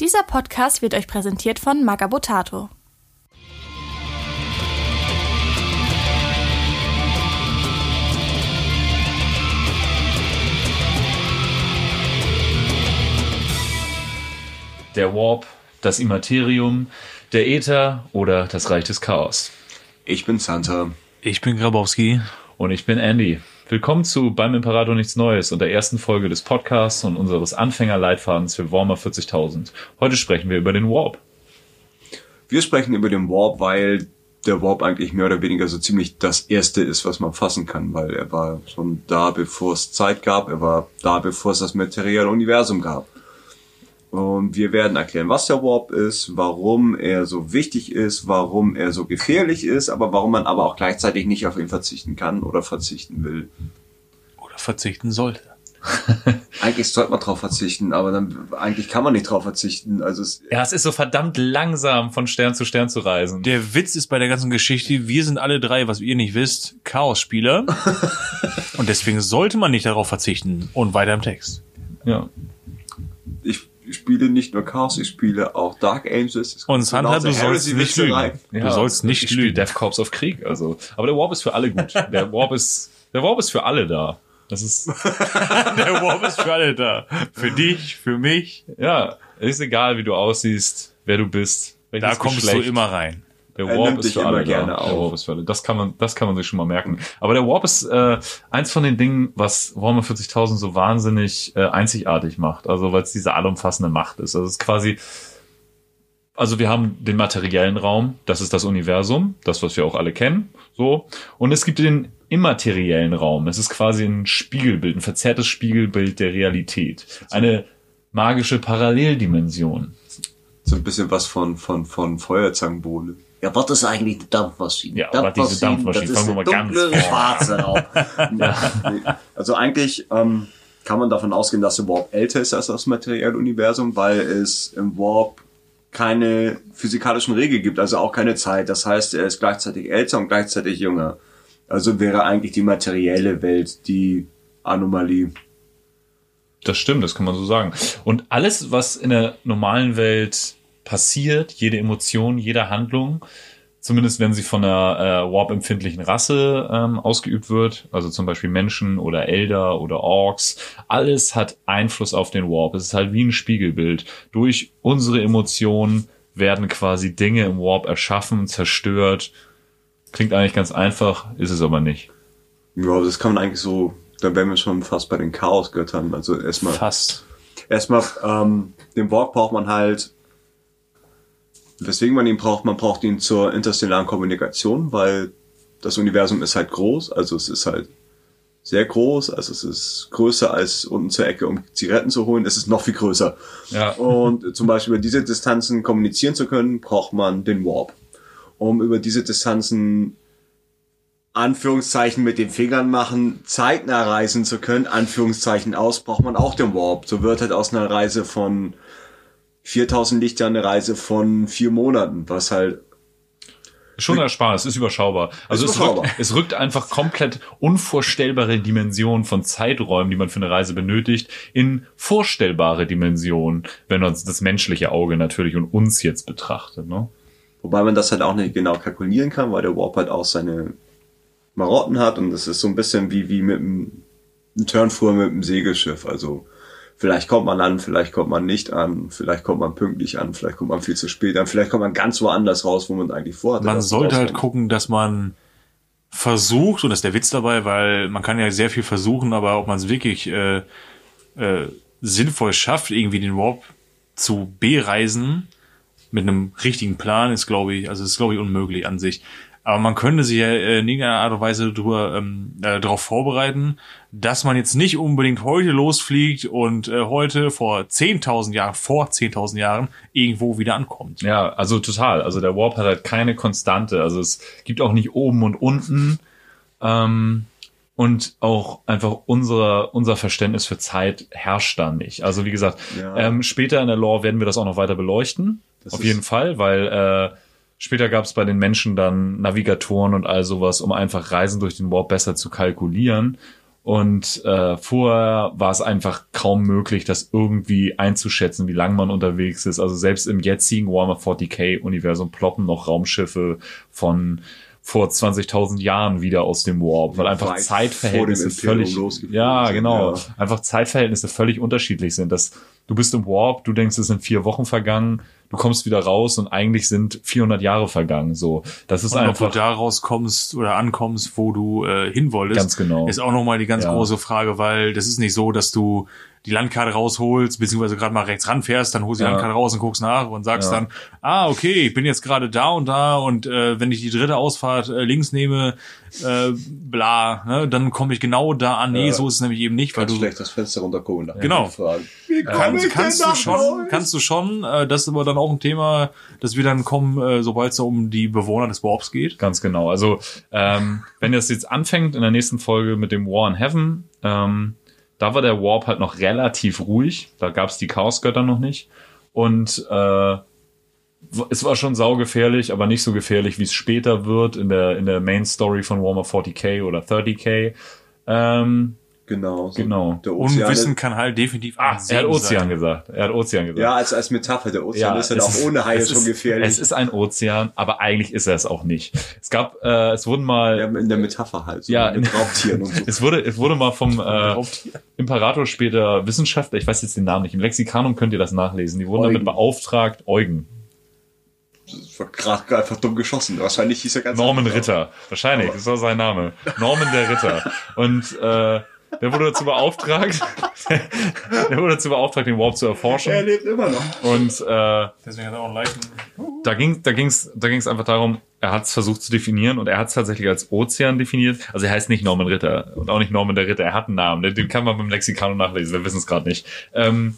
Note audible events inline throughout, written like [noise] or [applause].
Dieser Podcast wird euch präsentiert von Magabotato. Der Warp, das Immaterium, der Äther oder das Reich des Chaos. Ich bin Santa. Ich bin Grabowski. Und ich bin Andy. Willkommen zu Beim Imperator nichts Neues und der ersten Folge des Podcasts und unseres Anfängerleitfadens für Warmer 40.000. Heute sprechen wir über den Warp. Wir sprechen über den Warp, weil der Warp eigentlich mehr oder weniger so ziemlich das erste ist, was man fassen kann, weil er war schon da, bevor es Zeit gab, er war da, bevor es das materielle Universum gab. Und wir werden erklären, was der Warp ist, warum er so wichtig ist, warum er so gefährlich ist, aber warum man aber auch gleichzeitig nicht auf ihn verzichten kann oder verzichten will. Oder verzichten sollte. [laughs] eigentlich sollte man drauf verzichten, aber dann eigentlich kann man nicht drauf verzichten. Also es, ja, es ist so verdammt langsam von Stern zu Stern zu reisen. Der Witz ist bei der ganzen Geschichte, wir sind alle drei, was ihr nicht wisst, Chaos-Spieler. [laughs] und deswegen sollte man nicht darauf verzichten. Und weiter im Text. Ja. Ich spiele nicht nur Chaos, ich spiele auch Dark Angels. Und Santa, du sollst nicht lügen. Ja, du sollst nicht ich lügen. Death Corps of Krieg, also. Aber der Warp ist für alle gut. Der Warp ist, der Warp ist für alle da. Das ist. [laughs] der Warp ist für alle da. Für dich, für mich. Ja, ist egal, wie du aussiehst, wer du bist. Da kommst Geschlecht. du immer rein. Der Warp ist für alle gerne da. Der Warp ist für alle. Das kann man, das kann man sich schon mal merken. Aber der Warp ist äh, eins von den Dingen, was Warhammer 40.000 so wahnsinnig äh, einzigartig macht. Also weil es diese allumfassende Macht ist. Also es ist quasi also wir haben den materiellen Raum, das ist das Universum, das, was wir auch alle kennen, so. Und es gibt den immateriellen Raum. Es ist quasi ein Spiegelbild, ein verzerrtes Spiegelbild der Realität. Eine magische Paralleldimension. So ein bisschen was von, von, von Feuerzangenbowle. Ja, was ist eigentlich die Dampfmaschine? Ja, aber diese Dampfmaschine, das fangen wir mal ganz an. schwarze Raum. [laughs] ja. Also eigentlich ähm, kann man davon ausgehen, dass der Warp älter ist als das materielle Universum, weil es im Warp keine physikalischen Regeln gibt, also auch keine Zeit. Das heißt, er ist gleichzeitig älter und gleichzeitig jünger. Also wäre eigentlich die materielle Welt die Anomalie. Das stimmt, das kann man so sagen. Und alles, was in der normalen Welt passiert, jede Emotion, jede Handlung, zumindest wenn sie von einer äh, Warp-empfindlichen Rasse ähm, ausgeübt wird, also zum Beispiel Menschen oder Elder oder Orks, alles hat Einfluss auf den Warp. Es ist halt wie ein Spiegelbild. Durch unsere Emotionen werden quasi Dinge im Warp erschaffen, zerstört. Klingt eigentlich ganz einfach, ist es aber nicht. Ja, das kann man eigentlich so, dann wären wir schon fast bei den Chaosgöttern. Also erstmal. Fast. Erstmal, ähm, den Warp braucht man halt weswegen man ihn braucht. Man braucht ihn zur interstellaren Kommunikation, weil das Universum ist halt groß, also es ist halt sehr groß, also es ist größer als unten zur Ecke, um Zigaretten zu holen, es ist noch viel größer. Ja. Und zum Beispiel über diese Distanzen kommunizieren zu können, braucht man den Warp. Um über diese Distanzen Anführungszeichen mit den Fingern machen, zeitnah reisen zu können, Anführungszeichen aus, braucht man auch den Warp. So wird halt aus einer Reise von 4000 Lichter eine Reise von vier Monaten, was halt Schon Ersparnis, ist überschaubar. Also ist überschaubar. Es, rückt, es rückt einfach komplett unvorstellbare Dimensionen von Zeiträumen, die man für eine Reise benötigt, in vorstellbare Dimensionen, wenn man das menschliche Auge natürlich und uns jetzt betrachtet. Ne? Wobei man das halt auch nicht genau kalkulieren kann, weil der Warp halt auch seine Marotten hat und das ist so ein bisschen wie, wie mit einem Turnfuhr mit einem Segelschiff. Also Vielleicht kommt man an, vielleicht kommt man nicht an, vielleicht kommt man pünktlich an, vielleicht kommt man viel zu spät an, vielleicht kommt man ganz woanders raus, wo man eigentlich vorhatte. Man sollte halt gucken, dass man versucht, und das ist der Witz dabei, weil man kann ja sehr viel versuchen, aber ob man es wirklich äh, äh, sinnvoll schafft, irgendwie den Warp zu bereisen mit einem richtigen Plan, ist glaube ich, also ist glaube ich unmöglich an sich. Aber man könnte sich ja äh, in irgendeiner Art und Weise drüber, ähm, äh, darauf vorbereiten, dass man jetzt nicht unbedingt heute losfliegt und äh, heute vor 10.000 Jahren, vor 10.000 Jahren irgendwo wieder ankommt. Ja, also total. Also der Warp hat halt keine Konstante. Also es gibt auch nicht oben und unten. Ähm, und auch einfach unser, unser Verständnis für Zeit herrscht da nicht. Also wie gesagt, ja. ähm, später in der Lore werden wir das auch noch weiter beleuchten. Das auf jeden Fall, weil äh, Später gab es bei den Menschen dann Navigatoren und all sowas, um einfach Reisen durch den Warp besser zu kalkulieren. Und äh, vorher war es einfach kaum möglich, das irgendwie einzuschätzen, wie lang man unterwegs ist. Also selbst im jetzigen Warhammer 40k-Universum ploppen noch Raumschiffe von vor 20.000 Jahren wieder aus dem Warp, weil einfach Weit Zeitverhältnisse völlig, ja genau, ja. einfach Zeitverhältnisse völlig unterschiedlich sind. Das, du bist im Warp, du denkst, es sind vier Wochen vergangen, du kommst wieder raus und eigentlich sind 400 Jahre vergangen. So, das ist Und ob du einfach da rauskommst oder ankommst, wo du äh, hin wolltest, Ganz genau. ist auch nochmal die ganz Ja. große Frage, weil das ist nicht so, dass du die Landkarte rausholst, beziehungsweise gerade mal rechts ranfährst, dann holst du die Ja. Landkarte raus und guckst nach und sagst Ja. dann, ah, okay, ich bin jetzt gerade da und da und äh, wenn ich die dritte Ausfahrt äh, links nehme, äh, bla, ne, dann komme ich genau da an. Nee, Ja. so ist es nämlich eben nicht, weil du schlecht das Fenster runtergucken. Genau. Wie Kannst, ich kannst denn du nach schon, kannst du schon. Äh, das ist aber dann auch ein Thema, das wir dann kommen, äh, sobald es um die Bewohner des Warps geht. Ganz genau. Also, ähm, wenn das jetzt anfängt in der nächsten Folge mit dem War in Heaven, ähm, da war der Warp halt noch relativ ruhig. Da gab es die Chaosgötter noch nicht. Und äh, es war schon saugefährlich, aber nicht so gefährlich, wie es später wird in der, in der Main Story von Warhammer 40k oder 30k. Ähm, Genau. So Genau. Der Ozean Unwissen ist- kann halt definitiv ah, er hat Ozean sein. gesagt. Er hat Ozean gesagt. Ja, als, als Metapher. Der Ozean ist halt auch ohne Haie schon ist, gefährlich. Es ist ein Ozean, aber eigentlich ist er es auch nicht. Es gab, äh, es wurden mal, ja, in der Metapher halt. So Ja, mit in- Raubtieren und so. [laughs] Es wurde, es wurde mal vom äh. Imperator später Wissenschaftler, ich weiß jetzt den Namen nicht, im Lexikanum könnt ihr das nachlesen, die wurden damit Eugen. beauftragt, Eugen, Das war gerade einfach dumm geschossen. Wahrscheinlich hieß er ganz Norman. Ritter, wahrscheinlich, das war sein Name, Norman der Ritter. Und äh, der wurde dazu beauftragt, [laughs] der wurde dazu beauftragt, den Warp zu erforschen. Er lebt immer noch. Und äh, Deswegen hat er auch einen leichten. da ging da ging's da ging's einfach darum, er hat es versucht zu definieren und er hat es tatsächlich als Ozean definiert. Also er heißt nicht Norman Ritter und auch nicht Norman der Ritter, er hat einen Namen, den- den kann man beim Lexikon nachlesen, wir wissen es gerade nicht. Ähm,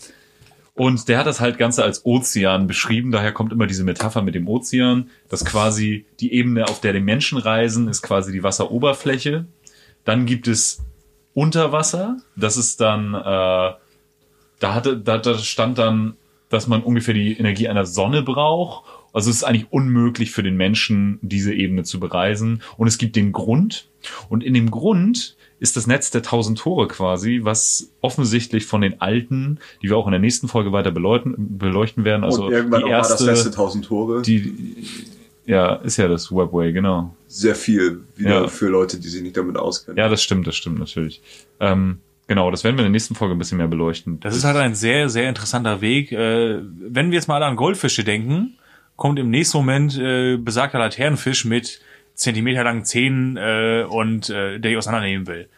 und der hat das halt Ganze als Ozean beschrieben, daher kommt immer diese Metapher mit dem Ozean, dass quasi die Ebene, auf der die Menschen reisen, ist quasi die Wasseroberfläche. Dann gibt es Unterwasser, das ist dann, äh, da hatte, da, da stand dann, dass man ungefähr die Energie einer Sonne braucht. Also es ist eigentlich unmöglich für den Menschen, diese Ebene zu bereisen. Und es gibt den Grund. Und in dem Grund ist das Netz der tausend Tore quasi, was offensichtlich von den Alten, die wir auch in der nächsten Folge weiter beleuchten, beleuchten werden. Also und irgendwann die auch mal das erste, letzte tausend Tore. die, ja, ist ja das Webway, genau. Sehr viel wieder Ja. für Leute, die sich nicht damit auskennen. Ja, das stimmt, das stimmt natürlich. Ähm, genau, das werden wir in der nächsten Folge ein bisschen mehr beleuchten. Das ist halt ein sehr, sehr interessanter Weg. Äh, wenn wir jetzt mal an Goldfische denken, kommt im nächsten Moment äh, besagter Laternenfisch mit Zentimeter langen Zähnen äh, und äh, der die auseinandernehmen will.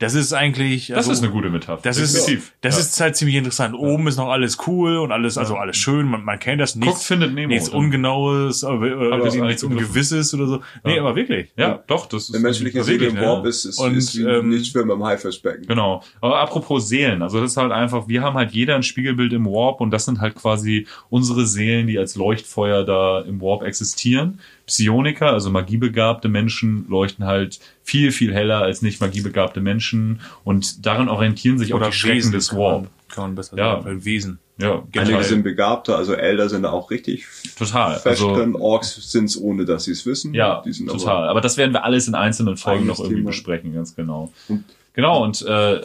Das ist eigentlich. das also, ist eine gute Metapher. Das ist, Definitiv. das Ja. ist halt ziemlich interessant. Oben ist noch alles cool und alles, also alles schön. Man, man kennt das. Nichts, findet Nemo. nichts Ungenaues, oder, oder ich nichts. Ungewisses oder so. Nee, Ja. aber wirklich. Ja, doch, das ist Der menschliche Seele im ja. Warp ist, ist, Und, ist wie ähm, nicht schwimmen im Haifischbecken. Genau. Aber apropos Seelen, also das ist halt einfach, wir haben halt jeder ein Spiegelbild im Warp und das sind halt quasi unsere Seelen, die als Leuchtfeuer da im Warp existieren. Psioniker, also magiebegabte Menschen, leuchten halt viel, viel heller als nicht magiebegabte Menschen und darin orientieren sich auch Oder die Schrecken Wesen des Warp. kann man besser Ja. sagen. Weil Wesen. Ja, Einige generell. sind begabter, also Elder sind auch richtig Total. fest Also. Orks sind's ohne, dass sie es wissen. Ja, Die sind total. Aber, das werden wir alles in einzelnen Folgen noch irgendwie Thema. besprechen, ganz genau. Und- genau, und äh,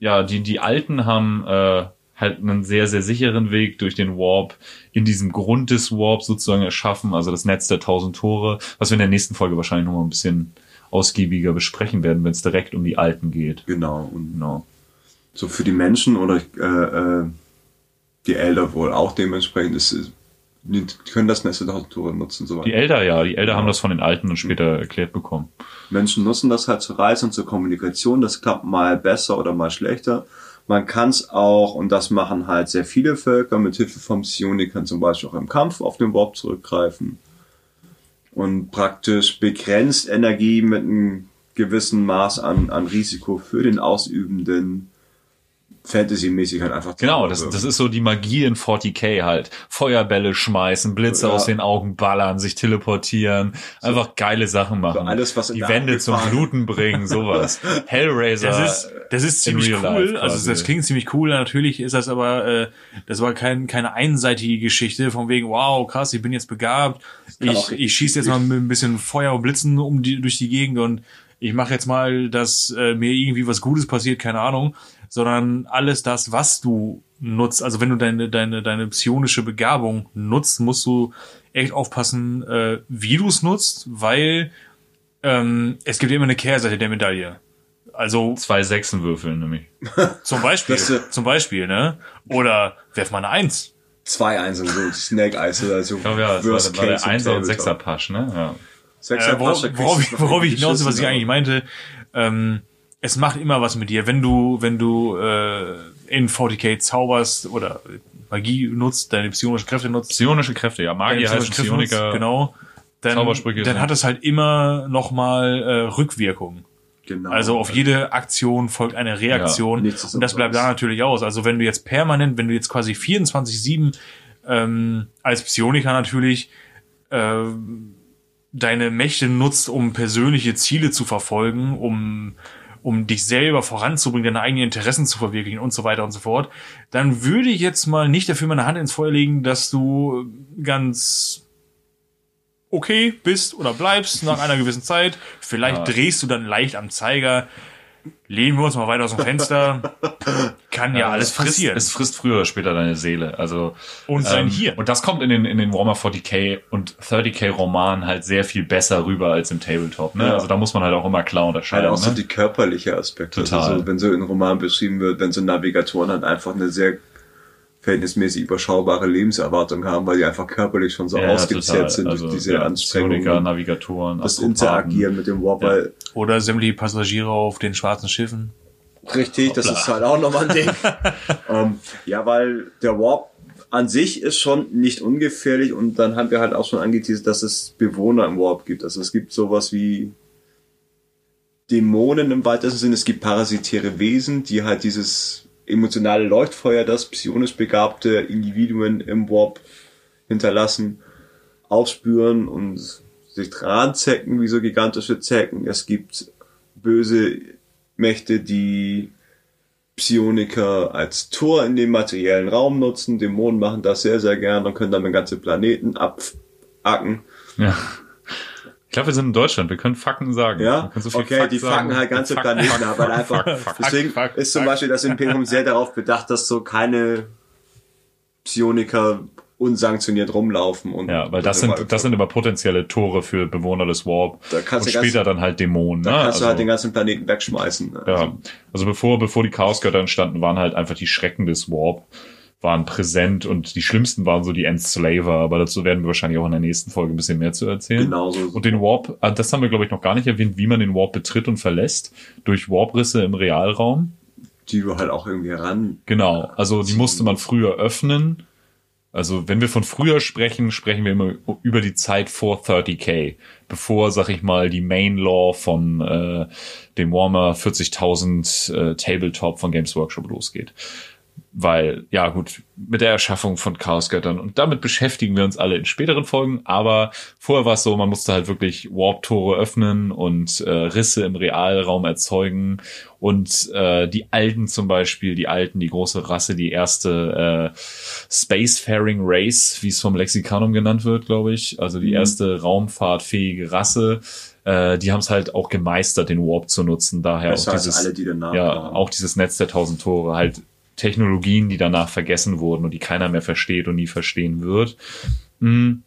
ja, die, die Alten haben äh, halt einen sehr, sehr sicheren Weg durch den Warp in diesem Grund des Warps sozusagen erschaffen, also das Netz der tausend Tore, was wir in der nächsten Folge wahrscheinlich noch mal ein bisschen ausgiebiger besprechen werden, wenn es direkt um die Alten geht. Genau. Und Genau. so für die Menschen oder äh, äh, die Elder wohl auch dementsprechend ist, die können das Netz Tore nutzen. So Die Elder, ja, die Elder haben das von den Alten dann später erklärt bekommen. Menschen nutzen das halt zur Reise und zur Kommunikation. Das klappt mal besser oder mal schlechter. Man kann es auch, und das machen halt sehr viele Völker, mit Hilfe von Psionikern zum Beispiel auch im Kampf auf den Warp zurückgreifen. Und praktisch begrenzt Energie mit einem gewissen Maß an, an Risiko für den Ausübenden Fantasy-mäßig halt einfach Genau, das, das ist so die Magie in 40k halt. Feuerbälle schmeißen, Blitze Ja. aus den Augen ballern, sich teleportieren, einfach geile Sachen machen. So alles, was in die Wände zum Bluten bringen, [laughs] sowas. Hellraiser. Das ist, das ist ziemlich cool. also das klingt ziemlich cool. Natürlich ist das aber, äh, das war kein, keine einseitige Geschichte von wegen, wow, krass, ich bin jetzt begabt. Ich, ich schieße jetzt mal mit ein bisschen Feuer und Blitzen um die, durch die Gegend und ich mache jetzt mal, dass äh, mir irgendwie was Gutes passiert, keine Ahnung, sondern alles das, was du nutzt. Also wenn du deine deine deine psionische Begabung nutzt, musst du echt aufpassen, äh, wie du es nutzt, weil ähm, es gibt immer eine Kehrseite der Medaille. Also Zwei Sechsen würfeln nämlich. [laughs] zum Beispiel, äh, zum Beispiel, ne? Oder werf mal eine Eins. Zwei Einsen, so Snake Eyes, also Ich glaube ja, das war, Worst war der Case im Einser und Tabletop. Sechser Pasch, ne? Ja. Sechser Äh, worauf, Pasch, kriegst worauf, noch worauf ich hinaus will, was ich eigentlich meinte, ähm, es macht immer was mit dir, wenn du, wenn du äh, in 40k zauberst oder Magie nutzt, deine psionischen Kräfte nutzt, Psionische Kräfte, ja. Magier heißt Psioniker. nutzt, genau, dann, Zaubersprüche dann hat es halt immer nochmal äh, Rückwirkung. Genau. Also auf jede Aktion folgt eine Reaktion Ja, nichts ist und das bleibt da natürlich aus. Also wenn du jetzt permanent, wenn du jetzt quasi 24-7 ähm, als Psioniker natürlich äh, deine Mächte nutzt, um persönliche Ziele zu verfolgen, um um dich selber voranzubringen, deine eigenen Interessen zu verwirklichen und so weiter und so fort, dann würde ich jetzt mal nicht dafür meine Hand ins Feuer legen, dass du ganz okay bist oder bleibst nach einer gewissen Zeit. Vielleicht drehst du dann leicht am Zeiger. Lehnen wir uns mal weiter aus dem Fenster. Kann ja, alles es frisst, passieren. Es frisst früher oder später deine Seele. Also Und sein ähm, Hirn. Und das kommt in den in den Warhammer 40k und 30k Romanen halt sehr viel besser rüber als im Tabletop. Ne? Ja. Also da muss man halt auch immer klar Halt unterscheiden. auch so ne? die körperliche Aspekte. Total. Also so, wenn so in Roman beschrieben wird, wenn so Navigatoren halt einfach eine sehr verhältnismäßig überschaubare Lebenserwartung haben, weil die einfach körperlich schon so Ja, ausgezehrt total. sind also, durch diese ja, Anstrengungen. Navigatoren, Das. Interagieren mit dem Warp, weil Oder sämtliche Passagiere auf den schwarzen Schiffen. Richtig, das ist halt auch nochmal ein Ding. [laughs] ähm, ja, weil der Warp an sich ist schon nicht ungefährlich und dann haben wir halt auch schon angeteasert, dass es Bewohner im Warp gibt. Also es gibt sowas wie Dämonen im weitesten Sinne, es gibt parasitäre Wesen, die halt dieses emotionale Leuchtfeuer, das psionisch begabte Individuen im Warp hinterlassen, aufspüren und sich dran zecken wie so gigantische Zecken. Es gibt böse Mächte, die Psioniker als Tor in den materiellen Raum nutzen. Dämonen machen das sehr, sehr gern und können dann den ganzen Planeten abacken. Ja. Ich glaube, wir sind in Deutschland. Wir können Fakten sagen. Ja, so okay, Fakt die sagen. fucken halt ganze Fuck, Planeten fuck, ab, weil fuck, einfach, deswegen ist zum. Beispiel das Imperium sehr [laughs] darauf bedacht, dass so keine Psioniker unsanktioniert rumlaufen und Ja, weil das sind, das sind immer potenzielle Tore für Bewohner des Warp. Da kannst und später dann halt Dämonen. da ne? kannst also, du halt den ganzen Planeten wegschmeißen. ja. Also bevor, bevor die Chaosgötter entstanden, waren halt einfach die Schrecken des Warp waren präsent und die schlimmsten waren so die Enslaver, aber dazu werden wir wahrscheinlich auch in der nächsten Folge ein bisschen mehr zu erzählen. Genauso. Und den Warp, ah, das haben wir glaube ich noch gar nicht erwähnt, wie man den Warp betritt und verlässt. Durch Warprisse im Realraum. die du halt auch irgendwie ran. Genau, also die musste man früher öffnen. Also wenn wir von früher sprechen, sprechen wir immer über die Zeit vor 30k, bevor, sag ich mal, die Main Law von äh, dem Warhammer 40.000 äh, Tabletop von Games Workshop losgeht. Weil, ja gut, mit der Erschaffung von Chaosgöttern. Und damit beschäftigen wir uns alle in späteren Folgen, aber vorher war es so, man musste halt wirklich Warp-Tore öffnen und äh, Risse im Realraum erzeugen. Und äh, die Alten zum Beispiel, die Alten, die große Rasse, die erste äh, Spacefaring Race, wie es vom Lexikanum genannt wird, glaube ich, also die erste raumfahrtfähige Rasse, äh, die haben es halt auch gemeistert, den Warp zu nutzen, daher Besser auch dieses, alle, die ja, auch dieses Netz der tausend Tore, halt Technologien, die danach vergessen wurden und die keiner mehr versteht und nie verstehen wird. Mhm.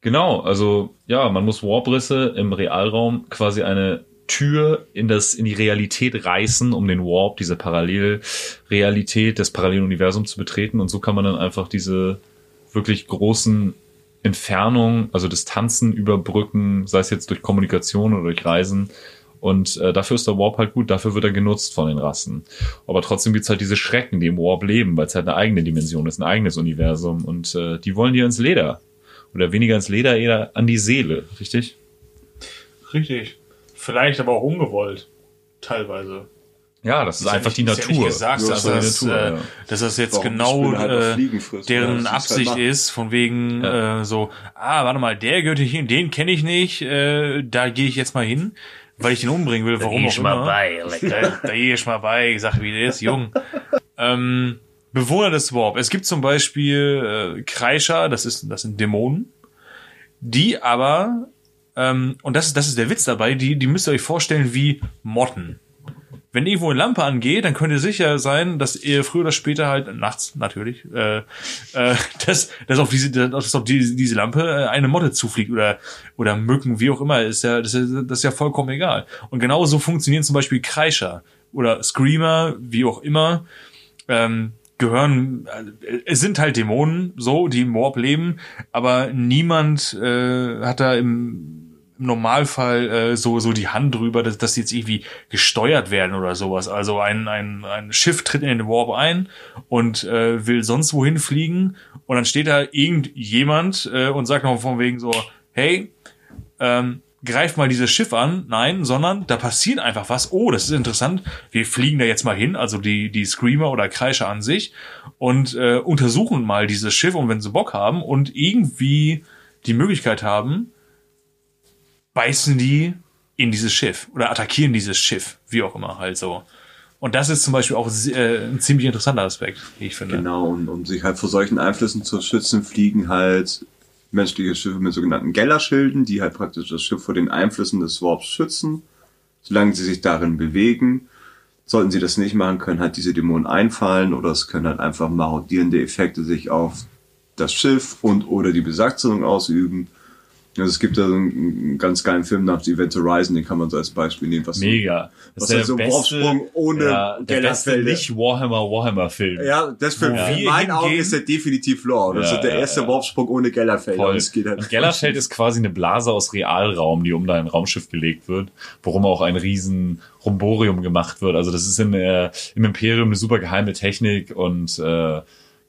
Genau, also ja, man muss Warprisse im Realraum quasi eine Tür in das in die Realität reißen, um den Warp, diese Parallelrealität des Paralleluniversums zu betreten und so kann man dann einfach diese wirklich großen Entfernungen, also Distanzen überbrücken, sei es jetzt durch Kommunikation oder durch Reisen. Und äh, dafür ist der Warp halt gut, dafür wird er genutzt von den Rassen. Aber trotzdem gibt's halt diese Schrecken, die im Warp leben, weil es halt eine eigene Dimension ist, ein eigenes Universum. Und äh, die wollen dir ins Leder. Oder weniger ins Leder, eher an die Seele, richtig? Richtig. Vielleicht aber auch ungewollt. Teilweise. Ja, das ist, ja einfach nicht- die ist ja Natur. nicht gesagt, Ja, dass, das, Natur, äh, ja. dass das jetzt Warum genau halt äh, deren es halt Absicht machen. ist, von wegen äh, so, ah, warte mal, der gehört hier hin, den kenne ich nicht, äh, da gehe ich jetzt mal hin, weil ich den umbringen will, warum Geh auch mal immer. bei, lecker. [laughs] Da, da gehe ich mal bei, ich sag, wie der ist, jung. [laughs] ähm, Bewohner des Warp. Es gibt zum Beispiel äh, Kreischer, das ist, das sind Dämonen, die aber Ähm, und das ist, das ist der Witz dabei. Die, die müsst ihr euch vorstellen wie Motten. Wenn irgendwo eine Lampe angeht, dann könnt ihr sicher sein, dass ihr früher oder später halt, nachts natürlich, äh, äh, [laughs] dass, dass auf diese, dass auf diese, diese Lampe äh, eine Motte zufliegt oder, oder Mücken, wie auch immer, ist ja, das ist, das ist ja vollkommen egal. Und genauso funktionieren zum Beispiel Kreischer oder Screamer, wie auch immer. Ähm, gehören, äh, es sind halt Dämonen, so, die im Warp leben, aber niemand äh, hat da im, im Normalfall äh, so so die Hand drüber, dass, dass sie jetzt irgendwie gesteuert werden oder sowas. Also ein, ein, ein Schiff tritt in den Warp ein und äh, will sonst wohin fliegen und dann steht da irgendjemand äh, und sagt noch von wegen so, hey, ähm, greift mal dieses Schiff an. Nein, sondern da passiert einfach was. Oh, das ist interessant. Wir fliegen da jetzt mal hin, also die, die Screamer oder Kreischer an sich und äh, untersuchen mal dieses Schiff und wenn sie Bock haben und irgendwie die Möglichkeit haben, beißen die in dieses Schiff oder attackieren dieses Schiff, wie auch immer halt so. Und das ist zum Beispiel auch äh, ein ziemlich interessanter Aspekt, wie ich finde. Genau, und um sich halt vor solchen Einflüssen zu schützen, fliegen halt menschliche Schiffe mit sogenannten Gellerschilden, die halt praktisch das Schiff vor den Einflüssen des Warps schützen, solange sie sich darin bewegen. Sollten sie das nicht machen, können halt diese Dämonen einfallen oder es können halt einfach marodierende Effekte sich auf das Schiff und oder die Besatzung ausüben. Also es gibt da so einen ganz geilen Film namens Event Horizon, den kann man so als Beispiel nehmen. Was Mega. Was ist so ein Warpsprung ohne ja, der beste nicht Warhammer Warhammer Film. Ja, das für Ja. in meinen Augen ist der definitiv Lore. Das Ja, ist der erste ja. Warpsprung ohne Gellerfelder. Voll. Und es geht halt Und Gellerfeld ist quasi eine Blase aus Realraum, die um dein Raumschiff gelegt wird, worum auch ein riesen Rumborium gemacht wird. Also das ist in, äh, im Imperium eine super geheime Technik und äh,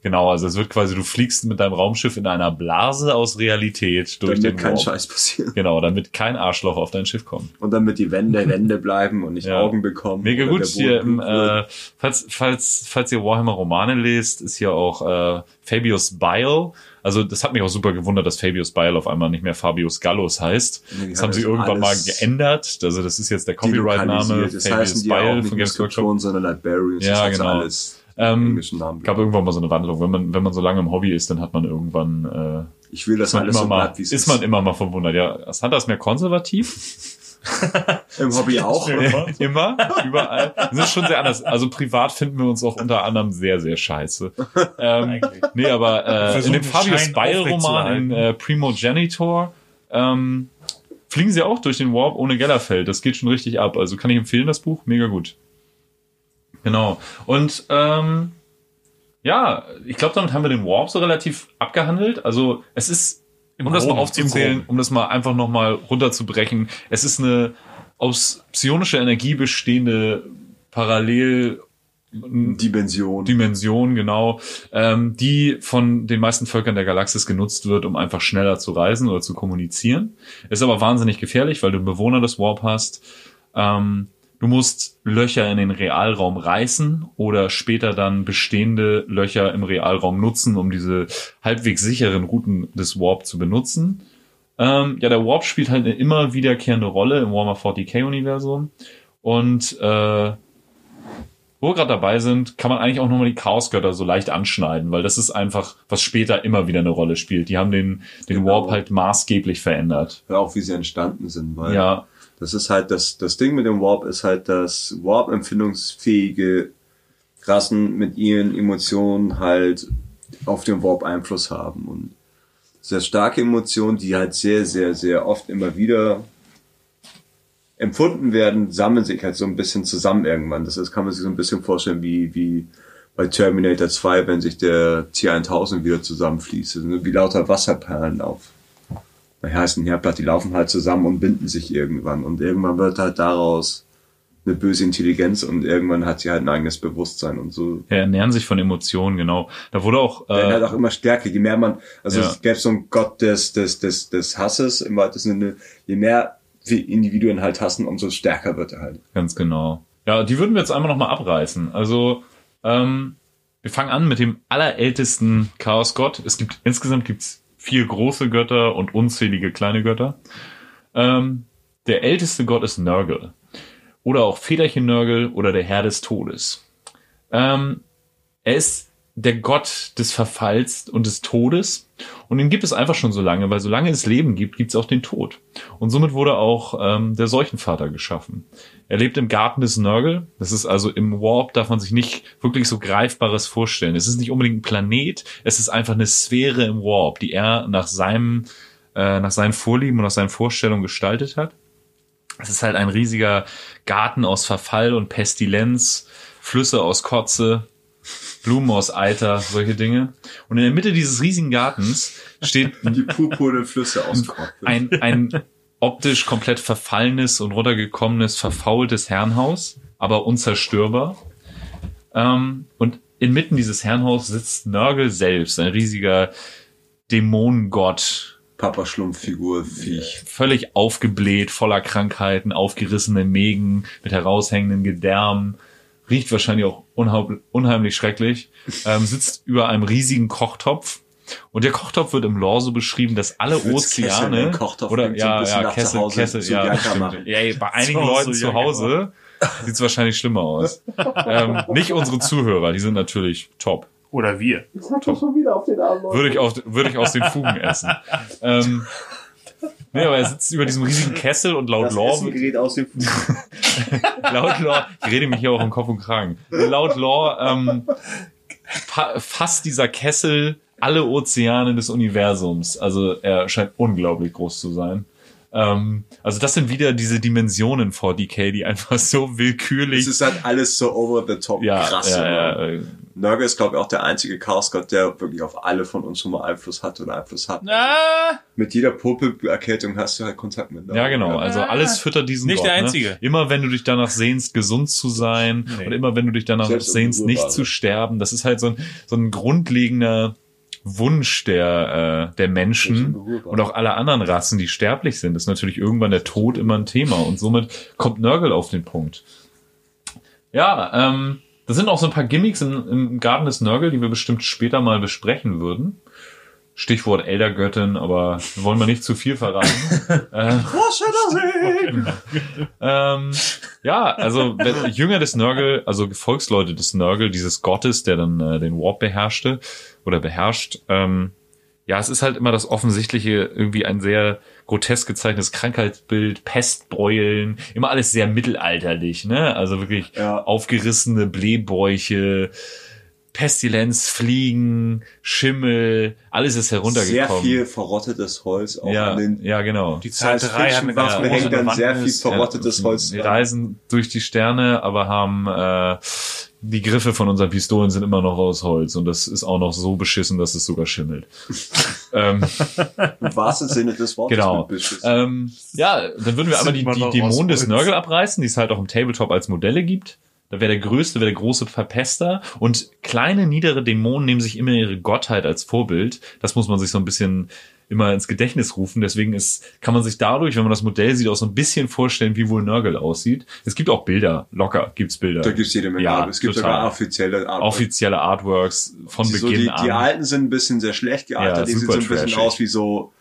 genau, also es wird quasi, du fliegst mit deinem Raumschiff in einer Blase aus Realität durch damit den kein Warp. Scheiß passiert. Genau, damit kein Arschloch auf dein Schiff kommt. Und damit die Wände Wände bleiben und nicht Ja. Augen bekommen. Mega gut. Hier, im, äh, falls, falls, falls ihr Warhammer Romane lest, ist hier auch äh, Fabius Bile. Also das hat mich auch super gewundert, dass Fabius Bile auf einmal nicht mehr Fabius Gallus heißt. Nee, das haben sie das irgendwann mal geändert. Also das ist jetzt der Copyright-Name. Das Fabius heißen Bile nicht von Games Workshop. Sondern Librarians. Ja, genau. alles Ähm, Namen. gab irgendwann mal so eine Wandlung. Wenn man, wenn man so lange im Hobby ist, dann hat man irgendwann, äh, ich will, dass ist man alles immer so mal, bleibt, wie es ist man immer mal verwundert. Ja, das hat das mehr konservativ. [laughs] Im Hobby auch. [laughs] [laughs] Immer, überall. Das ist schon sehr anders. Also privat finden wir uns auch unter anderem sehr, sehr scheiße. Ähm, nee, aber äh, in dem den Fabius Schein Beil Roman aufrechtzuerhalten. in äh, Primogenitor ähm, fliegen sie auch durch den Warp ohne Gellerfeld. Das geht schon richtig ab. Also kann ich empfehlen, das Buch. Mega gut. Genau. Und ähm, ja, ich glaube, damit haben wir den Warp so relativ abgehandelt. Also es ist, um das mal Groben, aufzuzählen, Groben. um das mal einfach nochmal runterzubrechen, es ist eine aus psionischer Energie bestehende Parallel Dimension. Dimension, genau, ähm, die von den meisten Völkern der Galaxis genutzt wird, um einfach schneller zu reisen oder zu kommunizieren. Ist aber wahnsinnig gefährlich, weil du einen Bewohner des Warp hast. Ähm, du musst Löcher in den Realraum reißen oder später dann bestehende Löcher im Realraum nutzen, um diese halbwegs sicheren Routen des Warp zu benutzen. Ähm, ja, der Warp spielt halt eine immer wiederkehrende Rolle im Warhammer 40k-Universum. Und äh, wo wir gerade dabei sind, kann man eigentlich auch nochmal die Chaosgötter so leicht anschneiden, weil das ist einfach, was später immer wieder eine Rolle spielt. Die haben den, den Genau. Warp halt maßgeblich verändert. Ja, auch wie sie entstanden sind, weil Ja, das ist halt das, das Ding mit dem Warp ist halt, dass Warp-empfindungsfähige Rassen mit ihren Emotionen halt auf den Warp Einfluss haben und sehr starke Emotionen, die halt sehr, sehr, sehr oft immer wieder empfunden werden, sammeln sich halt so ein bisschen zusammen irgendwann. Das ist, kann man sich so ein bisschen vorstellen wie, wie bei Terminator 2, wenn sich der T-1000 wieder zusammenfließt. Wie lauter Wasserperlen auf bei heißen Herdplatte, die laufen halt zusammen und binden sich irgendwann. Und irgendwann wird halt daraus eine böse Intelligenz und irgendwann hat sie halt ein eigenes Bewusstsein und so. ja, ernähren sich von Emotionen, genau. Da wurde auch, Werden halt äh, auch immer stärker, je mehr man, also Ja. es gäbe so einen Gott des, des, des, des Hasses im weitesten Sinne, je mehr wir Individuen halt hassen, umso stärker wird er halt. ganz genau. Ja, die würden wir jetzt einmal nochmal abreißen. Also, ähm, wir fangen an mit dem allerältesten Chaosgott. Es gibt, insgesamt gibt's vier große Götter und unzählige kleine Götter. Ähm, der älteste Gott ist Nörgel. Oder auch Federchen Nörgel oder der Herr des Todes. Ähm, er ist der Gott des Verfalls und des Todes. Und den gibt es einfach schon so lange, weil solange es Leben gibt, gibt es auch den Tod. Und somit wurde auch ähm, der Seuchenvater geschaffen. Er lebt im Garten des Nörgel. Das ist also im Warp, darf man sich nicht wirklich so Greifbares vorstellen. Es ist nicht unbedingt ein Planet, es ist einfach eine Sphäre im Warp, die er nach seinem, äh, nach seinen Vorlieben und nach seinen Vorstellungen gestaltet hat. Es ist halt ein riesiger Garten aus Verfall und Pestilenz, Flüsse aus Kotze, Blumen aus Eiter, solche Dinge. Und in der Mitte dieses riesigen Gartens steht Die purpurnen Flüsse aus Kopf. ein, ein optisch komplett verfallenes und runtergekommenes, verfaultes Herrenhaus, aber unzerstörbar. Ähm, und inmitten dieses Herrenhaus sitzt Nörgel selbst, ein riesiger Dämonengott, Papa Schlumpffigur, Viech. völlig aufgebläht, voller Krankheiten, aufgerissene Mägen mit heraushängenden Gedärmen, riecht wahrscheinlich auch unheim- unheimlich schrecklich, ähm, sitzt über einem riesigen Kochtopf. Und der Kochtopf wird im Lore so beschrieben, dass alle Ozeane Kochtopf oder klingt so ein ja, ja, Kessel, Hause Kessel, zu ja, ja, ey, bei [laughs] einigen Leuten zu Hause sieht's wahrscheinlich schlimmer aus. [laughs] ähm, nicht unsere Zuhörer, die sind natürlich top. Oder wir. Würde ich, auf, würde ich aus den Fugen essen. ähm, nee, aber er sitzt über diesem riesigen Kessel und laut Das gerät aus dem [laughs] laut Lore, ich rede mich hier auch im Kopf und Kragen. Laut Lore ähm, fa fasst dieser Kessel alle Ozeane des Universums. Also er scheint unglaublich groß zu sein. Ähm, also das sind wieder diese Dimensionen vor DK, die einfach so willkürlich. Es ist halt alles so over the top ja, krass. ja, immer. ja, äh, Nurgle ist, glaube ich, auch der einzige Chaosgott, der wirklich auf alle von uns schon mal Einfluss hat oder Einfluss hat. Ah, Mit jeder Popel-Erkältung hast du halt Kontakt mit Nurgle. Ja, genau. Also alles füttert diesen Nicht Gott, der Ne? Einzige. Immer wenn du dich danach sehnst, gesund zu sein Nee. und immer wenn du dich danach Selbst sehnst, nicht zu sterben. Das ist halt so ein, so ein grundlegender Wunsch der, äh, der Menschen und auch aller anderen Rassen, die sterblich sind. Ist natürlich irgendwann der Tod immer ein Thema und somit kommt Nurgle auf den Punkt. Ja, ähm, das sind auch so ein paar Gimmicks im, im Garten des Nurgle, die wir bestimmt später mal besprechen würden. Stichwort Eldergöttin, aber wir wollen mal nicht zu viel verraten. [laughs] äh, ähm, ja, also wenn, Jünger des Nörgel, also Gefolgsleute des Nörgel, dieses Gottes, der dann äh, den Warp beherrschte oder beherrscht, ähm, ja, es ist halt immer das Offensichtliche, irgendwie ein sehr grotesk gezeichnetes Krankheitsbild, Pestbeulen, immer alles sehr mittelalterlich, ne? Also wirklich Ja. aufgerissene Blähbäuche, Pestilenz, Fliegen, Schimmel, alles ist Sehr heruntergekommen. viel verrottetes Holz auch ja, an den ja, genau. die Zahl 3 hat eine ganz Waffen große hängt dann sehr viel verrottetes Holz. Wir reisen durch die Sterne, aber haben äh, die Griffe von unseren Pistolen sind immer noch aus Holz und das ist auch noch so beschissen, dass es sogar schimmelt. [laughs] ähm, Im wahrsten Sinne des Wortes. genau. Ähm, ja, dann würden wir einmal die, die noch Dämonen des? Nörgel abreißen, die es halt auch im Tabletop als Modelle gibt. Da wäre der größte, wäre der große Verpester. Und kleine, niedere Dämonen nehmen sich immer ihre Gottheit als Vorbild. Das muss man sich so ein bisschen immer ins Gedächtnis rufen. Deswegen ist, kann man sich dadurch, wenn man das Modell sieht, auch so ein bisschen vorstellen, wie wohl Nörgel aussieht. Es gibt auch Bilder. Locker gibt's Bilder. Da gibt's jede Menge. Ja, es gibt total. sogar offizielle Arbeit. Offizielle Artworks von die, so Beginn die, an. die alten sind ein bisschen sehr schlecht Ja, gealtert. die sehen so ein bisschen trashig. aus wie so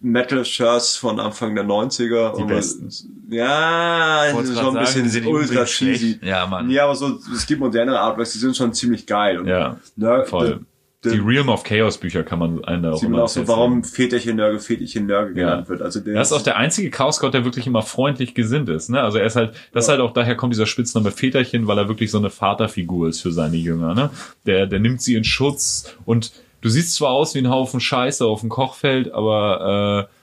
Metal-Shirts von Anfang der 90er. Die besten. Ja, so ein sind bisschen nicht ultra cheesy. ja, Mann. Ja, aber so, es gibt modernere Artworks, die sind schon ziemlich geil. Und Ja, ne, voll. d- Die Realm of Chaos Bücher kann man einen da auch immer auch so, warum Väterchen Nörgel, Väterchen Nörgel Ja. genannt wird. Also der Er ist auch der einzige Chaosgott, der wirklich immer freundlich gesinnt ist. Ne? Also er ist halt, das ist halt auch daher kommt dieser Spitzname Väterchen, weil er wirklich so eine Vaterfigur ist für seine Jünger. Ne? Der, der nimmt sie in Schutz und du siehst zwar aus wie ein Haufen Scheiße auf dem Kochfeld, aber äh,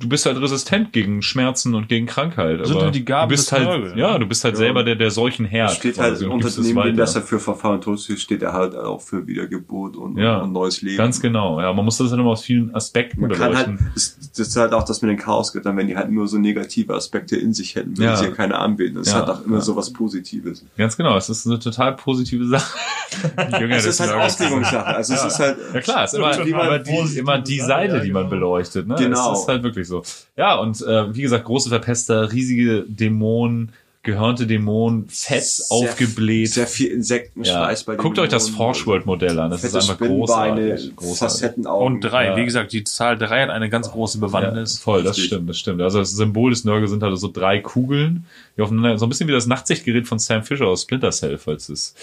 du bist halt resistent gegen Schmerzen und gegen Krankheit. Sind aber halt die Gaben du bist halt, Nörgel, ne? ja, du bist halt selber der, der solchen Herr. steht halt und unter dem, weiter. dass er für Verfahren und Tod steht, steht er halt auch für Wiedergeburt und, Ja, und neues Leben. Ganz genau. Ja, man muss das halt immer aus vielen Aspekten Man kann halt, beleuchten. das, das ist halt auch das mit den Chaosgöttern, wenn die halt nur so negative Aspekte in sich hätten, würden Ja. sie ja keine anbeten. Das Ja, ist halt auch immer ja. so was Positives. Ganz genau. Es ist eine total positive Sache. [laughs] Jünger Es ist halt. Auslegungssache. Also es ist halt, Ja klar, es ist immer, immer, die, immer die Seite, ja, die man genau. beleuchtet. Ne? Genau. Es ist halt wirklich so. Ja, und äh, wie gesagt, große Verpester, riesige Dämonen, gehörnte Dämonen, fett sehr- aufgebläht. Sehr viel Insektenschweiß ja. bei den Guckt euch das. Forgeworld-Modell an. Das Fette ist einfach großartig. großartig. Facettenaugen. Und drei. Ja. Wie gesagt, die Zahl 3 hat eine ganz große Ja, Bewandtnis. voll, das Richtig. stimmt, das stimmt. Also das Symbol des Nörgel sind halt so drei Kugeln, die aufeinander, so ein bisschen wie das Nachtsichtgerät von Sam Fisher aus Splinter Cell, falls es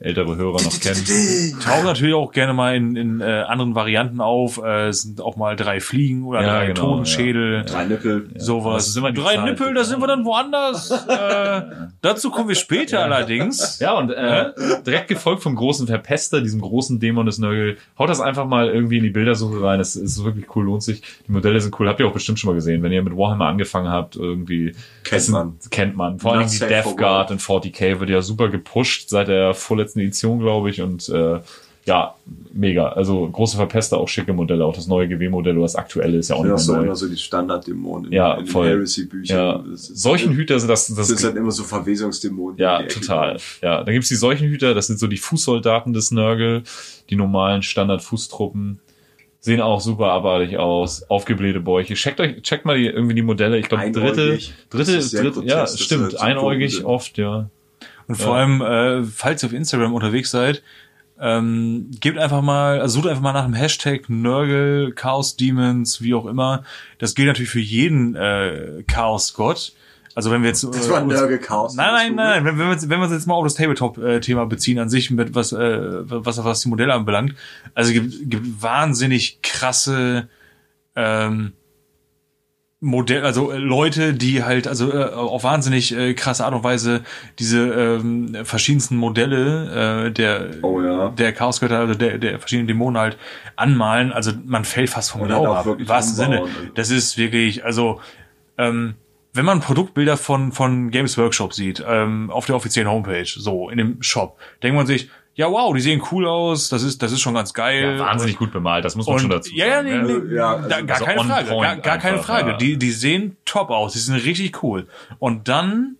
ältere Hörer noch kennen. Tauchen natürlich auch gerne mal in, in äh, anderen Varianten auf. Äh, es sind auch mal drei Fliegen oder Ja, drei genau, Totenschädel. Drei Nippel. Sowas. Die drei Zahl. Nippel, da sind wir dann woanders. [laughs] äh, dazu kommen wir später allerdings. Ja, und äh, direkt gefolgt vom großen Verpester, diesem großen Dämon des Nörgel. Haut das einfach mal irgendwie in die Bildersuche rein. Es ist wirklich cool, lohnt sich. Die Modelle sind cool. Habt ihr auch bestimmt schon mal gesehen. Wenn ihr mit Warhammer angefangen habt, irgendwie. Kennt man. Kennt man. Vor allem die Death Guard in 40k wird ja super gepusht seit der vorletzten Edition, glaube ich. Und äh, ja, mega. Also große Verpester, auch schicke Modelle. Auch das neue GW-Modell, das aktuelle, ist ja auch Ja, nicht so mehr neu. immer so die Standarddämonen in, Ja, in den voll. Heresy-Büchern. Ja, Das ist- Seuchenhüter sind das, das Das sind halt immer so Verwesungsdämonen. Ja, total. Ja, dann gibt's die Seuchenhüter, das sind so die Fußsoldaten des Nörgel, die normalen Standard-Fußtruppen. Sehen auch super abartig aus, aufgeblähte Bäuche. Checkt euch, checkt mal die, irgendwie die Modelle. Ich glaube, dritte, dritte, dritte, ja, da stimmt, so einäugig oft, ja. Und vor allem, äh, falls ihr auf Instagram unterwegs seid, ähm, gebt einfach mal, also sucht einfach mal nach dem Hashtag Nörgel, Chaos Demons, wie auch immer. Das gilt natürlich für jeden äh, Chaos-Gott. Also wenn wir jetzt Das war äh, uns- Nörgel Chaos. Nein, nein, nein. Wenn, wenn, wir, uns- wenn wir uns jetzt mal auf das Tabletop-Thema beziehen an sich, mit was, äh, was, was die Modelle anbelangt, also gibt, gibt wahnsinnig krasse ähm, Modell, also äh, Leute, die halt also äh, auf wahnsinnig äh, krasse Art und Weise diese ähm, verschiedensten Modelle äh, der Oh ja. der Chaosgötter, also der, der verschiedenen Dämonen halt anmalen. Also man fällt fast vom Glauben ab. Im wahrsten Sinne. Das ist wirklich, also ähm, wenn man Produktbilder von von Games Workshop sieht ähm, auf der offiziellen Homepage, so in dem Shop, denkt man sich, ja wow, die sehen cool aus, das ist das ist schon ganz geil. ja wahnsinnig gut bemalt, das muss man Und, schon dazu ja, ja, sagen. nee, ne? nee, ja, also- da, gar also keine Frage, gar, gar keine einfach, Frage. ja. Die, die sehen top aus, die sind richtig cool. Und dann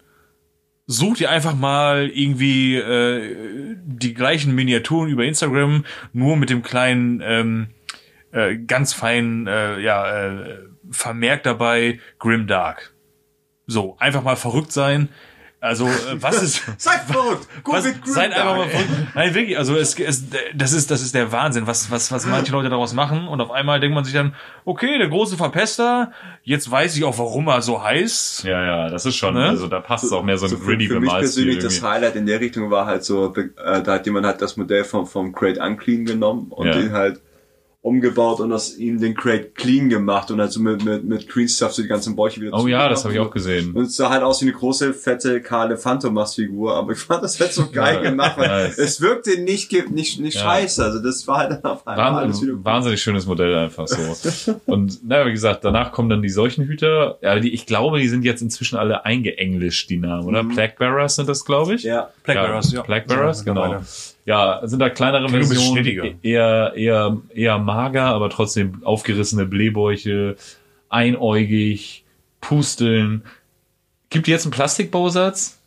sucht ihr einfach mal irgendwie äh, die gleichen Miniaturen über Instagram, nur mit dem kleinen, ähm, äh, ganz feinen, äh, ja, äh, Vermerk dabei, Grimdark. So, einfach mal verrückt sein. Also, äh, was ist... [laughs] Seid verrückt! [laughs] Was, seid einfach mal verrückt. Nein, wirklich, also es, es, das ist, das ist der Wahnsinn, was, was, was manche Leute daraus machen. Und auf einmal denkt man sich dann, okay, der große Verpester, jetzt weiß ich auch, warum er so heißt. Ja, ja, das ist schon, Ne? also da passt es auch mehr so ein So für, gritty für mich Bemalstil persönlich das. Highlight in der Richtung war halt so, äh, da hat jemand halt das Modell vom, vom Crate Unclean genommen und Ja. den halt umgebaut und aus ihm den Crate clean gemacht und halt so mit, mit, mit Green Stuff so die ganzen Bäuche wieder Oh ja, das habe ich auch gesehen. Und es sah halt aus wie eine große, fette, kahle Phantomas-Figur, aber ich fand das halt so [laughs] geil Ja, gemacht, weil nice. es wirkte nicht, nicht, nicht Ja. scheiße, also das war halt dann auf einmal alles wieder Wahnsinn, wahnsinnig schönes Modell einfach so. [laughs] Und naja, wie gesagt, danach kommen dann die Seuchenhüter. Ja, die, ich glaube, die sind jetzt inzwischen alle eingeenglischt, die Namen, oder? Plague Bearers sind das, glaube ich. Ja. Plague Bearers, ja. Plague Bearers, genau. Ja, sind da kleinere bisschen Versionen, eher, eher, eher mager, aber trotzdem aufgerissene Blähbäuche, einäugig, Pusteln. Gibt jetzt einen Plastikbausatz?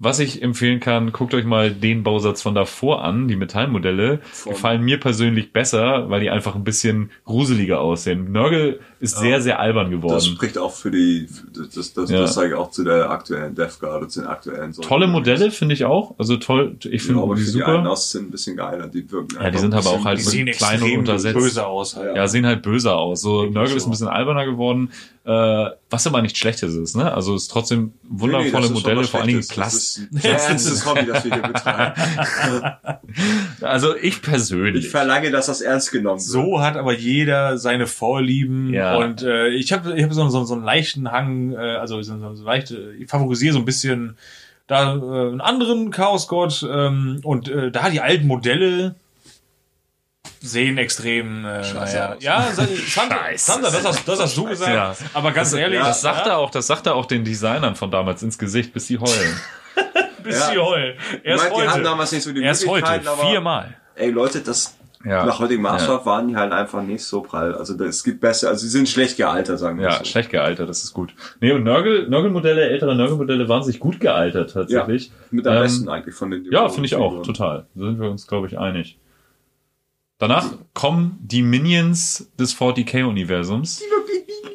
Was ich empfehlen kann, guckt euch mal den Bausatz von davor an. Die Metallmodelle gefallen mir persönlich besser, weil die einfach ein bisschen gruseliger aussehen. Nörgel ist sehr, sehr albern Das geworden. spricht auch für die, das, das, Ja. das sage ich auch zu der aktuellen Death Guard und zu den aktuellen Sorten. Tolle Modelle finde ich auch. Also toll, ich Ja, finde aber die ich finde die super. aus sind ein bisschen geiler, die wirken Ja, die sind aber auch halt sehen klein und untersetzt. böse aus. Halt. Ja, sehen halt böser aus. So, Nörgel ist so. ein bisschen alberner geworden, äh, was aber nicht schlechtes ist, ne? Also ist trotzdem wundervolle Modelle, vor allen Dingen Plast. Das ist ein [laughs] ernstes Hobby, das wir hier betreiben. [laughs] Also ich Ich persönlich. verlange, dass das ernst genommen wird. So hat aber jeder seine Vorlieben Ja. Und äh, ich habe ich hab so, so, so einen leichten Hang, äh, also so, so, so leichte, ich favorisiere so ein bisschen da äh, einen anderen Chaosgott ähm, und äh, da die alten Modelle sehen extrem äh, naja, aus. ja Sa- Sandra, Scheiße. [laughs] Sandra das, hast, das hast du gesagt Ja. aber ganz ehrlich das sagt ja, er auch, das sagt er auch den Designern von damals ins Gesicht, bis sie heulen. [laughs] bis Ja. sie heulen erst Ich meine, die haben heute damals nicht so die erst heute viermal ey Leute, das Ja. nach heutigem Maßstab waren die halt einfach nicht so prall. Also es gibt besser, also sie sind schlecht gealtert, sagen wir Ja, so. schlecht gealtert, das ist gut. Nee, und Nörgel, Nörgelmodelle, ältere Nörgelmodelle waren sich gut gealtert tatsächlich. Mit am Ähm, besten eigentlich von den Ja, finde ich auch, total. Da sind wir uns, glaube ich, einig. Danach kommen die Minions des 40k-Universums.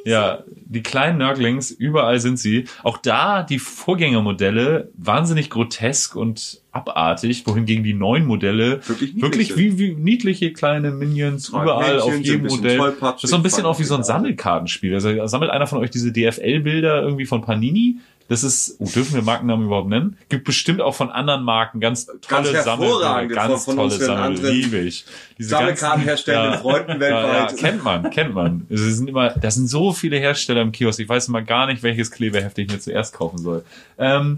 Ja, die kleinen Nörglings, überall sind sie. Auch da die Vorgängermodelle wahnsinnig grotesk und abartig, wohingegen die neuen Modelle Wirklich wirklich wie, wie niedliche kleine Minions Tragen überall Männchen, auf jedem Modell. Das ist so ein bisschen auch wie so ein. Sammelkartenspiel. Also sammelt einer von euch diese DFL-Bilder irgendwie von Panini, Das ist, oh, dürfen wir Markennamen überhaupt nennen? Gibt bestimmt auch von anderen Marken ganz tolle Ganz Sammel, hervorragende ganz von- von tolle unseren Sammel, anderen liebe ich. Diese Sammelkartenherstellenden ganzen- Freunden Ja, weltweit. ja, kennt man, kennt man. Es sind immer, das sind so viele Hersteller im Kiosk. Ich weiß immer gar nicht, welches Klebeheft ich mir zuerst kaufen soll. Ähm,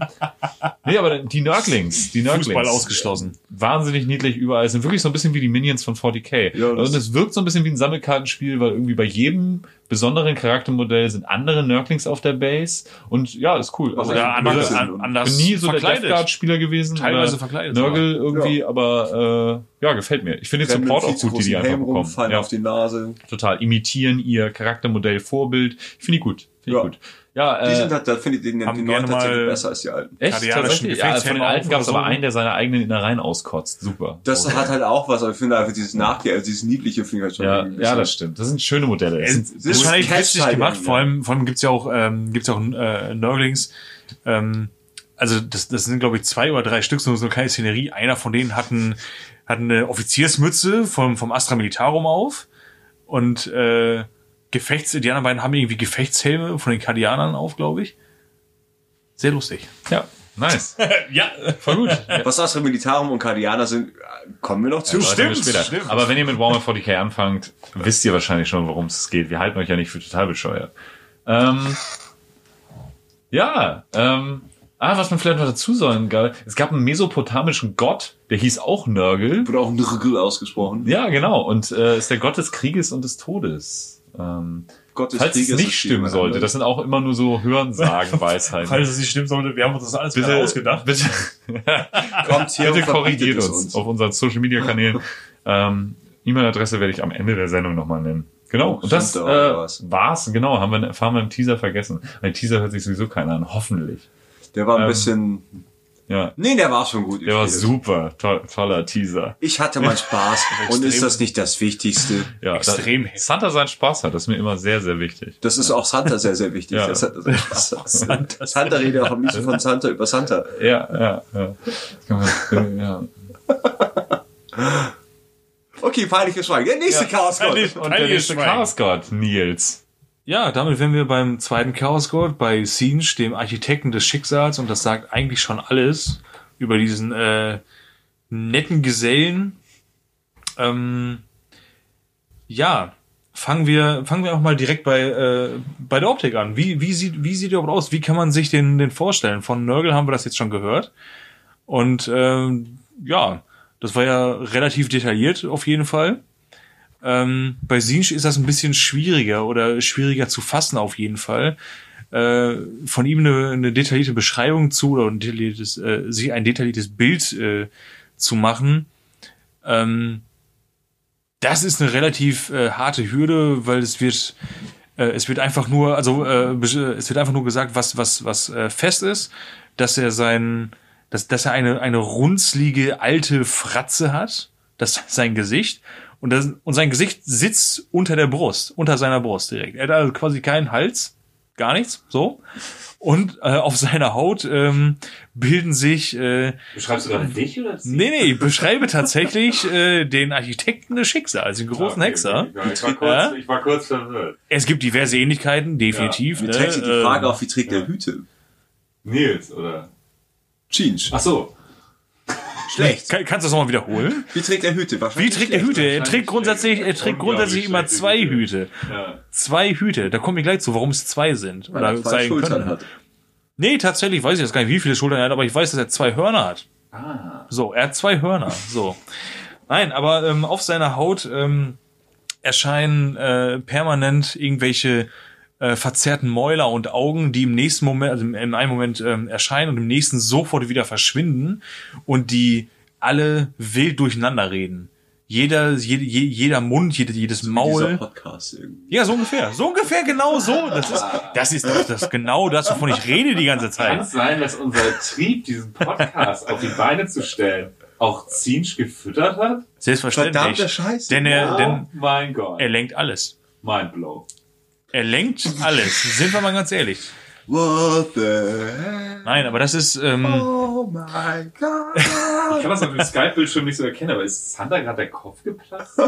nee, aber die Nörglings, die Nörglings. Fußball ausgeschlossen. Wahnsinnig niedlich überall. Es sind wirklich so ein bisschen wie die Minions von 40k. Ja, das- und es wirkt so ein bisschen wie ein Sammelkartenspiel, weil irgendwie bei jedem besonderen Charaktermodell sind andere Nörglings auf der Base. Und ja, ist cool. Was Also, andere, Blödsinn. an, anders bin nie so der verkleidet. Death Guard Spieler gewesen. Teilweise verkleidet Nörgel irgendwie, aber äh, ja, gefällt mir. Ich finde den Support auch gut, die die einfach bekommen. rumfallen Ja, auf die Nase. total. Imitieren ihr Charaktermodell Vorbild. Ich finde die gut. Finde ich Ja. gut. Ja, Die äh, sind halt, da finde ich den, haben die neuen tatsächlich mal- besser als die alten. echt tatsächlich. Ja, von den alten gab es aber einen, der seine eigenen Innereien auskotzt. Super. Das Oh. hat halt auch was, aber ich finde einfach dieses Nachgehen, also dieses niedliche finde ich halt schon ja, ja, das stimmt. Das sind schöne Modelle. Es Es, sind, das ist Test witzig halt gemacht. irgendwie, Vor ja. allem, vor allem gibt's ja auch, ähm, gibt's ja auch äh, Nurglings. Ähm, also das, das sind glaube ich zwei oder drei Stück, so so eine kleine Szenerie. Einer von denen hat, ein, hat eine Offiziersmütze vom vom Astra Militarum auf und äh, Gefechts. Die anderen beiden haben irgendwie Gefechtshelme von den Kardianern auf, glaube ich. Sehr lustig. ja, nice. [laughs] Ja, Voll gut. [laughs] Was Astra Militarum und Kardianer sind, kommen wir noch zu. Leute, bis später. stimmt. Aber wenn ihr mit Warhammer 40k anfangt, wisst ihr wahrscheinlich schon, worum es geht. Wir halten euch ja nicht für total bescheuert. Ähm, ja, ähm, ah, was man vielleicht noch dazu sagen soll, es gab einen mesopotamischen Gott, der hieß auch Nörgel. Wird auch Nrgl ausgesprochen. Ja, genau. Und äh, ist der Gott des Krieges und des Todes. Ähm, Gott des falls es Krieges nicht stimmen sollte, das sind auch immer nur so Hörensagen, Weisheiten. [laughs] falls es nicht stimmt sollte, wir haben uns das alles bitte, ausgedacht. bitte, [laughs] Kommt hier bitte korrigiert es uns, auf unseren Social Media Kanälen. ähm, E-Mail-Adresse werde ich am Ende der Sendung nochmal nennen. Genau. Oh, und das äh, war's. Genau. Haben wir, haben wir im Teaser vergessen. Ein Teaser hört sich sowieso keiner an. Hoffentlich. Der war ein Ähm, bisschen, Ja. nee, der war schon gut. Der war super. Toll, toller Teaser. Ich hatte meinen Spaß. [laughs] und ist das nicht das Wichtigste? Ja, Extrem. Da, Santa seinen Spaß hat, das ist mir immer sehr, sehr wichtig. Das ist auch Santa sehr, sehr wichtig. Ja. Das hat, das hat Spaß. [laughs] Santa, Santa redet auch am liebsten von Santa über Santa. Ja, ja, ja. Das ja. Okay, peinliches Schweigen. Der nächste Chaos Gott. peinlich. Und der nächste Schwein. Chaos Gott, Nils. Ja, damit wären wir beim zweiten Chaos Gott, bei Siege, dem Architekten des Schicksals, und das sagt eigentlich schon alles über diesen äh, netten Gesellen. Ähm, ja, fangen wir, fangen wir auch mal direkt bei, äh, bei der Optik an. Wie, wie, sieht, wie sieht der überhaupt aus? Wie kann man sich den, den vorstellen? Von Nörgel haben wir das jetzt schon gehört. Und ähm, ja, das war ja relativ detailliert auf jeden Fall. Ähm, bei Sinch ist das ein bisschen schwieriger oder schwieriger zu fassen auf jeden Fall. Äh, von ihm eine, eine detaillierte Beschreibung zu oder ein detailliertes, äh, sich ein detailliertes Bild äh, zu machen. Ähm, das ist eine relativ äh, harte Hürde, weil es wird äh, es wird einfach nur also äh, es wird einfach nur gesagt, was was was äh, fest ist, dass er sein dass, dass er eine eine runzlige alte Fratze hat, das sein Gesicht und das, und sein Gesicht sitzt unter der Brust, unter seiner Brust direkt. Er hat also quasi keinen Hals, gar nichts, so. Und äh, auf seiner Haut ähm, bilden sich äh, Beschreibst du gerade dich oder Nee, nee, ich beschreibe tatsächlich [laughs] äh, den Architekten des Schicksals, den großen Hexer. Ich war, kurz, Ja? ich war kurz verwirrt. Es gibt diverse Ähnlichkeiten, definitiv. Wie ne? trägt sich die Frage Ähm, auf, wie trägt der Hüte? Nils, oder? Change. Ach so. Schlecht. Kann, kannst du das nochmal wiederholen? Wie trägt der Hüte? Wie trägt schlecht. Hüte? Er trägt grundsätzlich, er trägt grundsätzlich immer zwei Hüte. Ja. Zwei Hüte. Da komme ich gleich zu, warum es zwei sind. Weil er Oder zwei sein Schultern können. hat. Nee, tatsächlich weiß ich jetzt gar nicht, wie viele Schultern er hat, aber ich weiß, dass er zwei Hörner hat. Ah. So, er hat zwei Hörner. So. Nein, aber ähm, auf seiner Haut ähm, erscheinen äh, permanent irgendwelche äh, verzerrten Mäuler und Augen, die im nächsten Moment, also im, im einen Moment ähm, erscheinen und im nächsten sofort wieder verschwinden und die alle wild durcheinander reden. Jeder, jede, je, jeder Mund, jede, jedes Dieser Maul. Podcast irgendwie. Ja, so ungefähr. So ungefähr genau so. Das ist, das ist doch das genau das, wovon ich rede die ganze Kann Zeit. es sein, dass unser Trieb, diesen Podcast auf die Beine zu stellen, auch Zinsch gefüttert hat? Selbstverständlich. Verdammte Scheiße. Denn er, denn oh mein Gott. er lenkt alles. Mindblow. Er lenkt alles. Sind wir mal ganz ehrlich. What the hell? Nein, aber das ist, ähm, Oh my god. Ich kann das auf dem Skype-Bildschirm nicht so erkennen, aber ist Sander gerade der Kopf geplatzt?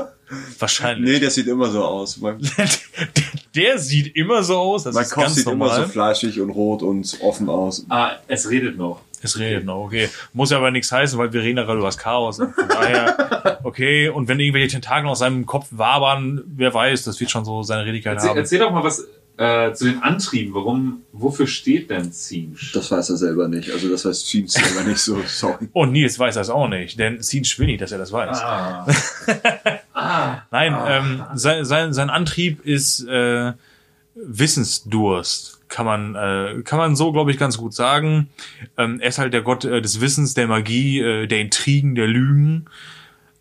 wahrscheinlich. nee, der sieht immer so aus. Mein- [laughs] Der sieht immer so aus, das Mein ist Kopf ganz sieht normal. immer so fleischig und rot und offen aus. Ah, es redet noch. Es redet noch, okay. Muss ja aber nichts heißen, weil wir reden ja gerade über das Chaos. Von daher, [laughs] okay. Und wenn irgendwelche Tentakel aus seinem Kopf wabern, wer weiß, das wird schon so seine Redigkeit Erzähl, haben. erzähl doch mal was äh, zu den Antrieben. Warum, wofür steht denn Zinsch? Das weiß er selber nicht. Also das weiß Jeans selber nicht so. [laughs] Sorry. Und Nils weiß das auch nicht, denn Sin will nicht, dass er das weiß. Ah. [laughs] Nein, ähm, sein, sein, sein Antrieb ist äh, Wissensdurst, kann man, äh, kann man so, glaube ich, ganz gut sagen. Ähm, er ist halt der Gott äh, des Wissens, der Magie, äh, der Intrigen, der Lügen.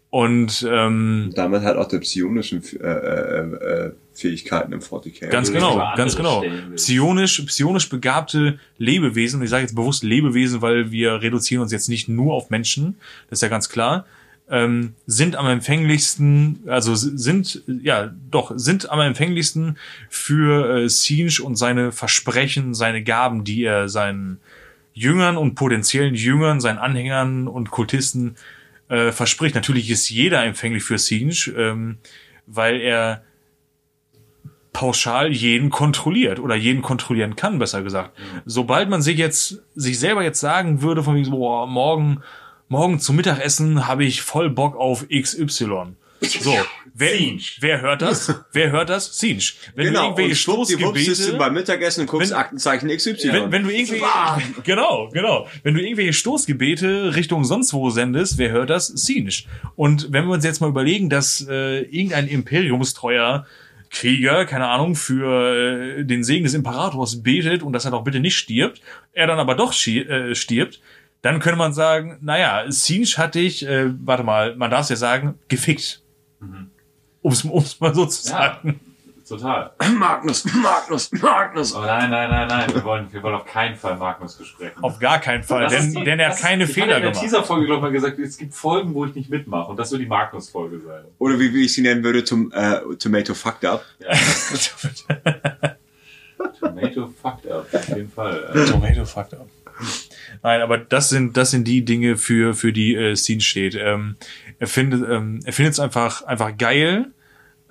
Und ähm, Damit halt auch der psionischen äh, äh, äh, Fähigkeiten im 40k. Ganz Oder genau, ganz genau. stellen willst. Psionisch, psionisch begabte Lebewesen, und ich sage jetzt bewusst Lebewesen, weil wir reduzieren uns jetzt nicht nur auf Menschen, das ist ja ganz klar, ähm, sind am empfänglichsten, also sind, ja, doch, sind am empfänglichsten für äh, Sinch und seine Versprechen, seine Gaben, die er seinen Jüngern und potenziellen Jüngern, seinen Anhängern und Kultisten äh, verspricht. Natürlich ist jeder empfänglich für Sinch, ähm, weil er pauschal jeden kontrolliert oder jeden kontrollieren kann, besser gesagt. Sobald man sich jetzt, sich selber jetzt sagen würde, von wegen so, boah, morgen, morgen zum Mittagessen habe ich voll Bock auf XY. [laughs] So, wer, wer hört das? Wer hört das? Sinch. Wenn Genau. du irgendwelche sitzt du Stoßgebete, beim Mittagessen und guckst Wenn- Aktenzeichen XY. wenn, wenn du irgendwelche, [laughs] genau, genau, wenn du irgendwelche Stoßgebete Richtung sonst wo sendest, wer hört das? Sinch. Und wenn wir uns jetzt mal überlegen, dass äh, irgendein imperiumstreuer Krieger, keine Ahnung, für äh, den Segen des Imperators betet und dass er doch bitte nicht stirbt, er dann aber doch äh, stirbt, dann könnte man sagen, naja, Sinch hat dich, äh, warte mal, man darf es ja sagen, gefickt. Um's, um's mal so zu Ja. sagen. Total. [clears throat] Magnus, Magnus, Magnus. Oh nein, nein, nein, nein. Wir wollen, wir wollen auf keinen Fall Magnus besprechen. Auf gar keinen Fall, Das denn, ist die- denn er hat keine ich Fehler habe in der gemacht. Teaser-Folge, glaube ich, mal gesagt, es gibt Folgen, wo ich nicht mitmache. Und das soll die Magnus-Folge sein. Oder wie, wie ich sie nennen würde, zum, äh, Tomato fucked up. Tomato fucked up, auf jeden Fall. Tomato fucked up. Nein, aber das sind das sind die Dinge für für die äh, Scene steht. Ähm, er findet ähm, er findet es einfach einfach geil,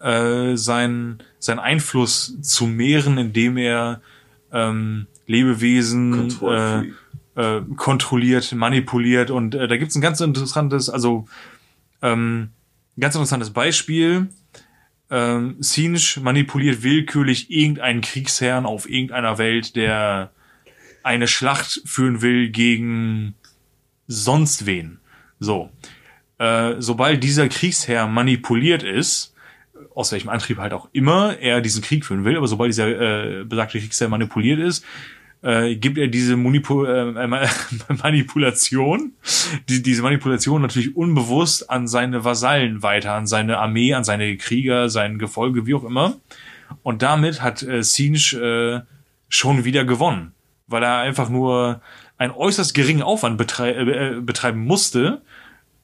äh, sein sein Einfluss zu mehren, indem er ähm, Lebewesen äh, äh, kontrolliert, manipuliert und äh, da gibt's ein ganz interessantes, also ähm, ganz interessantes Beispiel. Ähm, Sinch manipuliert willkürlich irgendeinen Kriegsherrn auf irgendeiner Welt, der eine Schlacht führen will gegen sonst wen. So. Äh, sobald dieser Kriegsherr manipuliert ist, aus welchem Antrieb halt auch immer er diesen Krieg führen will, aber sobald dieser äh, besagte Kriegsherr manipuliert ist, äh, gibt er diese Manipu äh, Ma- [laughs] Manipulation, die, diese Manipulation natürlich unbewusst an seine Vasallen weiter, an seine Armee, an seine Krieger, sein Gefolge, wie auch immer. Und damit hat äh, Sinch äh, schon wieder gewonnen, weil er einfach nur einen äußerst geringen Aufwand betrei äh, betreiben musste,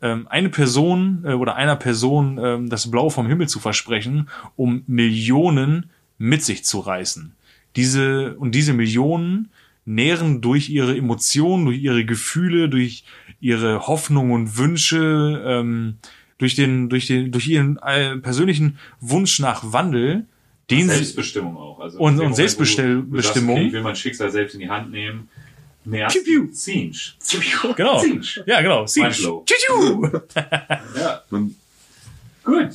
ähm, eine Person äh, oder einer Person ähm, das Blau vom Himmel zu versprechen, um Millionen mit sich zu reißen. Diese und diese Millionen nähren durch ihre Emotionen, durch ihre Gefühle, durch ihre Hoffnungen und Wünsche, ähm, durch den, durch den, durch ihren äh, persönlichen Wunsch nach Wandel, den Selbstbestimmung auch. Also Und- und du sagst. Okay, ich will mein Schicksal selbst in die Hand nehmen. Piu. Zinsch. genau, Zinsch. ja genau. Tschu-tschu. Ja, gut.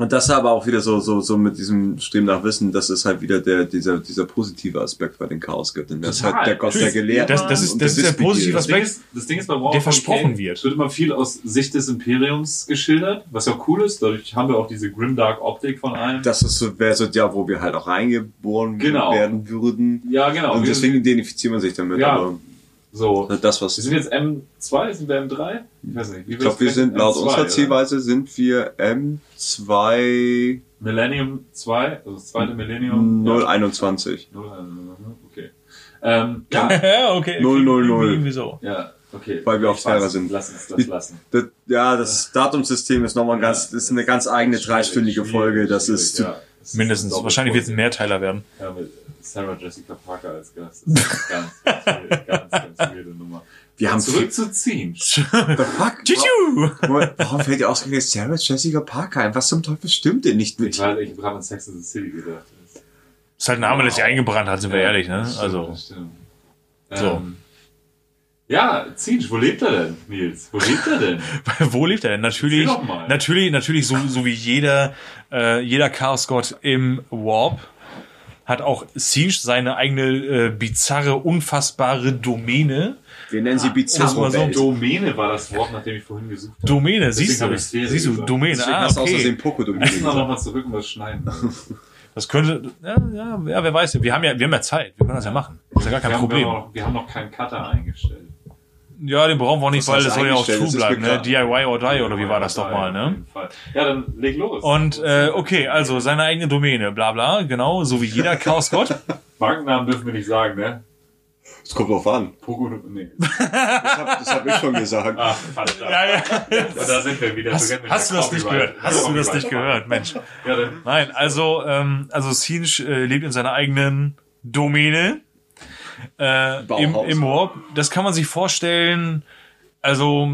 Und das aber auch wieder so, so, so mit diesem Streben nach Wissen, das ist halt wieder der, dieser, dieser positive Aspekt bei den Chaosgöttern. Das ist Total. halt der Gott der Gelehrten. Das- das ist- das ist der positive das, Ding Aspekt, ist, das Ding ist bei Warhammer der versprochen 40k, wird. Es wird immer viel aus Sicht des Imperiums geschildert, was ja cool ist. Dadurch haben wir auch diese grimdark Optik von allem. Das ist so, wäre so der, wo wir halt auch reingeboren Genau. werden würden. ja, genau. Und Wir deswegen identifiziert man sich damit. Ja. Aber so. das, was Wir sind jetzt M2, sind wir M3? Ich weiß nicht. Wie ich glaube, wir sind laut unserer Zielweise sind wir M2 Millennium 2, also das zweite Millennium. Ja. 021. Null, äh, Okay. Ähm, ja, [laughs] ja, okay. Null, null, Irgendwie- null. Irgendwie so. ja, okay. Weil wir auf weiß. sind. Lass uns das lassen. Das, ja, das Datumsystem ist nochmal ein ganz, ist eine ganz eigene dreistündige Folge. Das ist ja. Das ist Mindestens. doppelt Wahrscheinlich wird es ein. Mehrteiler werden. Ja, mit Sarah Jessica Parker als Gast. Das ist ganz, ganz, weird, ganz, ganz weirde Nummer. Wir haben Zurück zu ziehen. [laughs] The fuck? Tschu-tschu. Warum, fällt dir ausgerechnet Sarah Jessica Parker ein? Was zum Teufel stimmt denn nicht mit Ich weiß, ich habe an Sex in the City gedacht. halt ein Name, der sich eingebrannt hat, sind wir ehrlich, ne? das stimmt, Also, das stimmt. So. Ähm, ja, Zinsch, wo lebt er denn, Nils? Wo lebt er denn? [laughs] wo lebt er denn? Natürlich, mal. natürlich, natürlich, so, so wie jeder, äh, jeder Chaos-Gott im Warp hat auch Siege seine eigene äh, bizarre, unfassbare Domäne. Wir nennen sie Das war Bizarro so. Domäne war das Wort, nach dem ich vorhin gesucht habe. Domäne, siehst du, siehst du. Domäne, Deswegen ah, hast du aus okay. Versehen Poco-Domäne Müssen wir gesagt. nochmal zurück und was schneiden. [laughs] Das könnte, ja, ja, ja, wer weiß, wir haben ja, wir haben ja Zeit, wir können das ja machen. Das ist ja gar kein wir, haben, wir, Problem. haben noch, wir haben noch keinen Cutter eingestellt. Ja, den brauchen wir auch nicht, Was weil das soll ja auch true Das ist bleiben, ne? DIY or die, oder wie war das doch mal, ne? Ja, dann leg los. Und, äh, okay, also seine eigene Domäne, bla bla, genau, so wie jeder [laughs] Chaos-Gott. Markennamen dürfen wir nicht sagen, ne? Es kommt drauf an. Poco, nee. Das hab, das hab ich schon gesagt. Ach, verdammt. ja, ja. Und da sind wir wieder. Hast, hast du das nicht gehört? Hast du das nicht gehört, Mensch? Ja, Nein, also, ähm, also Siege äh, lebt in seiner eigenen Domäne äh, im, im Warp. Das kann man sich vorstellen. Also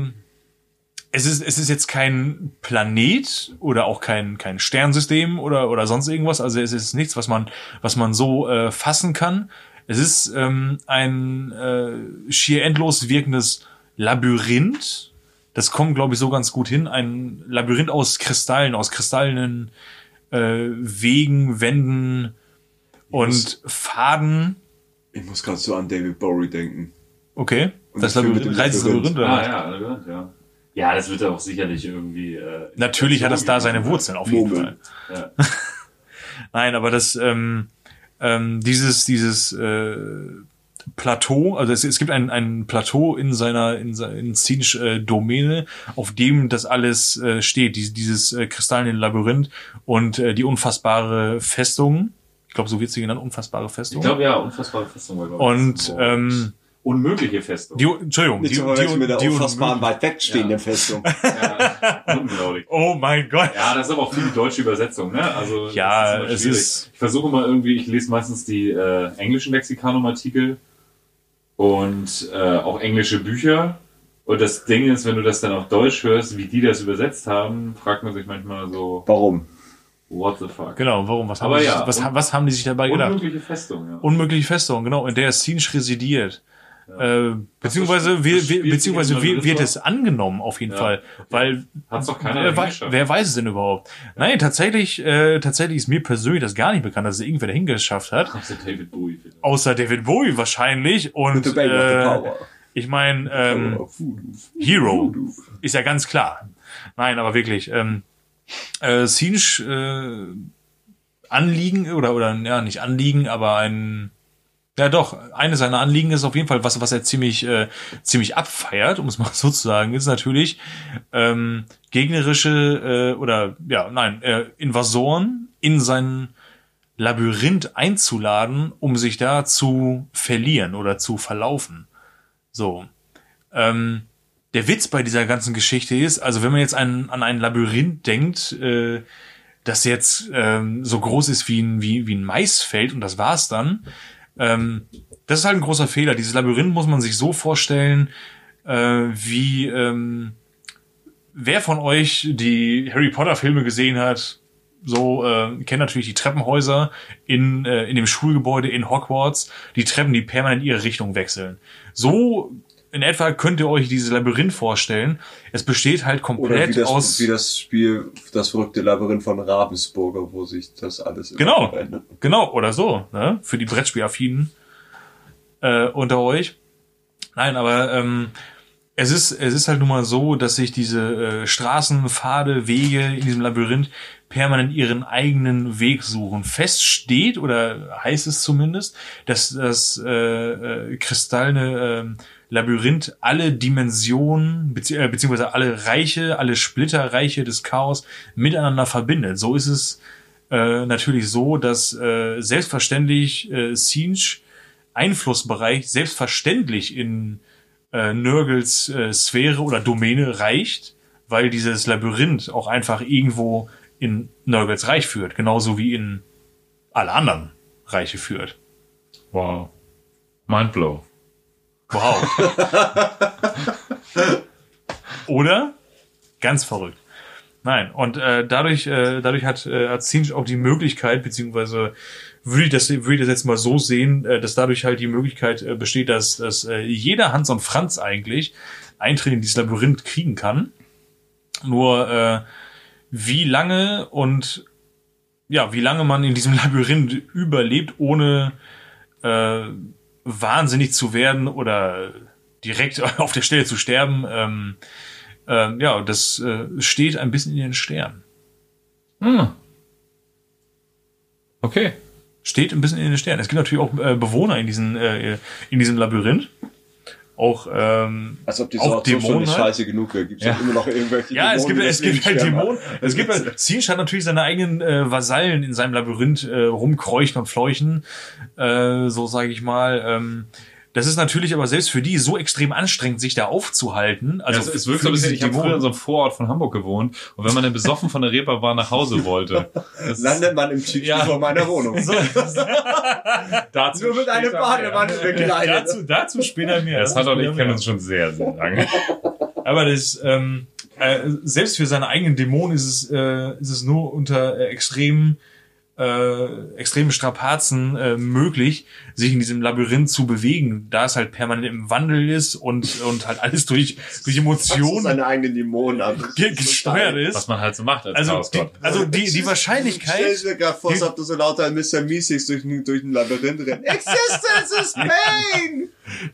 es ist es ist jetzt kein Planet oder auch kein kein Sternsystem oder oder sonst irgendwas. Also es ist nichts, was man was man so äh, fassen kann. Es ist ähm, ein äh, schier endlos wirkendes Labyrinth. Das kommt, glaube ich, so ganz gut hin. Ein Labyrinth aus Kristallen, aus kristallenen äh, Wegen, Wänden und Faden. Ich muss gerade so an David Bowie denken. Okay. Und das Labyrinth, dem Reise ins Labyrinth. Oder Ah, ja, Labyrinth, ja. Ja, das wird ja auch sicherlich irgendwie. Äh, Natürlich hat das da seine Wurzeln, auf jeden Murmeln. Fall. Ja. [laughs] Nein, aber das, ähm, ähm, dieses, dieses äh, Plateau, also es, es gibt ein, ein Plateau in seiner, in, se- in Zinsch äh, Domäne, auf dem das alles äh, steht, Dies, dieses äh, kristallene Labyrinth und äh, die unfassbare Festung. Ich glaube, so wird sie genannt, unfassbare Festung. Ich glaube, ja, unfassbare Festung. war, und ähm, unmögliche Festung. die, Entschuldigung, Nicht die, zu verwechseln mit der die, unfassbaren die, weit wegstehenden Ja. Festung. [laughs] ja, unglaublich. Oh mein Gott. Ja, das ist aber auch viel die deutsche Übersetzung, ne? Also Ja, das es ist- Ich versuche mal irgendwie, ich lese meistens die äh, englischen Lexikanum-Artikel und äh, auch englische Bücher. Und das Ding ist, wenn du das dann auf Deutsch hörst, wie die das übersetzt haben, fragt man sich manchmal so, Warum? What the fuck? Genau, warum? Was haben, Aber die, ja, sich- was, was haben die sich dabei gedacht? Unmögliche Festung, ja. Unmögliche Festung, genau, in der Sinch residiert. Äh, beziehungsweise, wir, beziehungsweise wir, wird es angenommen, auf jeden Ja. Fall. Weil, Hat's doch keiner wer, wei hingeschafft. wer weiß es denn überhaupt? Nein, tatsächlich, äh, tatsächlich ist mir persönlich das gar nicht bekannt, dass es irgendwer dahin geschafft hat. Außer David Bowie. vielleicht. Außer David Bowie wahrscheinlich. Und äh, ich meine, ähm, Hero ist ja ganz klar. Nein, aber wirklich, ähm, äh, Sinch äh, Anliegen oder oder ja nicht Anliegen, aber ein ja doch eine seiner Anliegen ist auf jeden Fall was was er ziemlich äh, ziemlich abfeiert, um es [laughs] mal so zu sagen, ist natürlich ähm, gegnerische äh, oder ja nein äh, Invasoren in sein Labyrinth einzuladen, um sich da zu verlieren oder zu verlaufen. So. Ähm, der Witz bei dieser ganzen Geschichte ist, also wenn man jetzt an, an ein Labyrinth denkt, äh, das jetzt ähm, so groß ist wie ein, wie, wie ein Maisfeld und das war's dann, ähm, das ist halt ein großer Fehler. Dieses Labyrinth muss man sich so vorstellen, äh, wie ähm, wer von euch die Harry Potter Filme gesehen hat, so äh, kennt natürlich die Treppenhäuser in, äh, in dem Schulgebäude in Hogwarts, die Treppen, die permanent ihre Richtung wechseln. So in etwa könnt ihr euch dieses Labyrinth vorstellen. Es besteht halt Oder komplett wie das, aus wie das Spiel, das verrückte Labyrinth von Ravensburger, wo sich das alles Genau. verändert. Genau, oder so, ne? Für die Brettspielaffinen äh, unter euch. Nein, aber ähm, es ist, es ist halt nun mal so, dass sich diese äh, Straßen, Pfade, Wege in diesem Labyrinth permanent ihren eigenen Weg suchen. Fest steht, oder heißt es zumindest, dass das äh, äh, kristallene äh, Labyrinth alle Dimensionen, bezieh äh, beziehungsweise alle Reiche, alle Splitterreiche des Chaos miteinander verbindet. So ist es äh, natürlich so, dass äh, selbstverständlich äh, Sinch Einflussbereich selbstverständlich in äh, Nörgels äh, Sphäre oder Domäne reicht, weil dieses Labyrinth auch einfach irgendwo in Nörgels Reich führt, genauso wie in alle anderen Reiche führt. Wow. Mindblow. Wow. [laughs] Oder? Ganz verrückt. Nein, und äh, dadurch, äh, dadurch hat, äh, hat Zinch auch die Möglichkeit, beziehungsweise würde ich das, würde ich das jetzt mal so sehen, äh, dass dadurch halt die Möglichkeit äh, besteht, dass, dass äh, jeder Hans und Franz eigentlich Eintritt in dieses Labyrinth kriegen kann. Nur äh, wie lange und ja, wie lange man in diesem [laughs] Labyrinth überlebt, ohne äh, wahnsinnig zu werden oder direkt [laughs] auf der Stelle zu sterben, ähm, ähm, ja, das äh, steht ein bisschen in den Sternen. Hm. Okay. Steht ein bisschen in den Sternen. Es gibt natürlich auch äh, Bewohner in, diesen, äh, in diesem Labyrinth. Auch, ähm, Als ob die auch Dämonen nicht scheiße genug wäre. Gibt es Ja. immer noch irgendwelche Ja, es gibt, es gibt halt. Dämonen. Es gibt halt, Zinsch hat natürlich seine eigenen äh, Vasallen in seinem Labyrinth äh, rumkreuchen und fleuchen. Äh, so sage ich mal. Ähm, das ist natürlich aber selbst für die so extrem anstrengend, sich da aufzuhalten. Also Also es, es wirkt so ein bisschen, ich habe früher in so einem Vorort von Hamburg gewohnt und wenn man dann besoffen von der Reeperbahn nach Hause wollte, [laughs] das Landet man im Chichi Ja. vor meiner Wohnung. [laughs] dazu Nur mit einer Badewanne mehr. bekleidet. dazu, dazu später mehr. Das hat Dazu und ich kennen uns schon sehr, sehr lange. [laughs] Aber das, ähm, äh, selbst für seine eigenen Dämonen ist es, äh, ist es nur unter äh, extremen, äh, extremen Strapazen äh, möglich, sich in diesem Labyrinth zu bewegen, da es halt permanent im Wandel ist und, und halt alles durch, durch Emotionen seine eigenen Dämonen an. [laughs] ge gesteuert Was ist. man halt so macht als Also, die, Chaosgott. also die, die Stell Wahrscheinlichkeit, dir gerade vor, als ob du so lauter Mr. Meeseeks durch, ein- durch ein Labyrinth rennt. [laughs] Existence is pain!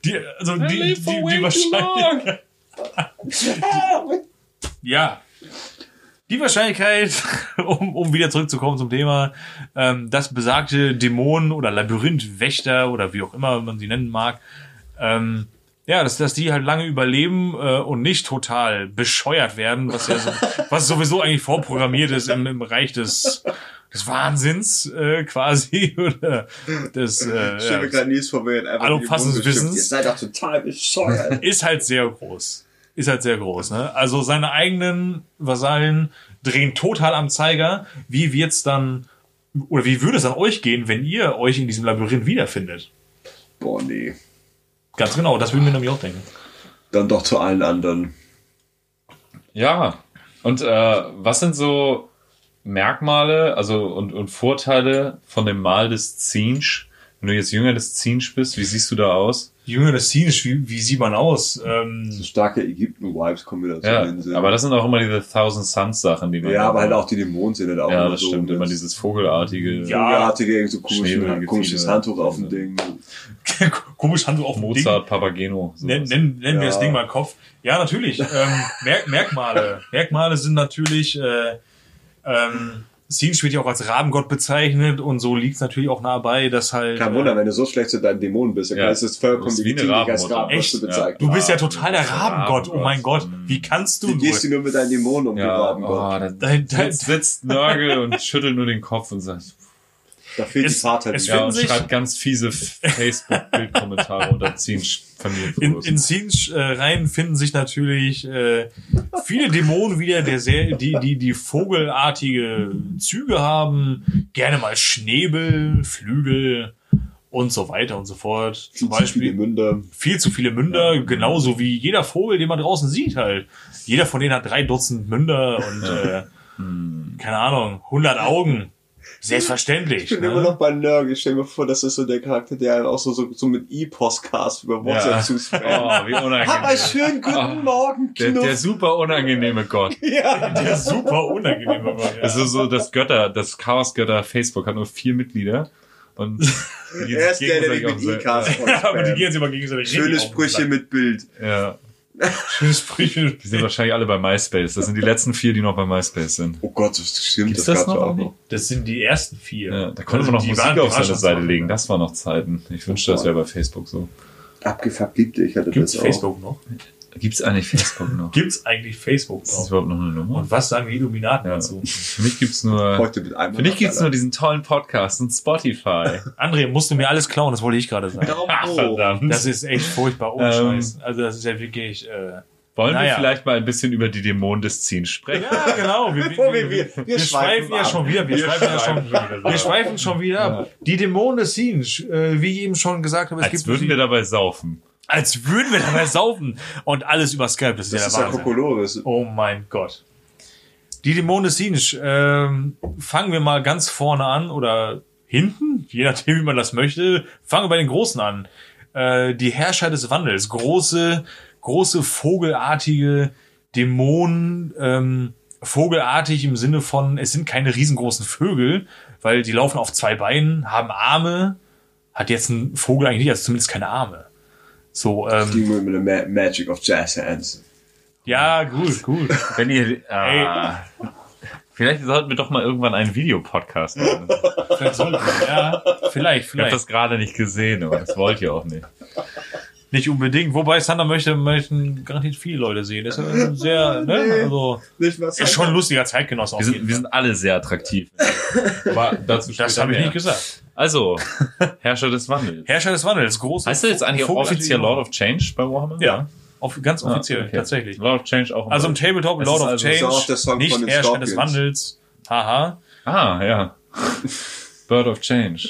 die, also die, die, die, [laughs] die Wahrscheinlichkeit, ja, die Wahrscheinlichkeit, [laughs] um, um wieder zurückzukommen zum Thema, ähm, dass besagte Dämonen oder Labyrinthwächter oder wie auch immer man sie nennen mag, ähm, ja, dass, dass die halt lange überleben äh, und nicht total bescheuert werden, was ja so, [laughs] was sowieso eigentlich vorprogrammiert ist im, im Bereich des, des Wahnsinns äh, quasi [laughs] oder des äh, Ich stell mir ja, gerade Nils vor, wenn einfach Allumfassendes die Dämonen bestimmt. Wissens. Ihr seid doch total bescheuert. ist halt sehr groß. Ist halt sehr groß, ne? Also seine eigenen Vasallen drehen total am Zeiger. Wie wird's dann, oder wie würde es an euch gehen, wenn ihr euch in diesem Labyrinth wiederfindet? Boah, nee. Ganz genau, das würden wir nämlich auch denken. Dann doch zu allen anderen. Ja. Und äh, was sind so Merkmale, also und, und Vorteile von dem Mal des Zinsch? Wenn du jetzt jünger des Zinsch bist, wie siehst du da aus? Jünger des Szenisch, wie, wie sieht man aus? Ähm, So starke Ägypten-Vibes kommen wieder so Ja, in den Sinn. aber das sind auch immer diese Thousand Suns Sachen, die man. ja, aber halt auch die Dämonen sind halt auch Ja, immer das so stimmt. Immer dieses Vogelartige. Ja. Vogelartige, irgend so Schneeball, komisch, komisches. Handtuch auf dem Ding. [laughs] komisch Handtuch auf dem Ding. Mozart, Papageno. sowas. Nennen, nennen, nennen wir Ja. das Ding mal Kopf. Ja, natürlich. Ähm, Merk Merkmale. [laughs] Merkmale sind natürlich, äh, ähm, Sinch wird ja auch als Rabengott bezeichnet und so liegt es natürlich auch nah bei, dass halt. Kein äh, Wunder, wenn du so schlecht zu deinen Dämonen bist, dann Ja. ist es vollkommen legitim, dich als Echt? zu bezeichnen. Du bist ja total der Rabengott. Oh mein Gott, Rabengott. wie kannst du Wie gehst du nur mit deinen Dämonen um, Ja, du Rabengott? oh, da Dein- dein- sitzt, sitzt Nörgel und schüttelt nur den Kopf und sagt, Da fehlt Es- die Vater. es ja, und sich- schreibt ganz fiese Facebook-Bildkommentare unter Zinsch In, in Sinch äh, rein finden sich natürlich äh, viele Dämonen wieder, der sehr, die, die, die vogelartige Züge haben, gerne mal Schnäbel, Flügel und so weiter und so fort. Zum viele Beispiel Münder. viel zu viele Münder, genauso wie jeder Vogel, den man draußen sieht halt. Jeder von denen hat drei Dutzend Münder und äh, keine Ahnung, 100 Augen. Selbstverständlich. Ich bin immer Ne? noch bei Nörgel. Ich stell mir vor, das ist so der Charakter, der auch so, so, so mit E-Postcast über WhatsApp Ja. zuspammt. Oh, wie Hab einen unangenehm. schönen guten Oh, Morgen, Der, Knuff. [laughs] der super unangenehme Gott. ja. Der super unangenehm. Aber, ja. Es ist so, das Götter, das Chaos-Götter Facebook hat nur vier Mitglieder. Und die [laughs] Er ist der, der mit E-Cast [laughs] Ja, aber die gehen sich immer gegenseitig Schöne Sprüche mit Bild. Ja, Schöne Sprüche. die sind wahrscheinlich alle bei MySpace. Das sind die letzten vier, die noch bei MySpace sind. Oh Gott, das stimmt. Gibt's das das noch auch noch. Das sind die ersten vier. Ja, da konnte Also man noch die Musik auf seine Seite legen. Das war noch Zeiten. Ich wünschte, das wäre bei Facebook so. Abgefuckt liebte ich hatte Gibt's das auch. Facebook noch? Gibt's eigentlich Facebook noch? [laughs] Gibt's eigentlich Facebook Ist das noch? überhaupt noch eine Nummer? Und was sagen die Illuminaten Ja. dazu? Für mich gibt's nur, Heute mit einem. für mich gibt's nur diesen tollen Podcast und Spotify. [laughs] André, musst du mir alles klauen, das wollte ich gerade sagen. Ach, verdammt. Das ist echt furchtbar, ohne Ähm, Scheiß. Also das ist ja wirklich... Äh, Wollen wir Naja. vielleicht mal ein bisschen über die Dämonen des Ziehens sprechen? ja, genau. Wir, Bevor wir- wir- wir wir schweifen schweifen ja schon wieder. Wir, schweifen ja schon, wieder wir schweifen schon wieder ab. Die Dämonen des Scenes, äh, wie ich eben schon gesagt habe, es Als gibt würden wir dabei saufen. Als würden wir dabei saufen und alles über Skype. Das ist Das ja ist der ja Wahnsinn. Kokolores. Oh mein Gott. Die Dämonen des Sinj, ähm, fangen wir mal ganz vorne an oder hinten, je nachdem, wie man das möchte. Fangen wir bei den Großen an. Äh, die Herrscher des Wandels, große, große vogelartige Dämonen, ähm, vogelartig im Sinne von, es sind keine riesengroßen Vögel, weil die laufen auf zwei Beinen, haben Arme, hat jetzt ein Vogel eigentlich nicht, also zumindest keine Arme. So, ähm, Die mit der Ma Magic of Jazz Hands. ja, gut, gut. Wenn ihr, ah, vielleicht sollten wir doch mal irgendwann einen Videopodcast machen. Vielleicht sollten wir, ja, vielleicht, Ich habe vielleicht. das gerade nicht gesehen, aber das wollt ihr auch nicht. Nicht unbedingt. Wobei Sander möchte, möchten garantiert viele Leute sehen. Das ist ja sehr, [laughs] ne, also, ist schon ein lustiger Zeitgenosse auf Wir sind, wir sind alle sehr attraktiv. Aber dazu Das habe ich nicht gesagt. Also, Herrscher des Wandels. Herrscher des Wandels, große. Heißt du jetzt eigentlich auch offiziell Lord of Change bei Warhammer? Ja, auf, ganz Ah, offiziell, okay. tatsächlich. Lord of Change auch. Also im Tabletop Es Lord of also- Change, auch der Song nicht von den Herrscher des. Wandels. Haha. Ah, ja. [laughs] Bird of Change.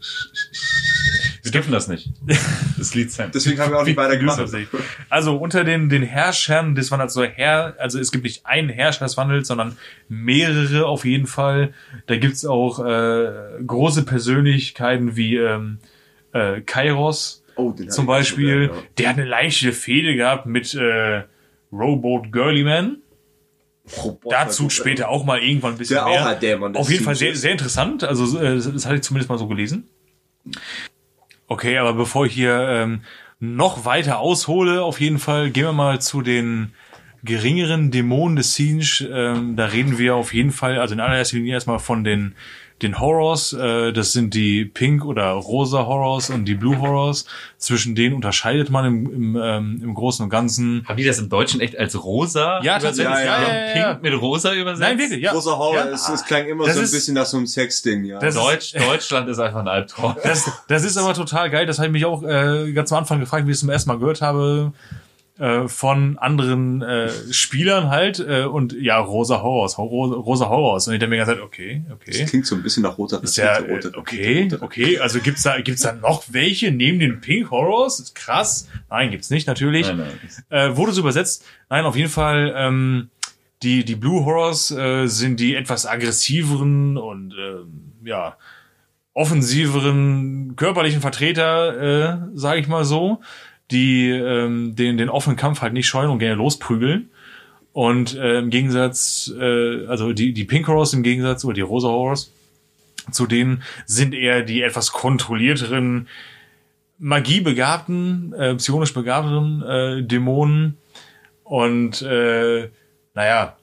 [laughs] Wir dürfen das nicht. [laughs] Das Lied Sam. Deswegen haben wir auch nicht weiter gemacht. Also unter den, den Herrschern des Wandels, so Herr, also es gibt nicht einen Herrscher des Wandels, sondern mehrere auf jeden Fall. Da gibt's auch äh, große Persönlichkeiten wie ähm, äh, Kairos Oh, zum Beispiel. gehört, ja. Der hat eine leichte Fehde gehabt mit äh, Rowboat Girlyman. Dazu später auch mal irgendwann ein bisschen Der auch mehr. ein Dämon des Auf jeden Fall sehr, sehr interessant. Also äh, das hatte ich zumindest mal so gelesen. Okay, aber bevor ich hier ähm, noch weiter aushole, auf jeden Fall gehen wir mal zu den geringeren Dämonen des Siege. Ähm, da reden wir auf jeden Fall, also in allererster Linie erstmal von den den Horrors, äh, das sind die Pink oder Rosa Horrors und die Blue Horrors. Zwischen denen unterscheidet man im, im, ähm, im Großen und Ganzen. Haben die das im Deutschen echt als rosa? Ja, übersetzt? tatsächlich, ja, Die ja, haben ja, ja. Pink mit rosa übersetzt? Nein, wirklich, ja. Rosa Horror, ja. es, es klang immer Das so ein ist- bisschen nach so einem Sexding, ja. Das- Deutsch, Deutschland ist einfach ein Albtraum. Das, das ist aber total geil. Das habe ich mich auch äh, ganz am Anfang gefragt, wie ich es zum ersten Mal gehört habe äh, von anderen äh, Spielern halt. Äh, und ja, Rosa Horrors, Rosa, Rosa Horrors. Und ich habe mir gesagt, okay, okay. das klingt so ein bisschen nach roter Ist ja, äh, rote okay, Rakete, rote okay. Also gibt's da, gibt's da noch welche neben den Pink Horrors? Ist krass. Nein, gibt's nicht, natürlich. Nein, nein. Äh, wurde so übersetzt? Nein, auf jeden Fall. Ähm, die die Blue Horrors äh, sind die etwas aggressiveren und ähm, ja offensiveren körperlichen Vertreter, äh, sage ich mal so, die ähm, den den offenen Kampf halt nicht scheuen und gerne losprügeln. Und äh, im Gegensatz, äh, also die die Pink Horrors im Gegensatz oder die Rosa Horrors zu denen sind eher die etwas kontrollierteren magiebegabten, äh, psionisch begabteren äh, Dämonen. Und äh, naja,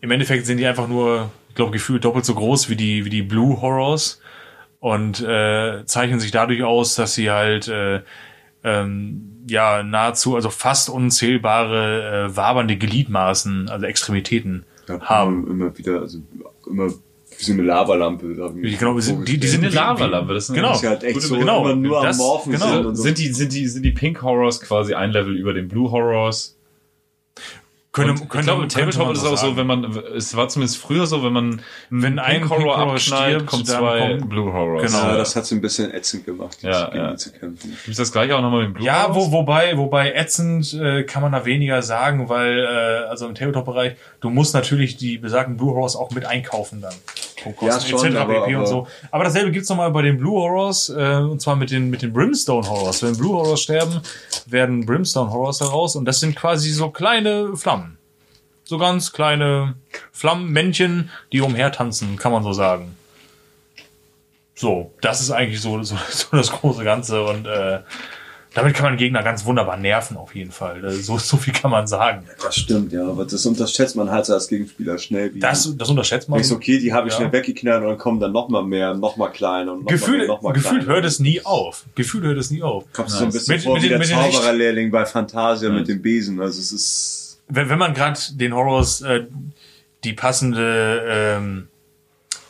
im Endeffekt sind die einfach nur, ich glaube, gefühlt doppelt so groß wie die, wie die Blue Horrors. Und äh, zeichnen sich dadurch aus, dass sie halt äh, ähm, ja nahezu, also fast unzählbare äh, wabernde Gliedmaßen, also Extremitäten Ja, haben. Immer, immer wieder, also immer wie so eine Lavalampe. glaube, vorgestellt. die- die Die sind eine Lavalampe. Das ist Genau. Ist halt echt so genau. immer nur Das- am Morphen genau. sind und so. Sind die, sind die, sind die Pink Horrors quasi ein Level über den Blue Horrors? Könnte, Und könnte, ich glaube, im Tabletop ist es auch so, sagen. wenn man, es war zumindest früher so, wenn man Wenn ein Horror stirbt, kommt dann zwei kommt- Blue Horrors. Genau. ja, das hat so ein bisschen ätzend gemacht, Ja, gegen ja. zu kämpfen. Gibt das gleiche auch nochmal mit Blue Ja, Horrors? wo, wobei, wobei ätzend äh, kann man da weniger sagen, weil äh, also im Tabletop-Bereich, du musst natürlich die besagten Blue Horrors auch mit einkaufen dann. Ja, schon, etc. aber- pp. und aber- so. Aber dasselbe gibt's noch nochmal bei den Blue Horrors, äh, und zwar mit den, mit den Brimstone Horrors. Wenn Blue Horrors sterben, werden Brimstone Horrors heraus und das sind quasi so kleine Flammen. So ganz kleine Flammenmännchen, die umhertanzen, kann man so sagen. So, das ist eigentlich so, so, [laughs] so das große Ganze und äh, damit kann man Gegner ganz wunderbar nerven auf jeden Fall. Äh, So, so viel kann man sagen. Das stimmt, ja, aber das unterschätzt man halt so als Gegenspieler schnell. Wie Das, das unterschätzt man. Denkst, okay, die habe ich Ja. schnell weggeknallt und dann kommen dann noch mal mehr, noch mal kleiner und noch mal Gefühl, noch mal gefühlt kleiner. hört es nie auf. Gefühlt hört es nie auf. Kommt so ein bisschen Mit- vor mit wie den- der Zaubererlehrling bei Fantasia mit dem Besen. Also es ist Wenn, wenn man gerade den Horrors äh, die passende, ähm,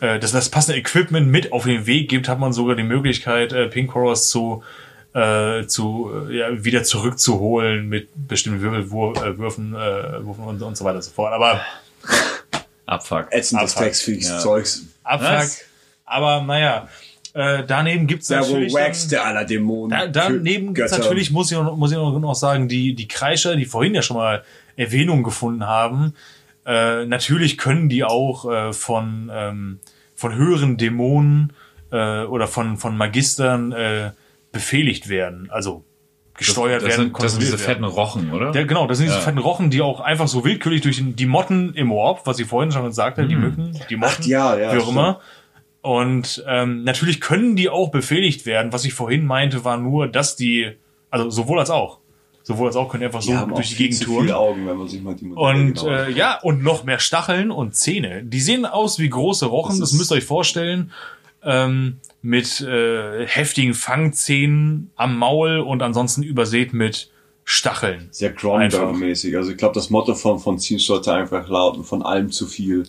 äh, das, das passende Equipment mit auf den Weg gibt, hat man sogar die Möglichkeit, äh, Pink Horrors zu äh, zu äh, ja, wieder zurückzuholen mit bestimmten Wirbelwürfen äh, Würfen, äh, Würfen und, und so weiter und so fort. Aber Abfuck. ätzendes Abfuck. textfähiges Ja. Zeugs. Abfuck. Aber naja, äh, daneben gibt's Der wohl natürlich. dann- wackste aller Dämonen. Da, daneben gibt's natürlich, muss ich, noch, muss ich noch noch sagen, die, die Kreischer, die vorhin ja schon mal Erwähnung gefunden haben, Äh, natürlich können die auch äh, von, ähm, von höheren Dämonen äh, oder von, von Magistern äh, befehligt werden. Also gesteuert das, werden, sind, das sind diese fetten. Rochen, oder? Ja, genau, das sind diese Ja. fetten Rochen, die auch einfach so willkürlich durch den, die Motten im Warp, was ich vorhin schon gesagt habe, die Mücken, die Motten, ja, ja, wie auch immer. Und ähm, natürlich können die auch befehligt werden. Was ich vorhin meinte, war nur, dass die, also sowohl als auch, sowohl als auch können einfach so durch die Gegend touren. Augen, wenn man sich mal die Modelle Und genau äh, ja, und noch mehr Stacheln und Zähne. Die sehen aus wie große Rochen, das, Das müsst ihr euch vorstellen. Ähm, mit äh, heftigen Fangzähnen am Maul und ansonsten übersät mit Stacheln. Sehr. Cronenberg-mäßig. Also ich glaube, das Motto von, von Ziel sollte einfach lauten, von allem zu viel.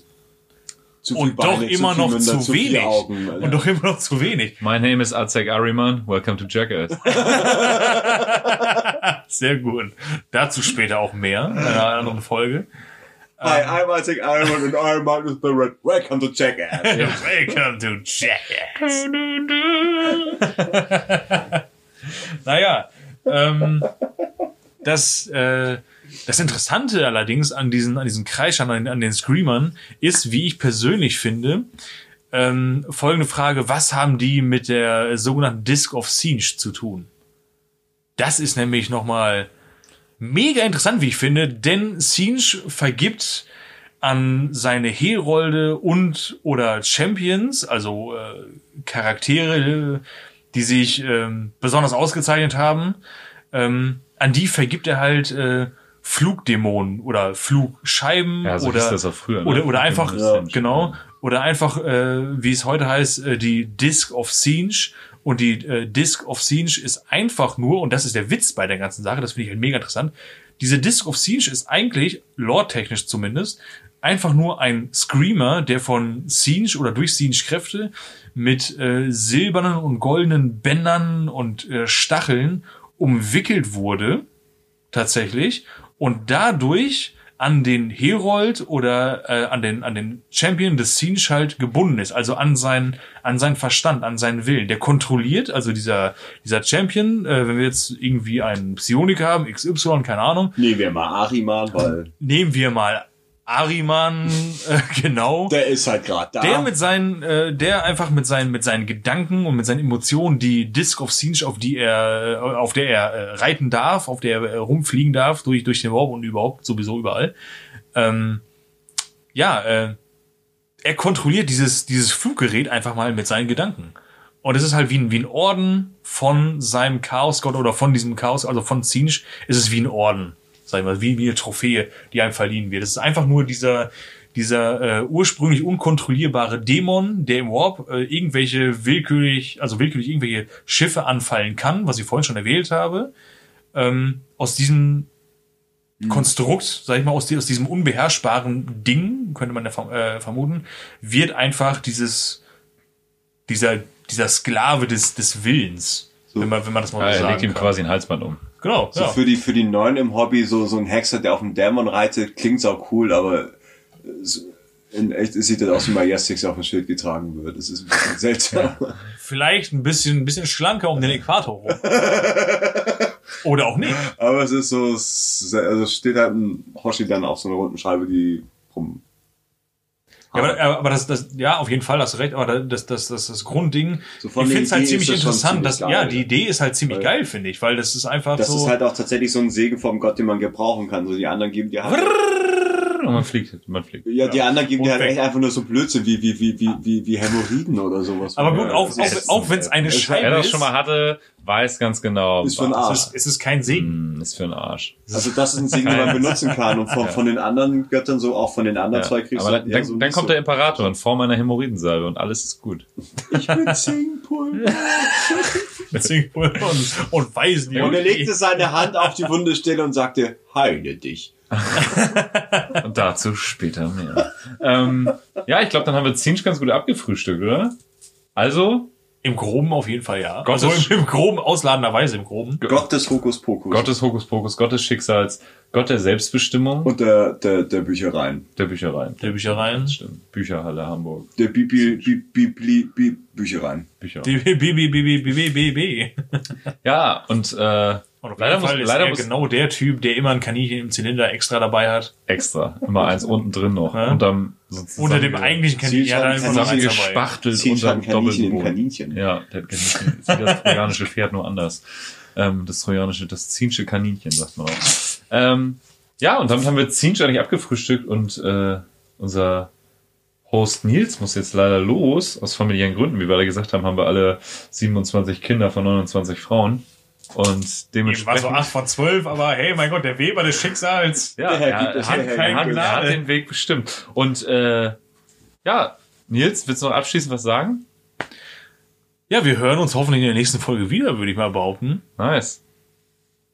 Zu viel Und doch Beine, immer zu viel noch Münder, zu viele wenig. Augen. Und doch immer noch zu wenig. My name is Azek Ariman. Welcome to Jackass. [laughs] Sehr gut. Dazu später auch mehr in einer anderen Folge. Hi, I'm Isaac Iron and I'm Magnus Barrett. Welcome to Jackass. [laughs] Welcome to Jackass. [laughs] naja, ähm, das, äh, das Interessante allerdings an diesen, an diesen Kreischern, an, an den Screamern, ist, wie ich persönlich finde, ähm, folgende Frage, was haben die mit der sogenannten Disc of Siege zu tun? Das ist nämlich nochmal mega interessant, wie ich finde, denn Siege vergibt an seine Herolde und oder Champions, also äh, Charaktere, die sich ähm, besonders ausgezeichnet haben, ähm, an die vergibt er halt äh, Flugdämonen oder Flugscheiben Ja, so oder hieß das auch früher, ne? oder oder einfach Ja. genau oder einfach äh, wie es heute heißt äh, die Disc of Siege und die äh, Disc of Siege ist einfach nur und das ist der Witz bei der ganzen Sache, das finde ich halt mega interessant. Diese Disc of Siege ist eigentlich lore-technisch zumindest einfach nur ein Screamer, der von Siege oder durch Siege Kräfte mit äh, silbernen und goldenen Bändern und äh, Stacheln umwickelt wurde tatsächlich und dadurch an den Herold oder äh, an den an den Champion des Siege halt gebunden ist, also an seinen an seinen Verstand, an seinen Willen. Der kontrolliert, also dieser dieser Champion, äh, wenn wir jetzt irgendwie einen Psioniker haben, XY, keine Ahnung, Nehmen wir mal Ariman, weil nehmen wir mal Ariman, [laughs] äh, genau. der ist halt gerade da. Der mit seinen, äh, der einfach mit seinen, mit seinen Gedanken und mit seinen Emotionen die Disc of Siege, auf die er, äh, auf der er äh, reiten darf, auf der er rumfliegen darf, durch, durch den Warp und überhaupt sowieso überall. Ähm, ja, äh, er kontrolliert dieses, dieses Fluggerät einfach mal mit seinen Gedanken. Und es ist halt wie ein, wie ein Orden von seinem Chaosgott oder von diesem Chaos, also von Siege, ist es wie ein Orden, sag ich mal, wie, wie eine Trophäe, die einem verliehen wird. Es ist einfach nur dieser, dieser äh, ursprünglich unkontrollierbare Dämon, der im Warp äh, irgendwelche willkürlich, also willkürlich irgendwelche Schiffe anfallen kann, was ich vorhin schon erwähnt habe. Ähm, aus diesem Konstrukt, sag ich mal, aus, die- aus diesem unbeherrschbaren Ding, könnte man ja verm äh, vermuten, wird einfach dieses, dieser, dieser Sklave des, des Willens, wenn man, wenn man das mal Ja, so er sagen legt ihm kann. quasi ein Halsband um. Genau, so ja. für die für die Neuen im Hobby so so ein Hexer, der auf dem Dämon reitet, klingt auch cool, aber äh, in echt sieht das aus wie Majestix der auf dem Schild getragen wird. Das ist ein bisschen seltsam. Vielleicht ein bisschen, ein bisschen schlanker um den Äquator rum. [laughs] Oder auch nicht. Aber es ist so, es- also es steht halt ein Hoshi dann auf so einer runden Scheibe, die rum. Ja, aber, aber das, das, ja, auf jeden Fall hast du recht, aber das, das, das, das Grundding, So ich finde es halt ziemlich das interessant, ziemlich dass, geil, ja, die Idee ist halt ziemlich geil, finde ich, weil das ist einfach Das so. ist halt auch tatsächlich so ein Segen vom Gott, den man gebrauchen kann. So die anderen geben dir halt, Und man fliegt, man fliegt. ja, die anderen geben dir halt echt einfach nur so Blödsinn wie, wie, wie, wie, wie, wie Hämorrhoiden oder sowas. aber gut, Ja, auch, auch, ist- auch wenn es eine ist- Scheibe Wer das ist, schon mal hatte, weiß ganz genau. Ist für ein was. Arsch. es ist, es ist kein Segen. Hm, Ist für ein Arsch. Also das ist ein Segen, den man [laughs] benutzen kann. Und von, von den anderen Göttern so, auch von den anderen Ja. zwei kriegst Aber du dann, halt dann, so dann kommt der Imperator in Form einer Hämorrhoidensalbe und alles ist gut. [laughs] Ich bin Singpulver. Deswegen- [laughs] und, und weiß nicht. Und er legte seine Hand auf die Wundestelle und sagte, heile dich. Und dazu später mehr. ähm, ja, ich glaube, dann haben wir Zinsch ganz gut abgefrühstückt, oder? Also, Im Groben auf jeden Fall ja. Gottes- also im, im Groben, ausladenderweise im Groben. Gott des Hokuspokus. Gott des Hokuspokus, Gott des Schicksals, Gott der Selbstbestimmung Und der, der, der Büchereien. der Büchereien. Der Büchereien. Stimmt. Bücherhalle Hamburg. Der Bibi, Bi, Bi, Bi, Bi, Büchereien. Bücher. Die B, B, B, B, B, B, B, B. Ja, und äh, Und auf Leider jeden muss- Fall ist leider er muss- genau der Typ, der immer ein Kaninchen im Zylinder extra dabei hat. Extra. Immer eins unten drin noch. Ja. Unterm, Unter dem eigentlichen Kaninchen. Ja, da ist noch eins dabei. unterm halt Kaninchen in Doppelboden. Kaninchen. Ja, der Kaninchen. ist wie das trojanische Pferd nur anders. Ähm, das trojanische, das Zinsche Kaninchen, sagt man auch. Ähm, ja, und damit haben wir Zinsch eigentlich abgefrühstückt und äh, unser Host Nils muss jetzt leider los, aus familiären Gründen. Wie wir alle gesagt haben, haben wir alle 27 Kinder von 29 Frauen. Und Eben war so dementsprechend... 8 von 12, aber hey, mein Gott, der Weber des Schicksals. Ja, Der Herr er, es, hat, der Herr er, hat, er hat den Weg bestimmt. Und äh, ja, Nils, willst du noch abschließend was sagen? Ja, wir hören uns hoffentlich in der nächsten Folge wieder, würde ich mal behaupten. Nice.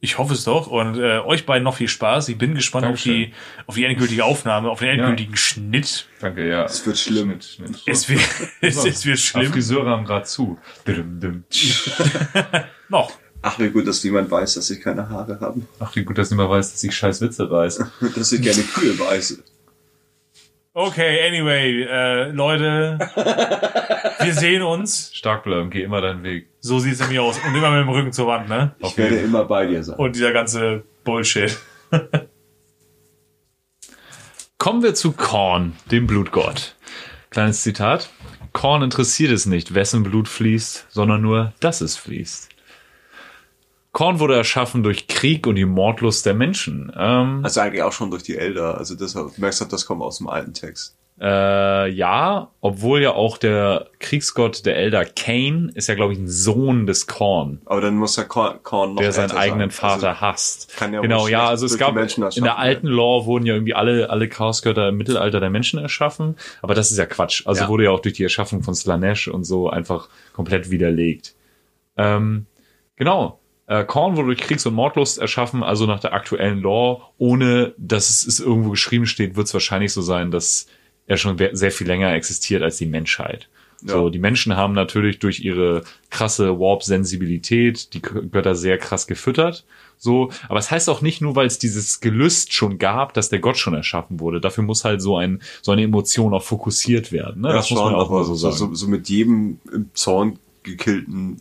Ich hoffe es doch. Und äh, euch beiden noch viel Spaß. Ich bin gespannt auf die, auf die endgültige Aufnahme, auf den endgültigen Schnitt. Danke, ja. Es wird schlimm. Schnitt, Schnitt. Es wird, es, [laughs] es wird schlimm. Friseure haben gerade zu. [laughs] Noch. Ach, wie gut, dass niemand weiß, dass ich keine Haare habe. Ach, wie gut, dass niemand weiß, dass ich scheiß Witze weiß. [laughs] Dass ich gerne Kühe weiß. Okay, anyway, äh, Leute, [laughs] wir sehen uns. Stark bleiben, geh immer deinen Weg. So sieht's nämlich aus. Und immer mit dem Rücken zur Wand, ne? Ich werde immer bei dir sein. Und dieser ganze Bullshit. [laughs] Kommen wir zu Korn, dem Blutgott. Kleines Zitat. Korn interessiert es nicht, wessen Blut fließt, sondern nur, dass es fließt. Korn wurde erschaffen durch Krieg und die Mordlust der Menschen. Ähm, Also eigentlich auch schon durch die Elder. Also du merkst, du, das kommt aus dem alten Text. Äh, ja, obwohl ja auch der Kriegsgott der Elder Cain ist ja, glaube ich, ein Sohn des Korn, Aber dann muss der Korn, Korn noch der seinen eigenen sein. Vater Also, hasst. kann ja genau, ja, also es gab in der alten Lore wurden ja irgendwie alle alle Chaosgötter im Mittelalter der Menschen erschaffen, aber das ist ja Quatsch. Also Ja. wurde ja auch durch die Erschaffung von Slanesh und so einfach komplett widerlegt. Ähm, genau. Äh, Korn wurde durch Kriegs- und Mordlust erschaffen, also nach der aktuellen Lore, ohne dass es, irgendwo geschrieben steht, wird es wahrscheinlich so sein, dass er schon sehr viel länger existiert als die Menschheit. So, die Menschen haben natürlich durch ihre krasse Warp-Sensibilität die Götter sehr krass gefüttert. So, aber es heißt auch nicht nur, weil es dieses Gelüst schon gab, dass der Gott schon erschaffen wurde. Dafür muss halt so ein so eine Emotion auch fokussiert werden. Ne? Ja, das muss man schon, auch mal so sagen. So, so mit jedem im Zorn gekillten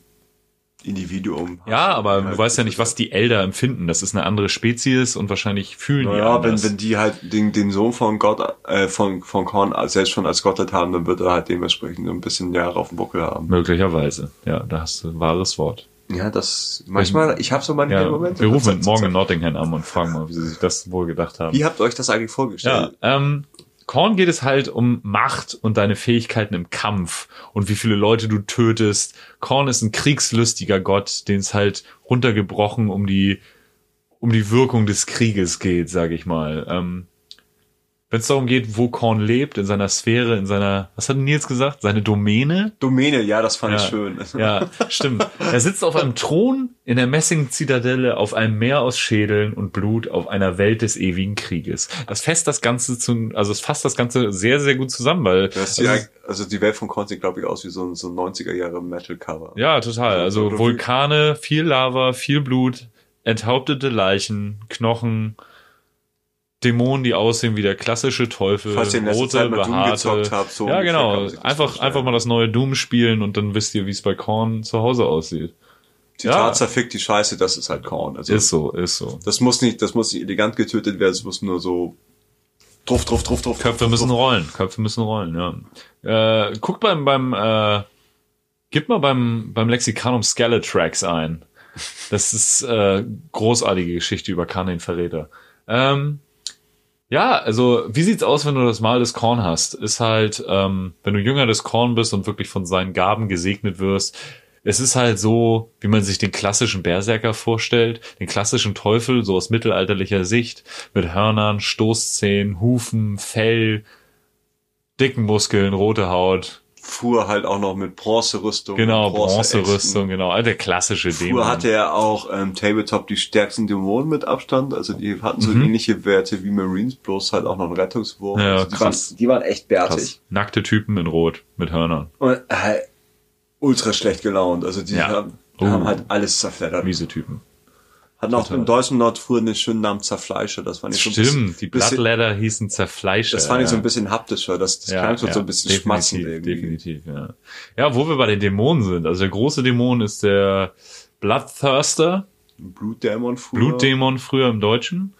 Individuum. ja, aber du weißt ja nicht, was die Elder empfinden. Das ist eine andere Spezies und wahrscheinlich fühlen die Naja, wenn, anders. wenn die halt den, den Sohn von Gott, äh, von, von Korn selbst schon als Gottheit haben, dann wird er halt dementsprechend so ein bisschen Jahre auf dem Buckel haben. Möglicherweise. Ja, da hast du ein wahres Wort. Ja, das, manchmal, ich habe so manche Ja, Momente. wir rufen morgen in Nottingham an und fragen mal, wie sie sich das wohl gedacht haben. Wie habt ihr euch das eigentlich Ja, vorgestellt? ähm, Korn geht es halt um Macht und deine Fähigkeiten im Kampf und wie viele Leute du tötest. Korn ist ein kriegslustiger Gott, den es halt runtergebrochen um die um die Wirkung des Krieges geht, sage ich mal. Ähm, Wenn es darum geht, wo Korn lebt, in seiner Sphäre, in seiner, was hat Nils gesagt, seine Domäne? Domäne, ja, das fand Ja. ich schön. Ja, stimmt. Er sitzt auf einem Thron in der Messing-Zitadelle auf einem Meer aus Schädeln und Blut auf einer Welt des ewigen Krieges. Das fasst das Ganze zu, also es fasst das Ganze sehr, sehr gut zusammen, weil Das sieht eigentlich- also die Welt von Korn sieht, glaube ich, aus wie so ein, so ein 90er Jahre Metal-Cover. ja, total. Also wie- Vulkane, viel Lava, viel Blut, enthauptete Leichen, Knochen, Dämonen, die aussehen wie der klassische Teufel, Falls ihr in rote, Zeit mal Doom behaarte. gezockt habt, so ja, genau. Einfach, einfach mal das neue Doom spielen und dann wisst ihr, wie es bei Korn zu Hause aussieht. Zitat Ja. zerfickt die Scheiße, das ist halt Korn. Also Ist so, ist so. das muss nicht, das muss nicht elegant getötet werden, es muss nur so drauf, drauf, drauf, drauf. Köpfe müssen drauf. rollen. Köpfe müssen rollen, ja. Äh, guckt beim, beim, äh, gib mal beim, beim Lexikanum Skeletrax ein. Das ist äh, großartige Geschichte über Khan den Verräter. Ähm, ja, also wie sieht's aus, wenn du das Mal des Korn hast? Ist halt, ähm, wenn du Jünger des Korn bist und wirklich von seinen Gaben gesegnet wirst, es ist halt so, wie man sich den klassischen Berserker vorstellt, den klassischen Teufel, so aus mittelalterlicher Sicht, mit Hörnern, Stoßzähnen, Hufen, Fell, dicken Muskeln, rote Haut, Fuhr halt auch noch mit Bronzerüstung. genau. Bronzerüstung, genau, all der klassische Dämon. Früher hatte er auch ähm, Tabletop die stärksten Dämonen mit Abstand, also die hatten so Mhm. ähnliche Werte wie Marines, bloß halt auch noch einen Rettungswurf. Ja, also die, krass. Waren, die waren echt bärtig. Krass. Nackte Typen in Rot mit Hörnern. Und äh, ultra schlecht gelaunt, also die Ja. haben, Oh. haben halt alles zerfleddert. Miese Typen. Hatten auch im deutschen Nord früher einen schönen Namen Zerfleischer, das fand ich so ein bisschen, Stimmt, die Bloodladder hießen Zerfleischer. das fand ich so ja. ein bisschen haptischer, das, das klang schon so ein bisschen schmatzend irgendwie. Definitiv, ja. Ja, wo wir bei den Dämonen sind. Also der große Dämon ist der Bloodthirster. Blutdämon früher. Blutdämon früher im Deutschen.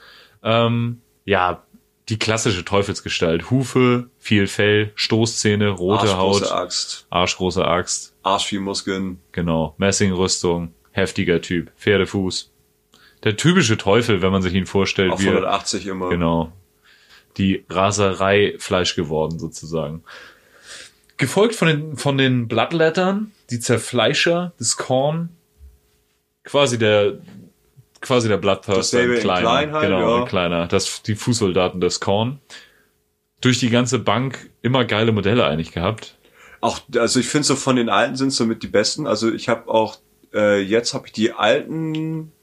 Ähm, ja, die klassische Teufelsgestalt. Hufe, viel Fell, Stoßzähne, rote Arschgroße Haut, Axt. arschgroße Axt, Arsch viel Muskeln. genau, Messingrüstung, heftiger Typ, Pferdefuß. Der typische Teufel, wenn man sich ihn vorstellt, Auf wie er, 180 immer. genau, die Raserei Fleisch geworden sozusagen. Gefolgt von den, von den Bloodlettern, die Zerfleischer, das Korn, quasi der, quasi der Bloodthirster in in kleiner, klein halt, genau, ja. in kleiner, das, die Fußsoldaten des Korn. Durch die ganze Bank immer geile Modelle eigentlich gehabt. Auch, also ich finde so von den alten sind somit die besten. Also ich habe auch, äh, jetzt habe ich die alten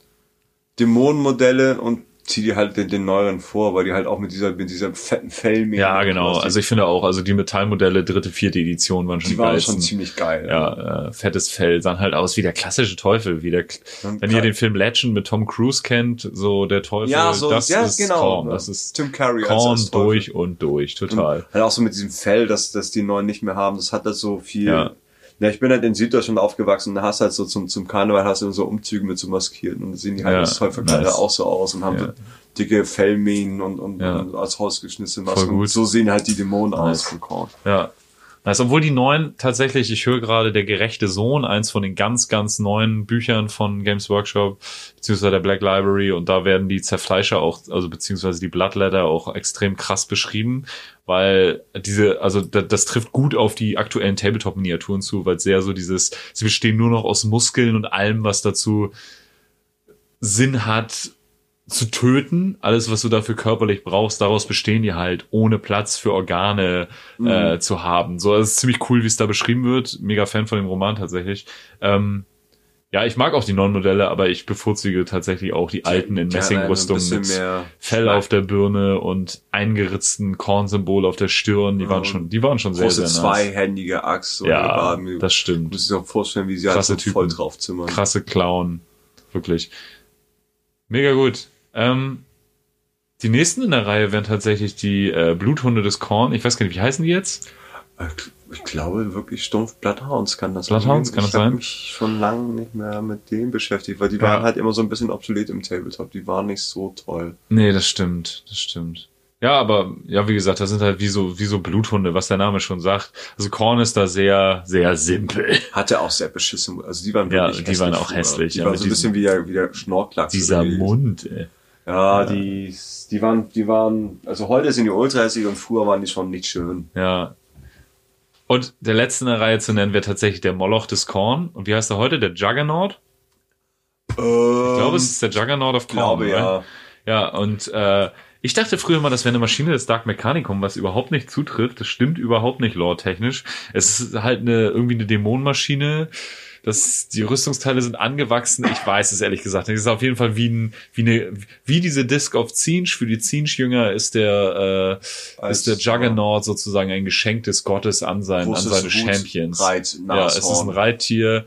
Dämonenmodelle und ziehe die halt den, den neueren vor, weil die halt auch mit dieser, mit dieser fetten Fellmähne. Ja, genau. Also ich finde auch, also die Metallmodelle dritte, vierte Edition waren schon die waren schon ziemlich geil. ja, äh, fettes Fell, sahen halt aus wie der klassische Teufel, wie der, wenn ihr den Film Legend mit Tom Cruise kennt, so der Teufel, Ja, so, das ja, ist genau. Korn, das ist Tim Curry Korn als durch und durch, total. Halt auch so mit diesem Fell, dass, dass die neuen nicht mehr haben, das hat halt so viel. Ja. Ja. ich bin halt in Süddeutschland aufgewachsen und da hast halt so zum, zum Karneval hast du so Umzüge mit so Maskierten und da sehen die halt Ja, als Teufelkleider nice. auch so aus und haben Ja. so dicke Fellmähen und, und, Ja. und als rausgeschnittene Voll Masken. so sehen halt die Dämonen Nice. aus. Ja. Also, obwohl die neuen tatsächlich, ich höre gerade der gerechte Sohn, eins von den ganz, ganz neuen Büchern von Games Workshop, beziehungsweise der Black Library, und da werden die Zerfleischer auch, also beziehungsweise die Bloodletter auch extrem krass beschrieben, weil diese, also da, das trifft gut auf die aktuellen Tabletop-Miniaturen zu, weil sehr so dieses, sie bestehen nur noch aus Muskeln und allem, was dazu Sinn hat, zu töten, alles, was du dafür körperlich brauchst, daraus bestehen die halt, ohne Platz für Organe äh, zu haben. So, es ist ziemlich cool, wie es da beschrieben wird. Mega Fan von dem Roman tatsächlich. Ähm, ja, ich mag auch die neuen Modelle, aber ich bevorzuge tatsächlich auch die alten in Gerne Messingrüstung ein bisschen mit mehr Fell Schmack. auf der Birne und eingeritzten Kornsymbol auf der Stirn. Die waren schon, die waren schon sehr, sehr nice. zweihändige Axt. so Ja, das stimmt. musst dir auch vorstellen, wie sie halt so voll Typen. drauf zimmern. krasse Clown. Wirklich. Mega gut. Ähm, die nächsten in der Reihe wären tatsächlich die äh, Bluthunde des Korn. Ich weiß gar nicht, wie heißen die jetzt? Äh, Ich glaube wirklich stumpf Bloodhounds kann das Bloodhounds, kann ich das sein? mich schon lange nicht mehr mit denen beschäftigt, weil die Ja. waren halt immer so ein bisschen obsolet im Tabletop. Die waren nicht so toll. Nee, das stimmt. Das stimmt. Ja, aber ja, wie gesagt, das sind halt wie so, wie so Bluthunde, was der Name schon sagt. Also Korn ist da sehr, sehr simpel. Hatte auch sehr beschissen. Also die waren Ja, wirklich die waren auch früher. hässlich, Die ja, waren so ein bisschen wie der, wie der Schnorklachs. Dieser. Mund, ey. Ja, die, die waren, die waren, also heute sind die ultra hässlich und früher waren die schon nicht schön. Ja. Und der letzte in der Reihe zu nennen wäre tatsächlich der Moloch des Korn. Und wie heißt er heute? Der Juggernaut? Ich Ich glaube, es ist der Juggernaut of Korn. glaube, oder? ja. Ja, und äh, ich dachte früher mal, das wäre eine Maschine des Dark Mechanicum, was überhaupt nicht zutrifft. Das stimmt überhaupt nicht lore-technisch. Es ist halt eine irgendwie eine Dämonenmaschine. Das, die Rüstungsteile sind angewachsen. Ich weiß es ehrlich gesagt. Es ist auf jeden Fall wie, ein, wie, eine, wie diese Disc of Zinch. Für die Zinch-Jünger ist der, äh, Als, ist der Juggernaut sozusagen ein Geschenk des Gottes an, sein, an seine Champions. Reit, ja, es ist ein. Reittier.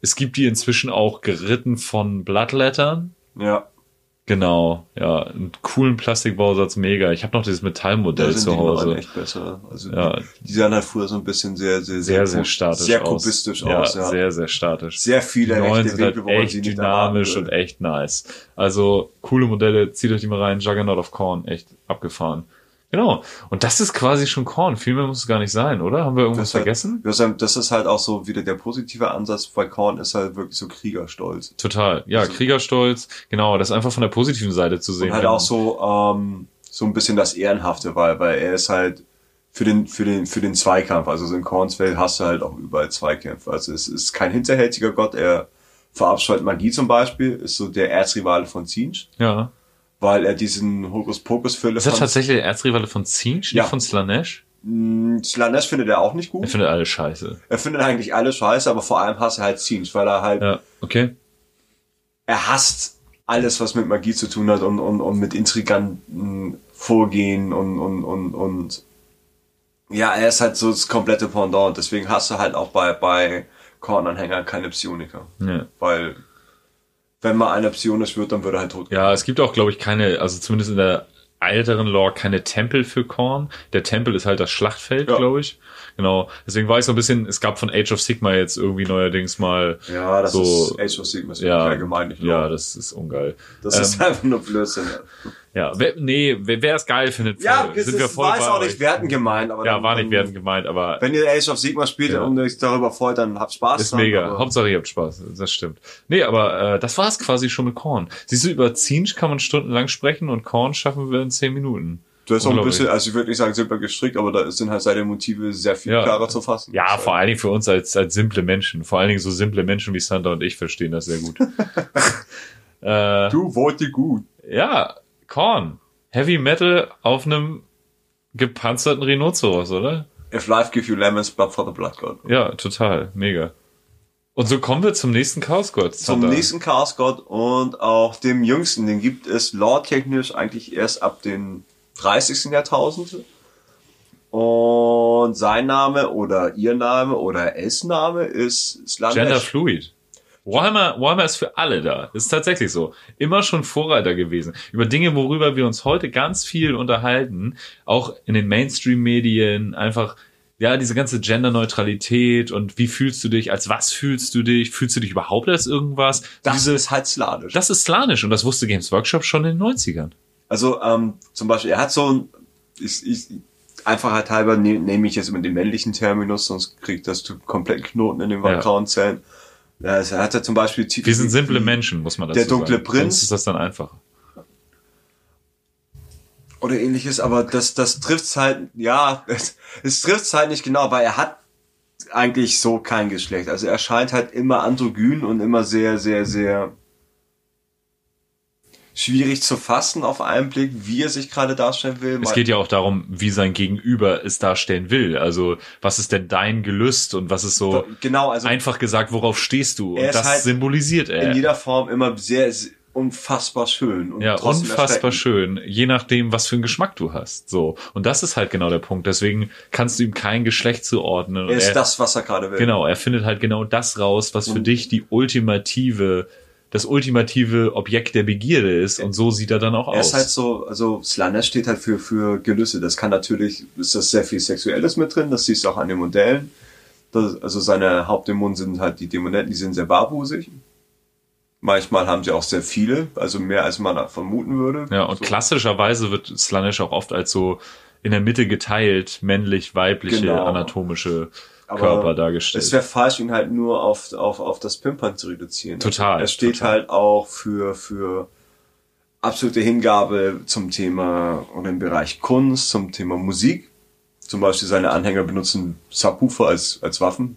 Es gibt die inzwischen auch geritten von Bloodlettern. Ja. Genau, ja, einen coolen Plastikbausatz, mega. Ich habe noch dieses Metallmodell zu Hause. echt besser. Also Ja. die, die sahen halt früher so ein bisschen sehr, sehr, Sehr, sehr kub- statisch sehr aus. kubistisch ja, aus. Ja. sehr, sehr statisch. sehr viele die neuen sind halt echt dynamisch und echt nice. Also coole Modelle, zieht euch die mal rein. Juggernaut of Korn, echt abgefahren. Genau. Und das ist quasi schon Korn. Viel mehr muss es gar nicht sein, oder? Haben wir irgendwas Das, halt, vergessen? das ist- ist halt auch so wieder der positive Ansatz bei Korn ist halt wirklich so Kriegerstolz. Total. Ja, Kriegerstolz. Genau, das einfach von der positiven Seite zu sehen. Und halt auch so, ähm, so ein bisschen das Ehrenhafte, weil, weil er ist halt für den, für den, für den Zweikampf. Also so in Kornsfeld hast du halt auch überall Zweikämpfe. Also es ist kein hinterhältiger Gott, er verabscheut Magie zum Beispiel, ist so der Erzrivale von Zinch, Ja. Weil er diesen Hokuspokus für Ist das tatsächlich der Erzrivale von Zinch, Ja. nicht von Slanesh? Slanesh findet er auch nicht Er gut. findet alles scheiße. Er findet eigentlich alles scheiße, aber vor allem hasst er halt Zinch, weil er halt Ja, okay. er hasst alles, was mit Magie zu tun hat und, und, und mit intriganten Vorgehen und, und, und, und ja, er ist halt so das komplette Pendant. Deswegen hast du halt auch bei, bei Kornanhängern keine Psioniker. Ja. Weil wenn mal einer psionisch wird, dann wird er halt tot. Ja, es gibt auch, glaube ich, keine, also zumindest in der älteren Lore keine Tempel für Korn. Der Tempel ist halt das Schlachtfeld, Ja. glaube ich. Genau. Deswegen war ich so ein bisschen, es gab von Age of Sigma jetzt irgendwie neuerdings mal Ja, das so, ist Age of Sigma, ist ja, allgemein nicht ja, das ist ungeil. Das ist ähm, einfach nur Blödsinn. Ja, wer, nee, wer wer es geil findet, Ja, sind wir ist, voll war es auch nicht werten gemeint, aber Ja, dann, war nicht dann, werden gemeint, aber Wenn ihr Age of Sigma spielt Ja. und euch darüber freut, dann habt Spaß. ist dran, mega. Hauptsache ihr habt Spaß. Das stimmt. Nee, aber äh, das war es quasi schon mit Korn. Siehst du, über Zinch kann man stundenlang sprechen und Korn schaffen wir in zehn Minuten. Du hast auch ein bisschen, also ich würde nicht sagen simpler gestrickt, aber da sind halt seine Motive sehr viel Ja. klarer zu fassen. Ja, vor allen Dingen für uns als, als simple Menschen. Vor allen Dingen so simple Menschen wie Santa und ich verstehen das sehr gut. [laughs] [laughs] äh, Du wollte gut. ja, Korn. Heavy Metal auf einem gepanzerten Rhinoceros, oder? If life give you lemons, blood for the blood god. Ja, total. Mega. Und so kommen wir zum nächsten Chaos Gott. Zum nächsten Chaos God und auch dem jüngsten, den gibt es lore-technisch eigentlich erst ab den 30. Jahrtausend. Und sein Name oder ihr Name oder es Name ist Slanesh. Gender Fluid. Warhammer, Warhammer ist für alle da. Ist tatsächlich so. Immer schon Vorreiter gewesen. Über Dinge, worüber wir uns heute ganz viel unterhalten, auch in den Mainstream-Medien, einfach, ja, diese ganze Genderneutralität und wie fühlst du dich, als was fühlst du dich, fühlst du dich überhaupt als irgendwas? Das diese, ist halt Slanisch. das ist slanisch und das wusste Games Workshop schon in den 90ern. Also ähm, zum Beispiel, er hat so ein, ich, ich, Einfachheit halber ne, nehme ich jetzt immer den männlichen Terminus, sonst kriegt das zu kompletten Knoten in den grauen Zellen. Ja, also er hat ja zum Beispiel Wir sind simple Menschen, muss man dazu Der dunkle sagen. Prinz. Sonst ist das dann einfacher. Oder ähnliches, aber das, das trifft's halt, ja, [laughs] es, es trifft's halt nicht genau, weil er hat eigentlich so kein Geschlecht. Also er scheint halt immer androgyn und immer sehr, sehr, sehr schwierig zu fassen auf einen Blick, wie er sich gerade darstellen will. Es geht ja auch darum, wie sein Gegenüber es darstellen will. Also, was ist denn dein Gelüst und was ist so genau, also einfach gesagt, worauf stehst du? Und das halt symbolisiert er. in jeder Form immer sehr, sehr unfassbar schön. Und ja, unfassbar schön, je nachdem, was für einen Geschmack du hast. So. Und das ist halt genau der Punkt. Deswegen kannst du ihm kein Geschlecht zuordnen. Und Er ist das, was er gerade will. Genau, er findet halt genau das raus, was für dich die ultimative, das ultimative Objekt der Begierde ist. Und so sieht er dann auch Er aus. ist halt so, also Slanesh steht halt für, für Gelüste. Das kann natürlich, ist das sehr viel Sexuelles mit drin, das siehst du auch an den Modellen. Das, also seine Hauptdämonen sind halt die Dämonetten, die sind sehr barbusig. Manchmal haben sie auch sehr viele, also mehr als man vermuten würde. Ja, und so. klassischerweise wird Slanesh auch oft als so in der Mitte geteilt, männlich-weibliche Genau. anatomische Aber Körper dargestellt. Es wäre falsch, ihn halt nur auf, auf, auf das Pimpern zu reduzieren. Total, Er steht total. halt auch für, für absolute Hingabe zum Thema und im Bereich Kunst, zum Thema Musik. Zum Beispiel seine Anhänger benutzen Subwoofer als, als Waffen.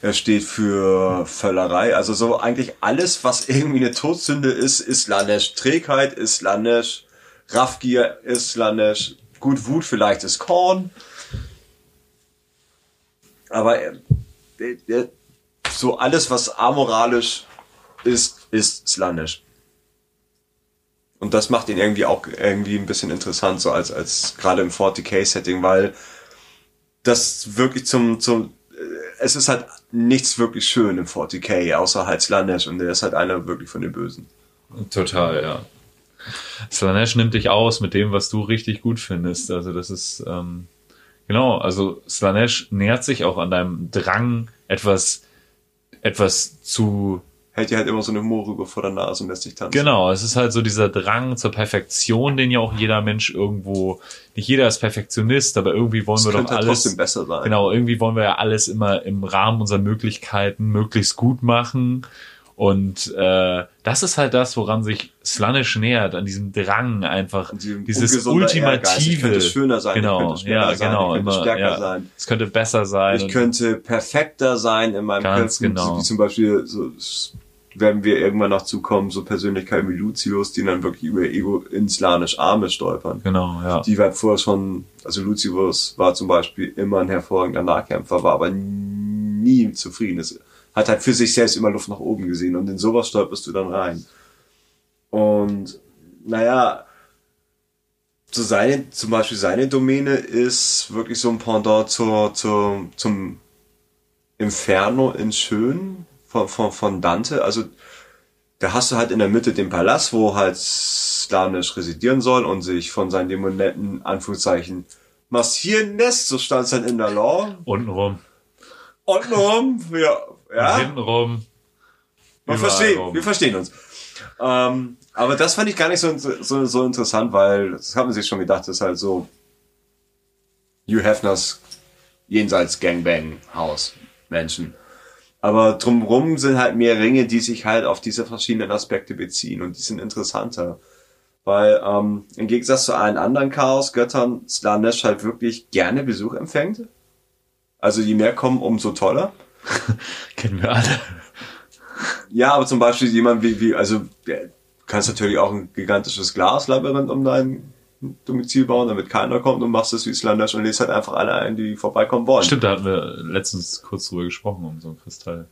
Er steht für Völlerei, also so eigentlich alles, was irgendwie eine Todsünde ist, ist Lanesh. Trägheit ist Lanesh, Raffgier ist Lanesh, gut Wut vielleicht ist Korn. Aber er, er, er, so alles, was amoralisch ist, ist Slanisch. Und das macht ihn irgendwie auch irgendwie ein bisschen interessant, so als, als gerade im 40k-Setting, weil das wirklich zum, zum, äh, es ist halt nichts wirklich schön im 40k, außer halt Slanesh und der ist halt einer wirklich von den Bösen. Total, ja. Slanesh nimmt dich aus mit dem, was du richtig gut findest. Also das ist, ähm, genau, also Slanesh nähert sich auch an deinem Drang, etwas, etwas zu Hält dir halt immer so eine Mohrrübe vor der Nase und lässt dich tanzen. Genau, es ist halt so dieser Drang zur Perfektion, den ja auch jeder Mensch irgendwo, nicht jeder ist Perfektionist, aber irgendwie wollen Es wir doch halt alles, trotzdem besser sein. genau, irgendwie wollen wir ja alles immer im Rahmen unserer Möglichkeiten möglichst gut machen. Und äh, das ist halt das, woran sich Slanish nähert, an diesem Drang einfach, diesem dieses ultimative. Ich könnte schöner sein, ich genau, könnte schneller ja, sein, genau, ich könnte immer, stärker ja, sein. Es könnte besser sein. Ich könnte perfekter sein in meinem Ganz Kämpfen, genau. wie zum Beispiel, so, werden wir irgendwann noch zukommen, so Persönlichkeiten wie Lucius, die dann wirklich über Ego ins Lanisch Arme stolpern. genau, ja. Die war vorher schon, also Lucius war zum Beispiel immer ein hervorragender Nahkämpfer, war aber nie zufrieden. Es hat halt für sich selbst immer Luft nach oben gesehen und in sowas stolperst du dann rein. Und, naja, so seine, zum Beispiel seine Domäne ist wirklich so ein Pendant zur, zur, zum Inferno in Schön von, von, von Dante. Also da hast du halt in der Mitte den Palast, wo halt Slanisch residieren soll und sich von seinen Dämonetten, Anführungszeichen, massieren lässt, so stand es dann in der Law. Untenrum. Untenrum, ja, ja. Hintenrum. Wir Überall verstehen, rum. wir verstehen uns. Ähm, aber das fand ich gar nicht so, so, so interessant, weil das hat man sich schon gedacht, das ist halt so Hugh Hefners jenseits Gangbang Haus Menschen. Aber drumrum sind halt mehr Ringe, die sich halt auf diese verschiedenen Aspekte beziehen und die sind interessanter. Weil ähm, im Gegensatz zu allen anderen Chaos-Göttern Slanesh halt wirklich gerne Besuch empfängt. Also je mehr kommen, umso toller. [laughs] Kennen wir alle. Ja, aber zum Beispiel jemand wie, wie also der, kannst natürlich auch ein gigantisches Glaslabyrinth um Domizil bauen, damit keiner kommt und machst es wie Slanesh und lädst halt einfach alle ein, die vorbeikommen wollen. Stimmt, da hatten wir letztens kurz drüber gesprochen, um so einen Kristall.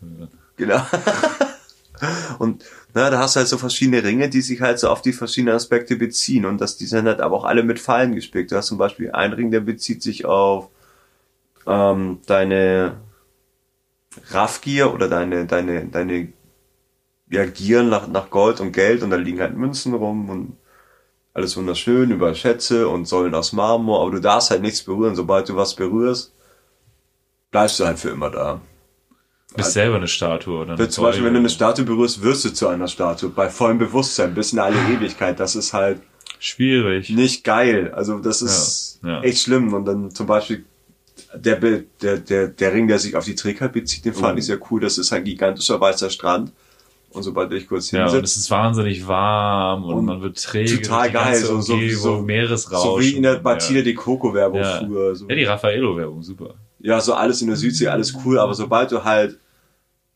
Genau. [laughs] und na, da hast du halt so verschiedene Ringe, die sich halt so auf die verschiedenen Aspekte beziehen und das, die sind halt aber auch alle mit Fallen gespickt. Du hast zum Beispiel einen Ring, der bezieht sich auf ähm, deine Raffgier oder deine, deine, deine ja, Gier nach, nach Gold und Geld und da liegen halt Münzen rum und alles wunderschön, über Schätze und Säulen aus Marmor, aber du darfst halt nichts berühren. Sobald du was berührst, bleibst du halt für immer da. Bist selber eine Statue, oder? Wird zum Beispiel, wenn du eine Statue berührst, wirst du zu einer Statue. Bei vollem Bewusstsein, bis in alle [gasps] Ewigkeit. Das ist halt Schwierig. nicht geil. Also das ist Ja, ja. echt schlimm. Und dann zum Beispiel der, der, der, der Ring, der sich auf die Träger bezieht, den fand Oh. ich sehr cool. Das ist ein gigantischer weißer Strand. Und sobald du dich kurz Ja, und es hinsetzt, ist wahnsinnig warm und, Und man wird träge. total geil. So, so, so, Meeresrausch. so wie in der Batida ja. die Coco-Werbung Ja. früher. So. ja, die Raffaello-Werbung, super. Ja, so alles in der Südsee, alles cool. Aber sobald du halt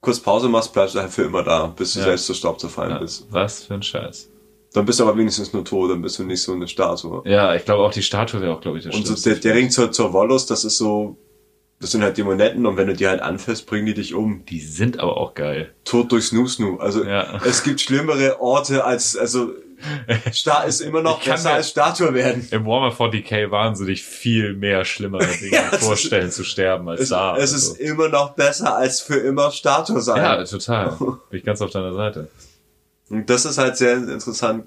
kurz Pause machst, bleibst du halt für immer da, bis du Ja. selbst zu Staub zerfallen Ja, bist. was für ein Scheiß. Dann bist du aber wenigstens nur tot, dann bist du nicht so eine Statue. Ja, ich glaube auch die Statue wäre auch, glaube ich, der Und so der, der Ring zur, zur Volos, das ist so, das sind halt Dämonetten und wenn du die halt anfährst, bringen die dich um. Die sind aber auch geil. Tod durch Snoo Snoo. Also Ja. es gibt schlimmere Orte als, also Sta ist immer noch Ich kann besser als Statue werden. Im Warhammer 40k wahnsinnig viel mehr schlimmere [laughs] Dinge Ja, es ist- vorstellen zu sterben als Es, da. es Also. ist immer noch besser als für immer Statue sein. ja, total. [laughs] Bin ich ganz auf deiner Seite. Und das ist halt sehr interessant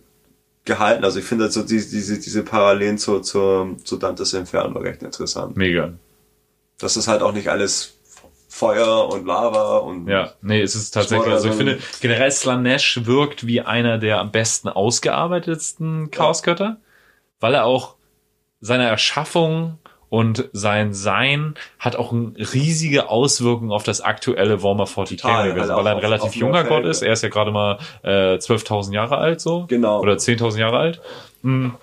gehalten. Also ich finde halt so diese, diese, diese Parallelen zur, zur, zu Dantes Inferno recht interessant. Mega. Das ist halt auch nicht alles Feuer und Lava und Ja, nee, es ist tatsächlich, Schmodder, also ich finde, generell Slanesh wirkt wie einer der am besten ausgearbeitetsten Chaosgötter, weil er auch seine Erschaffung und sein Sein hat auch eine riesige Auswirkung auf das aktuelle Warhammer 40k Total, gewesen, halt weil auch er ein auf- relativ auf junger Nordfelder. Gott ist. Er ist ja gerade mal äh, 12.000 Jahre alt, so. Genau. Oder 10.000 Jahre alt. Mhm,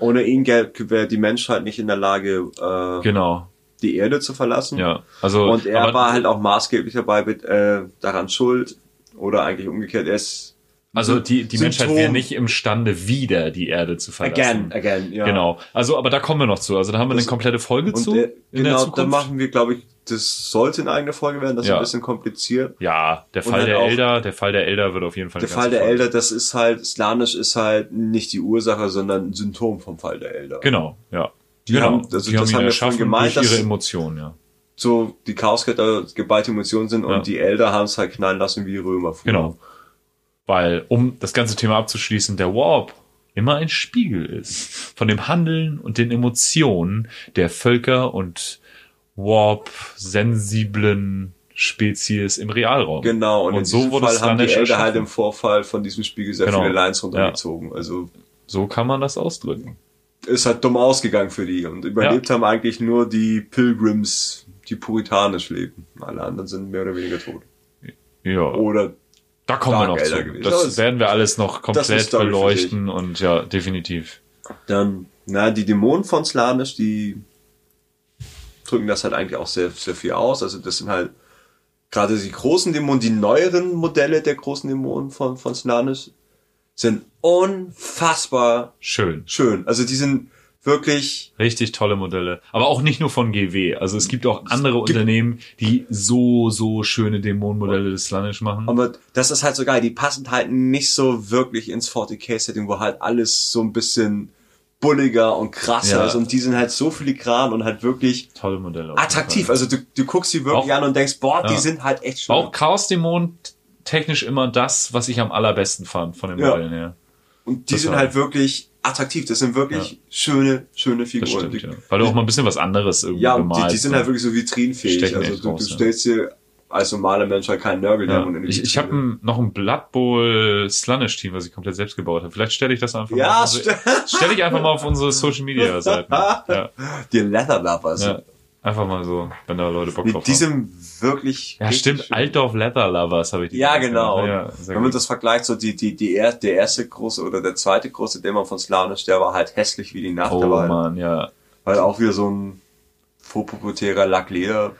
ohne ihn wäre die Menschheit nicht in der Lage, äh, genau, die Erde zu verlassen. ja. Also, Und er war halt auch maßgeblich dabei mit, äh, daran schuld. Oder eigentlich umgekehrt, er ist Also die, die Symptom. Menschheit wäre nicht imstande, wieder die Erde zu verlassen. again, again, ja. Genau. Also, aber da kommen wir noch zu. Also da haben wir Das- eine komplette Folge zu in der genau, da machen wir, glaube ich, das sollte eine eigene Folge werden, das ist Ja. ein bisschen kompliziert. ja, der Fall der auch- Elder, der Fall der Elder wird auf jeden Fall Der Fall der Folge. Elder, das ist halt, Slanisch ist halt nicht die Ursache, sondern ein Symptom vom Fall der Elder. Genau, ja. Die genau. haben- also die das haben haben wir vorhin gemeint, durch ihre Emotionen, ja. So, die Chaosgötter geballte Emotionen sind und Ja. die Elder haben es halt knallen lassen wie die Römer früher. Genau. Weil, um das ganze Thema abzuschließen, der Warp immer ein Spiegel ist von dem Handeln und den Emotionen der Völker und Warp-sensiblen Spezies im Realraum. Genau, und, Und in so diesem wurde Fall haben die Elder halt im Vorfall von diesem Spiegel sehr Genau. viele Lines runtergezogen. Also So kann man das ausdrücken. Ist halt dumm ausgegangen für die. Und überlebt haben eigentlich nur die Pilgrims, die puritanisch leben. Alle anderen sind mehr oder weniger tot. Ja. Oder Da kommen wir noch Elder zu. gewesen. Das es- werden wir alles noch das komplett beleuchten und ja, definitiv. dann, na, die Dämonen von Slanisch, die drücken das halt eigentlich auch sehr, sehr viel aus. Also das sind halt gerade die großen Dämonen, die neueren Modelle der großen Dämonen von, von Slanisch sind unfassbar Schön. schön. Also die sind wirklich Richtig tolle Modelle. Aber auch nicht nur von GW. Also es gibt auch andere gibt- Unternehmen, die so, so schöne Dämonenmodelle des Slanish machen. Aber das ist halt so geil. Die passen halt nicht so wirklich ins 40k-Setting, wo halt alles so ein bisschen bulliger und krasser Ja. ist. Und die sind halt so filigran und halt wirklich Tolle Modelle. attraktiv. Also du, du guckst sie wirklich Auch- an und denkst, boah, die Ja. sind halt echt schön. Auch Chaos-Dämonen technisch immer das, was ich am allerbesten fand von den Ja. Modellen her. Und die Das sind halt wirklich attraktiv. Das sind wirklich schöne, schöne Das Figuren. stimmt, Die- ja. Weil du auch mal ein bisschen was anderes irgendwie Ja, und die, bemalst. die sind halt wirklich so vitrinfähig. Also du, raus, du ja. stellst dir als normaler Mensch halt keinen Nörgel ja. in die Ich, ich habe noch ein Blood Bowl Slanish Team, was ich komplett selbst gebaut habe. Vielleicht stelle ich das einfach Ja, mal auf unsere, stelle ich einfach mal auf unsere Social Media Seiten. [laughs] Ja, Die Leather Lovers. ja. Einfach mal so, wenn da Leute Bock Die, drauf haben. sind wirklich. Ja, stimmt. schön. Altdorf Leather Lovers habe ich die Ja, genau. Ja, Wenn man gut. das vergleicht, so die, die, die er, der erste große oder der zweite große Dämon von Slanisch, der war halt hässlich wie die Nacht. Oh der war halt, man, ja. weil auch wieder so ein vorpubertärer Lackleder.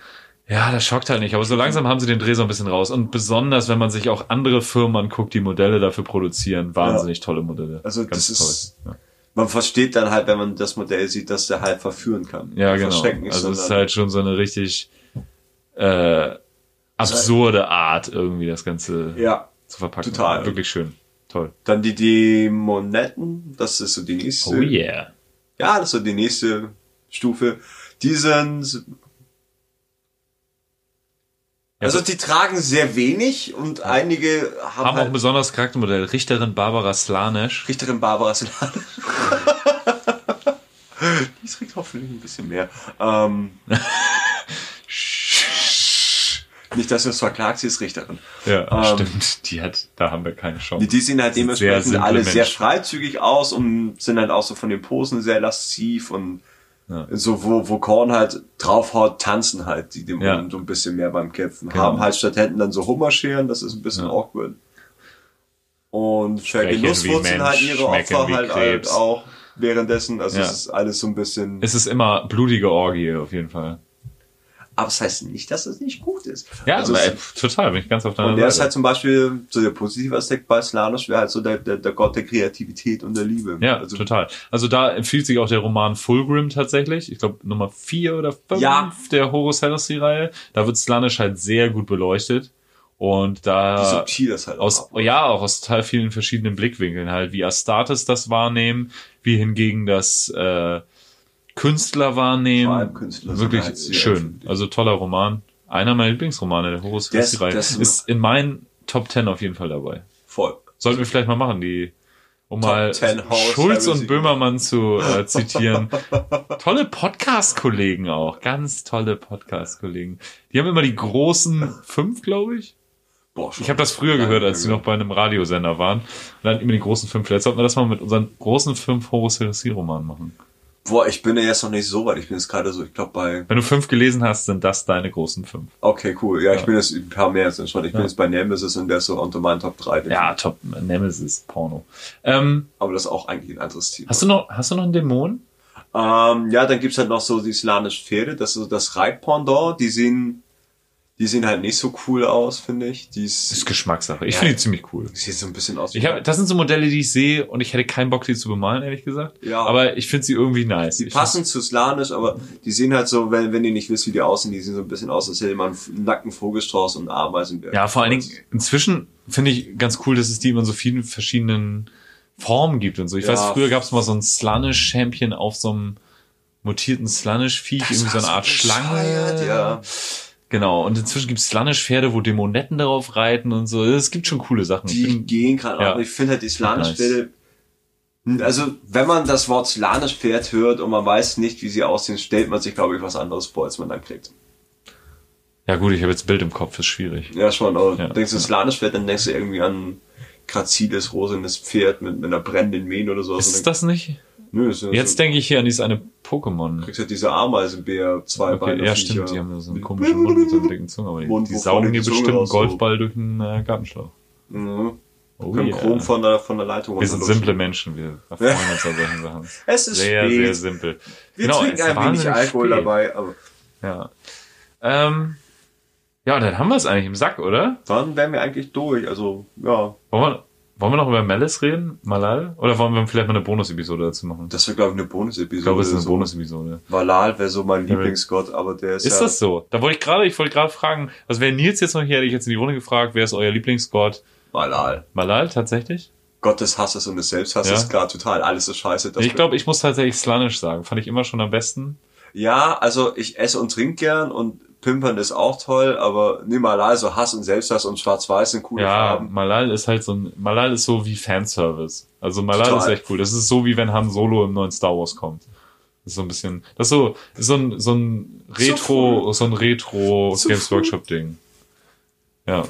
Ja, das schockt halt nicht. Aber so langsam haben sie den Dreh so ein bisschen raus. Und besonders, wenn man sich auch andere Firmen anguckt, die Modelle dafür produzieren, wahnsinnig tolle Modelle. Also Ganz das toll. ist- Ja. Man versteht dann halt, wenn man das Modell sieht, dass der halt verführen kann. Ja, genau. Also es ist halt schon so eine richtig äh, absurde Art, irgendwie das Ganze Ja, zu verpacken. total. Wirklich schön. Toll. Dann die Dämonetten, das ist so die nächste. Oh yeah. Ja, das ist so die nächste Stufe. Die sind. Also die tragen sehr wenig und einige haben, Haben auch ein halt besonderes Charaktermodell. Richterin Barbara Slanesh. Richterin Barbara Solane. [laughs] die trägt hoffentlich ein bisschen mehr. Ähm, [laughs] nicht, dass wir uns verklagt, sie ist Richterin. Ja, Ähm, stimmt. Die hat, da haben wir keine Chance. Die, sehen halt sehr dementsprechend simple alle sehr Menschen. freizügig aus und sind halt auch so von den Posen sehr lasziv und Ja. so, wo, wo Korn halt draufhaut, tanzen halt die Dämonen Ja. so ein bisschen mehr beim Kämpfen. Genau. Haben halt statt Händen dann so Hummerscheren, das ist ein bisschen Ja. awkward. Und für Sprechen Genusswurzeln wie halt ihre Opfer halt, halt auch währenddessen. Also Ja. es ist alles so ein bisschen. es ist immer blutige Orgie auf jeden Fall. aber es heißt nicht, dass es nicht gut ist. Ja, also aber, ey, total, bin ich ganz auf deiner Und der ist Seite. halt zum Beispiel, so der positive Aspekt bei Slanisch wäre halt so der, der, der Gott der Kreativität und der Liebe. Ja, also, total. Also da empfiehlt sich auch der Roman Fulgrim tatsächlich. Ich glaube Nummer vier oder fünf Ja. der Horus Heresy-Reihe. Da wird Slanish halt sehr gut beleuchtet. Und Wie da subtil das halt aus, auch ja, auch aus total vielen verschiedenen Blickwinkeln halt, wie Astartes das wahrnehmen, wie hingegen das äh, Künstler wahrnehmen. Vor allem Künstler Wirklich schön. Also toller Roman. Einer meiner Lieblingsromane der Horus Heresy-Reihe. der ist- in meinen Top Ten auf jeden Fall dabei. voll. Sollten wir vielleicht mal machen, die, um Top mal 10 Horse Schulz und Böhmermann zu äh, [laughs] zitieren. tolle Podcast-Kollegen auch. Ganz tolle Podcast-Kollegen. Die haben immer die großen fünf, glaube ich. Boah, Ich habe das früher gehört, als sie noch bei einem Radiosender waren. Und dann immer die großen fünf. Vielleicht sollten wir das mal mit unseren großen fünf Horus Heresy-Romanen machen. Boah, ich bin ja jetzt noch nicht so weit. Ich bin jetzt gerade so, ich glaube bei. Wenn du fünf gelesen hast, sind das deine großen fünf. Okay, cool. Ja, ich bin jetzt ein paar mehr jetzt schon. Ich bin Ja. jetzt bei Nemesis und der ist so unter meinen Top 3. Ja, top. Nemesis, Porno. Ähm, Aber das ist auch eigentlich ein anderes Thema. hast du noch, hast du noch einen Dämon? Ähm, ja, dann gibt's halt noch so die Slanisch Pferde, das ist so das Reitpendant, die sehen, die sehen halt nicht so cool aus, finde ich. Die ist, ist Geschmackssache. Ich Ja. finde die ziemlich cool. sieht so ein bisschen aus. Ich hab, das sind so Modelle, die ich sehe und ich hätte keinen Bock, die zu bemalen, ehrlich gesagt. Ja. Aber ich finde sie irgendwie nice. die Ich passen zu Slanisch, aber die sehen halt so, wenn, wenn ihr nicht wisst, wie die aussehen, die sehen so ein bisschen aus, als hätte man einen nackten Vogelstrauß und einen Ameisenbär. Ja, vor allen Dingen, inzwischen finde ich ganz cool, dass es die immer in so vielen verschiedenen Formen gibt und so. Ich Ja. weiß, früher gab es mal so ein Slanish-Champion auf so einem mutierten Slanish-Viech, irgendwie so eine Art Schlange. Ja. Genau. Und inzwischen gibt es Slanish-Pferde, wo Dämonetten darauf reiten und so. Es gibt schon coole Sachen. Die gehen gerade, ja. aber ich finde halt die Slanisch Nice. Pferde, also wenn man das Wort Slanisch Pferd hört und man weiß nicht, wie sie aussehen, stellt man sich, glaube ich, was anderes vor, als man dann kriegt. ja gut, ich habe jetzt Bild im Kopf, ist schwierig. Ja, schon, aber Ja, denkst du ja. Slanisch Pferd, dann denkst du irgendwie an graziles, rosanes Pferd mit, mit einer brennenden Mähne oder so. Ist Also das nicht? Nö, ist ja Jetzt so, denke ich hier an dieses eine Pokémon. du kriegst halt diese Ameisenbär, zwei Okay, Beine ja, stimmt, die haben so einen komischen Mund mit so einer dicken Zunge, aber die, Mund, die saugen dir bestimmt einen Golfball durch einen äh, Gartenschlauch. Mhm. Oh Können yeah. Chrom von der, von der Leitung Wir sind simple Menschen, wir erfreuen uns an solchen Sachen. Es ist Sehr, spät. sehr simpel. Wir Genau, trinken ein wenig Alkohol spät. dabei, aber Ja. Ähm, ja, dann haben wir es eigentlich im Sack, oder? dann wären wir eigentlich durch. Also, ja, Wollen wir, wollen wir noch über Malice reden? Malal? Oder wollen wir vielleicht mal eine Bonus-Episode dazu machen? das wäre, glaube ich, eine Bonus-Episode. ich glaube, es ist eine so. Bonus-Episode. Valal wäre so mein Lieblingsgott, aber der ist, Ist ja... das so? Da wollte ich gerade, ich wollte gerade fragen, was wäre Nils jetzt noch hier, hätte ich jetzt in die Runde gefragt, wer ist euer Lieblingsgott? Valal. Malal, tatsächlich? Gott des Hasses und des Selbsthasses, Ja. gar total. Alles ist scheiße. Das ich glaube, ich muss tatsächlich Slanisch sagen. Fand ich immer schon am besten. Ja, also ich esse und trinke gern und Pimpern ist auch toll, aber nee, Malal, so Hass und Selbsthass und Schwarz-Weiß sind coole Ja, Farben. Malal ist halt so ein, Malal ist so wie Fanservice. Also Malal Total. ist echt cool. Das ist so wie wenn Han Solo im neuen Star Wars kommt. Das ist so ein bisschen, das ist so, so ein, so ein Retro, so, ein Retro So Games cool. Workshop Ding. Ja,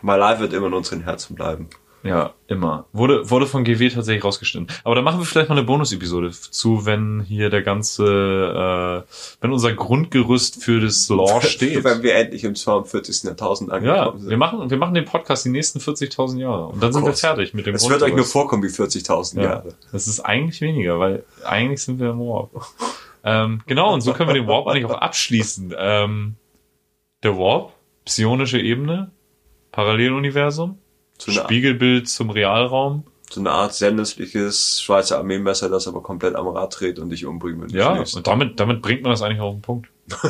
Malal wird immer in unseren Herzen bleiben. Ja, immer. Wurde, wurde von GW tatsächlich rausgeschnitten. Aber da machen wir vielleicht mal eine Bonus-Episode zu, wenn hier der ganze, äh, wenn unser Grundgerüst für das Lore [laughs] steht. Wenn wir endlich im 42. Jahrtausend Ja, angekommen sind. wir machen, wir machen den Podcast die nächsten 40.000 Jahre. Und dann sind wir fertig mit dem Es wird euch nur vorkommen wie 40.000 Ja, Jahre. das ist eigentlich weniger, weil eigentlich sind wir im Warp. [laughs] ähm, genau, und so können wir den Warp eigentlich auch abschließen. Ähm, der Warp, psionische Ebene, Paralleluniversum, So Spiegelbild zum Realraum. so eine Art sehr nützliches Schweizer Armeemesser, das aber komplett am Rad dreht und dich umbringen will. Ja, und damit, damit bringt man das eigentlich auf den Punkt. [laughs]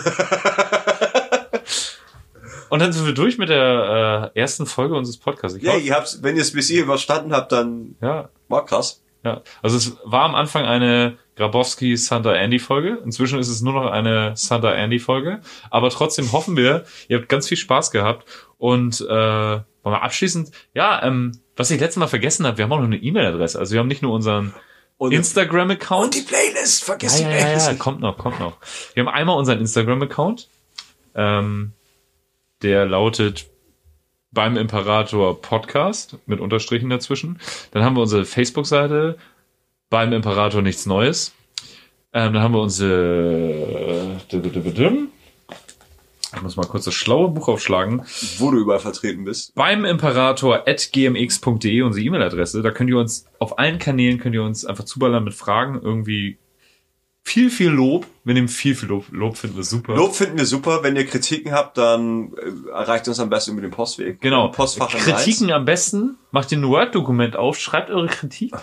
und dann sind wir durch mit der äh, ersten Folge unseres Podcasts. Ja, ihr habt's, wenn ihr es bis hier überstanden habt, dann ja, war krass. Ja, also es war am Anfang eine Grabowski Santa Andy Folge. Inzwischen ist es nur noch eine Santa Andy Folge. Aber trotzdem hoffen wir, ihr habt ganz viel Spaß gehabt. Und äh, wollen wir abschließend, ja, ähm, was ich letztes Mal vergessen habe, wir haben auch noch eine E-Mail-Adresse. Also wir haben nicht nur unseren Instagram-Account. und die Playlist, vergiss Ja, die ja, ja, Playlist. ja, kommt noch, kommt noch. Wir haben einmal unseren Instagram-Account. Ähm, der lautet beim Imperator Podcast mit Unterstrichen dazwischen. Dann haben wir unsere Facebook-Seite beim Imperator nichts Neues. Ähm, dann haben wir unsere ich muss mal kurz das schlaue Buch aufschlagen. Wo du überall vertreten bist. Beim Imperator at gmx.de, unsere E-Mail-Adresse. Da könnt ihr uns auf allen Kanälen könnt ihr uns einfach zuballern mit Fragen. Irgendwie viel, viel Lob. Wir nehmen viel, viel Lob. Lob finden wir super. Lob finden wir super. Wenn ihr Kritiken habt, dann äh, erreicht uns am besten über den Postweg. Genau. Postfach Kritiken am besten. Macht ihr ein Word-Dokument auf, schreibt eure Kritik,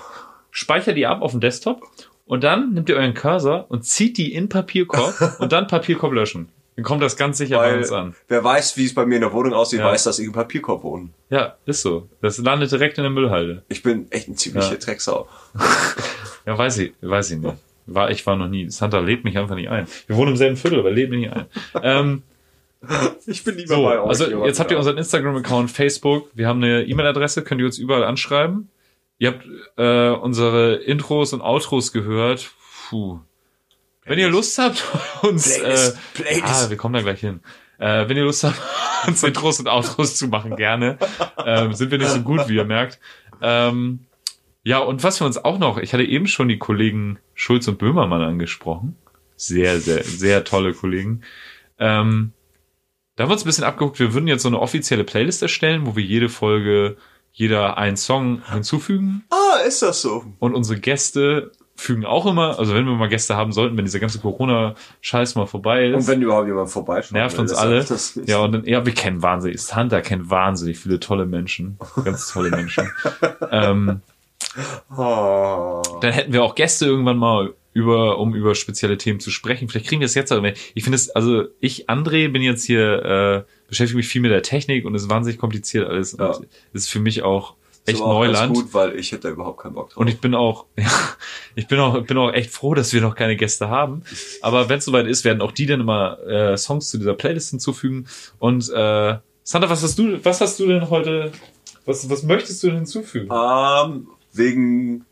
speichert die ab auf dem Desktop und dann nehmt ihr euren Cursor und zieht die in Papierkorb [laughs] und dann Papierkorb löschen. Dann kommt das ganz sicher bei uns an. wer weiß, wie es bei mir in der Wohnung aussieht, Ja. weiß, dass ich im Papierkorb wohne. Ja, ist so. Das landet direkt in der Müllhalde. Ich bin echt ein ziemlicher Ja. Drecksau. [laughs] Ja, weiß ich, weiß ich nicht. War, ich war noch nie. Santa lädt mich einfach nicht ein. Wir wohnen im selben Viertel, aber lädt mich nicht ein. Ähm, [laughs] Ich bin lieber so, bei euch. also jetzt habt ihr unseren Instagram-Account, Facebook. Wir haben eine E-Mail-Adresse, könnt ihr uns überall anschreiben. Ihr habt äh, unsere Intros und Outros gehört. Puh. Wenn ihr Lust habt, [laughs] uns... Playlist, äh, Playlist. Ah, wir kommen da gleich hin. Äh, wenn ihr Lust habt, [laughs] uns Intros und Outros zu machen, gerne. Ähm, sind wir nicht so gut, wie ihr merkt. Ähm, ja, und was wir uns auch noch, ich hatte eben schon die Kollegen Schulz und Böhmermann angesprochen. Sehr, sehr, sehr tolle Kollegen. Ähm, da haben wir uns ein bisschen abgeguckt. Wir würden jetzt so eine offizielle Playlist erstellen, wo wir jede Folge, jeder einen Song hinzufügen. Ah, ist das so? Und unsere Gäste fügen auch immer, also wenn wir mal Gäste haben sollten, wenn dieser ganze Corona-Scheiß mal vorbei ist. Und wenn überhaupt jemand vorbeischaut. Nervt uns alle. Ja, und dann, ja, wir kennen wahnsinnig, Santa kennt wahnsinnig viele tolle Menschen. Ganz tolle Menschen. [laughs] ähm, Oh. dann hätten wir auch Gäste irgendwann mal über, um über spezielle Themen zu sprechen. Vielleicht kriegen wir es jetzt, aber ich finde es, also ich, André, bin jetzt hier, äh, beschäftige mich viel mit der Technik und es ist wahnsinnig kompliziert alles. Ja. Und es ist für mich auch echt ganz Neuland. gut, weil ich hätte da überhaupt keinen Bock drauf. Und ich bin auch, [laughs] ja, ich bin auch, bin auch echt froh, dass wir noch keine Gäste haben. Aber wenn es soweit ist, werden auch die dann immer äh, Songs zu dieser Playlist hinzufügen. Und äh, Sandra, was hast du, was hast du denn heute, was, was möchtest du denn hinzufügen? Ähm, wegen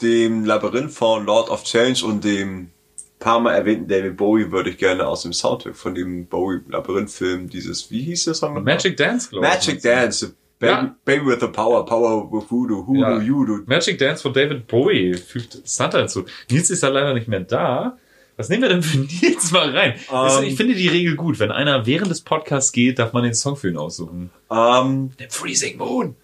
dem Labyrinth von Lord of Change und dem paar Mal erwähnten David Bowie würde ich gerne aus dem Soundtrack von dem Bowie-Labyrinth-Film dieses, wie hieß der Song? Magic Dance, glaube ich. Magic Dance. Baby. Baby with the Power, Power with Voodoo, Hoodoo, Ja. Judo. Magic Dance von David Bowie fügt Santa hinzu. Nils ist ja leider nicht mehr da. Was nehmen wir denn für [laughs] Nils mal rein? Also, Ähm. ich finde die Regel gut. Wenn einer während des Podcasts geht, darf man den Song für ihn aussuchen. Ähm, The Freezing Moon.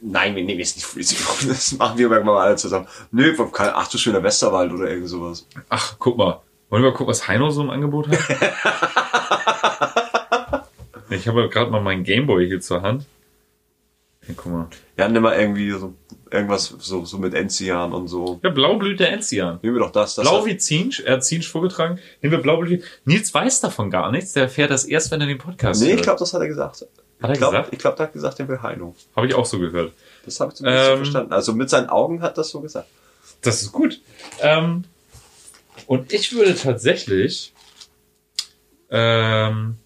nein, wir nehmen jetzt nicht Freezing. Das machen wir irgendwann mal alle zusammen. Nö, kein Ach du schöner Westerwald oder irgend sowas. Ach, guck mal. Wollen wir mal gucken, was Heino so im Angebot hat? [laughs] ich habe gerade mal meinen Gameboy hier zur Hand. Hier, guck mal. Ja, nimm mal irgendwie so, irgendwas so, so mit Enzian und so. Ja, Blaublüte Enzian. Nehmen wir doch das. das Blau wie Zinsch, er hat Zinsch vorgetragen. Nehmen wir Blaublüte. Nils weiß davon gar nichts, der erfährt das erst, wenn er den Podcast Nee, hört. ich glaube, das hat er gesagt. Hat er ich glaube, gesagt? ich glaub, der hat gesagt, der will Heino. Habe ich auch so gehört. Das habe ich zumindest Ähm, verstanden. Also mit seinen Augen hat das so gesagt. Das ist gut. Ähm, und ich würde tatsächlich Ähm,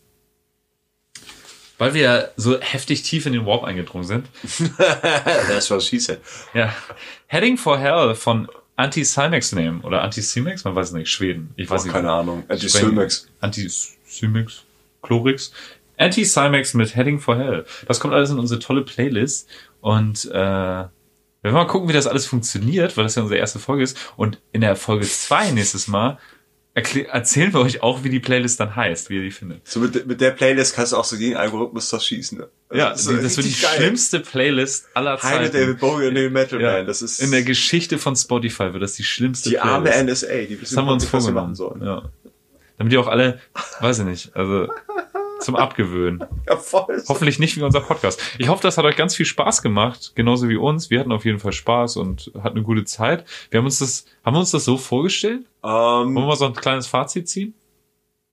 weil wir so heftig tief in den Warp eingedrungen sind. That's what she said. Ja. Heading for Hell von Anti-Cymex Name oder Anti-Cymex, man weiß es nicht, Schweden. Ich weiß Oh, nicht. keine Ahnung. Anti-Cymex. Anti-Cymex, Chlorix. Anti-Cymex mit Heading for Hell. Das kommt alles in unsere tolle Playlist. Und äh, wir werden mal gucken, wie das alles funktioniert, weil das ja unsere erste Folge ist. Und in der Folge zwei nächstes Mal erzählen wir euch auch, wie die Playlist dann heißt, wie ihr die findet. So mit, mit der Playlist kannst du auch so jeden Algorithmus zerschießen. Ne? Ja, die, das wird die geil. schlimmste Playlist aller Heine Zeiten. David Bowie und Heavy Metal Ja, Man. Das ist in der Geschichte von Spotify wird das die schlimmste die arme Playlist. NSA. Die Das haben wir uns was sie vorgenommen. machen sollen. Ja. Damit die auch alle, weiß ich nicht, also [laughs] zum Abgewöhnen. Ja, voll. Hoffentlich nicht wie unser Podcast. Ich hoffe, das hat euch ganz viel Spaß gemacht, genauso wie uns. Wir hatten auf jeden Fall Spaß und hatten eine gute Zeit. Wir haben uns das, haben wir uns das so vorgestellt? Wollen wir Ähm, so ein kleines Fazit ziehen?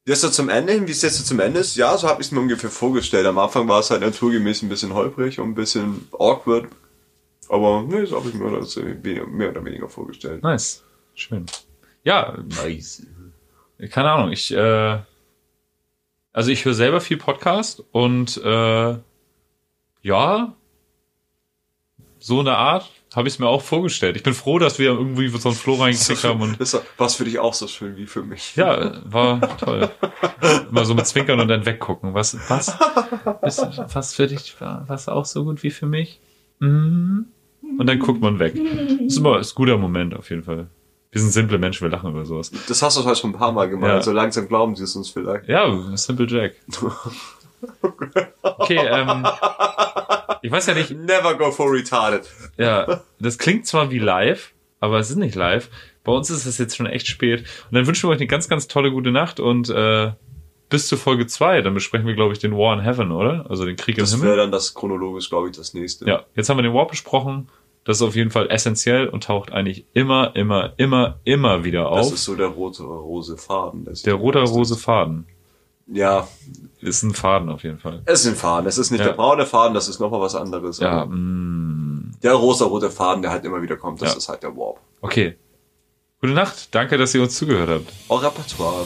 jetzt so zum Ende hin, wie es jetzt so zum Ende ist, ja, so habe ich es mir ungefähr vorgestellt. Am Anfang war es halt naturgemäß ein bisschen holprig und ein bisschen awkward. Aber ne, so habe ich mir das mehr mehr oder weniger vorgestellt. Nice. Schön. Ja, Nice. keine Ahnung, ich, äh, also ich höre selber viel Podcast und äh, ja, so eine Art habe ich es mir auch vorgestellt. Ich bin froh, dass wir irgendwie so einen Flow reingekriegt [laughs] haben und Das war für dich auch so schön wie für mich. ja, war toll. Immer so mit Zwinkern und dann weggucken. Was, was, was, was für dich war, was auch so gut wie für mich? Mhm. Und dann guckt man weg. Das ist immer ist ein guter Moment auf jeden Fall. Wir sind simple Menschen, wir lachen über sowas. Das hast du heute schon ein paar Mal gemacht. Ja. So langsam glauben sie es uns vielleicht. Ja, Simple Jack. Okay, ähm, ich weiß ja nicht, Never go for retarded. ja, das klingt zwar wie live, aber es ist nicht live. Bei uns ist es jetzt schon echt spät. Und dann wünschen wir euch eine ganz, ganz tolle gute Nacht und äh, bis zur Folge zwei. Dann besprechen wir, glaube ich, den War in Heaven, oder? Also den Krieg im Das Himmel. wäre dann das chronologisch, glaube ich, das nächste. Ja, jetzt haben wir den War besprochen. Das ist auf jeden Fall essentiell und taucht eigentlich immer, immer, immer, immer wieder Das auf. ist so der rote rose Faden. das- Der rote rose Faden. Ja, Ist ein Faden auf jeden Fall. es ist ein Faden. Es ist nicht Ja. der braune Faden, das ist nochmal was anderes. Ja, mm, Der rosa-rote Faden, der halt immer wieder kommt, das Ja. ist halt der Warp. okay. Gute Nacht. Danke, dass ihr uns zugehört habt. Au repertoire.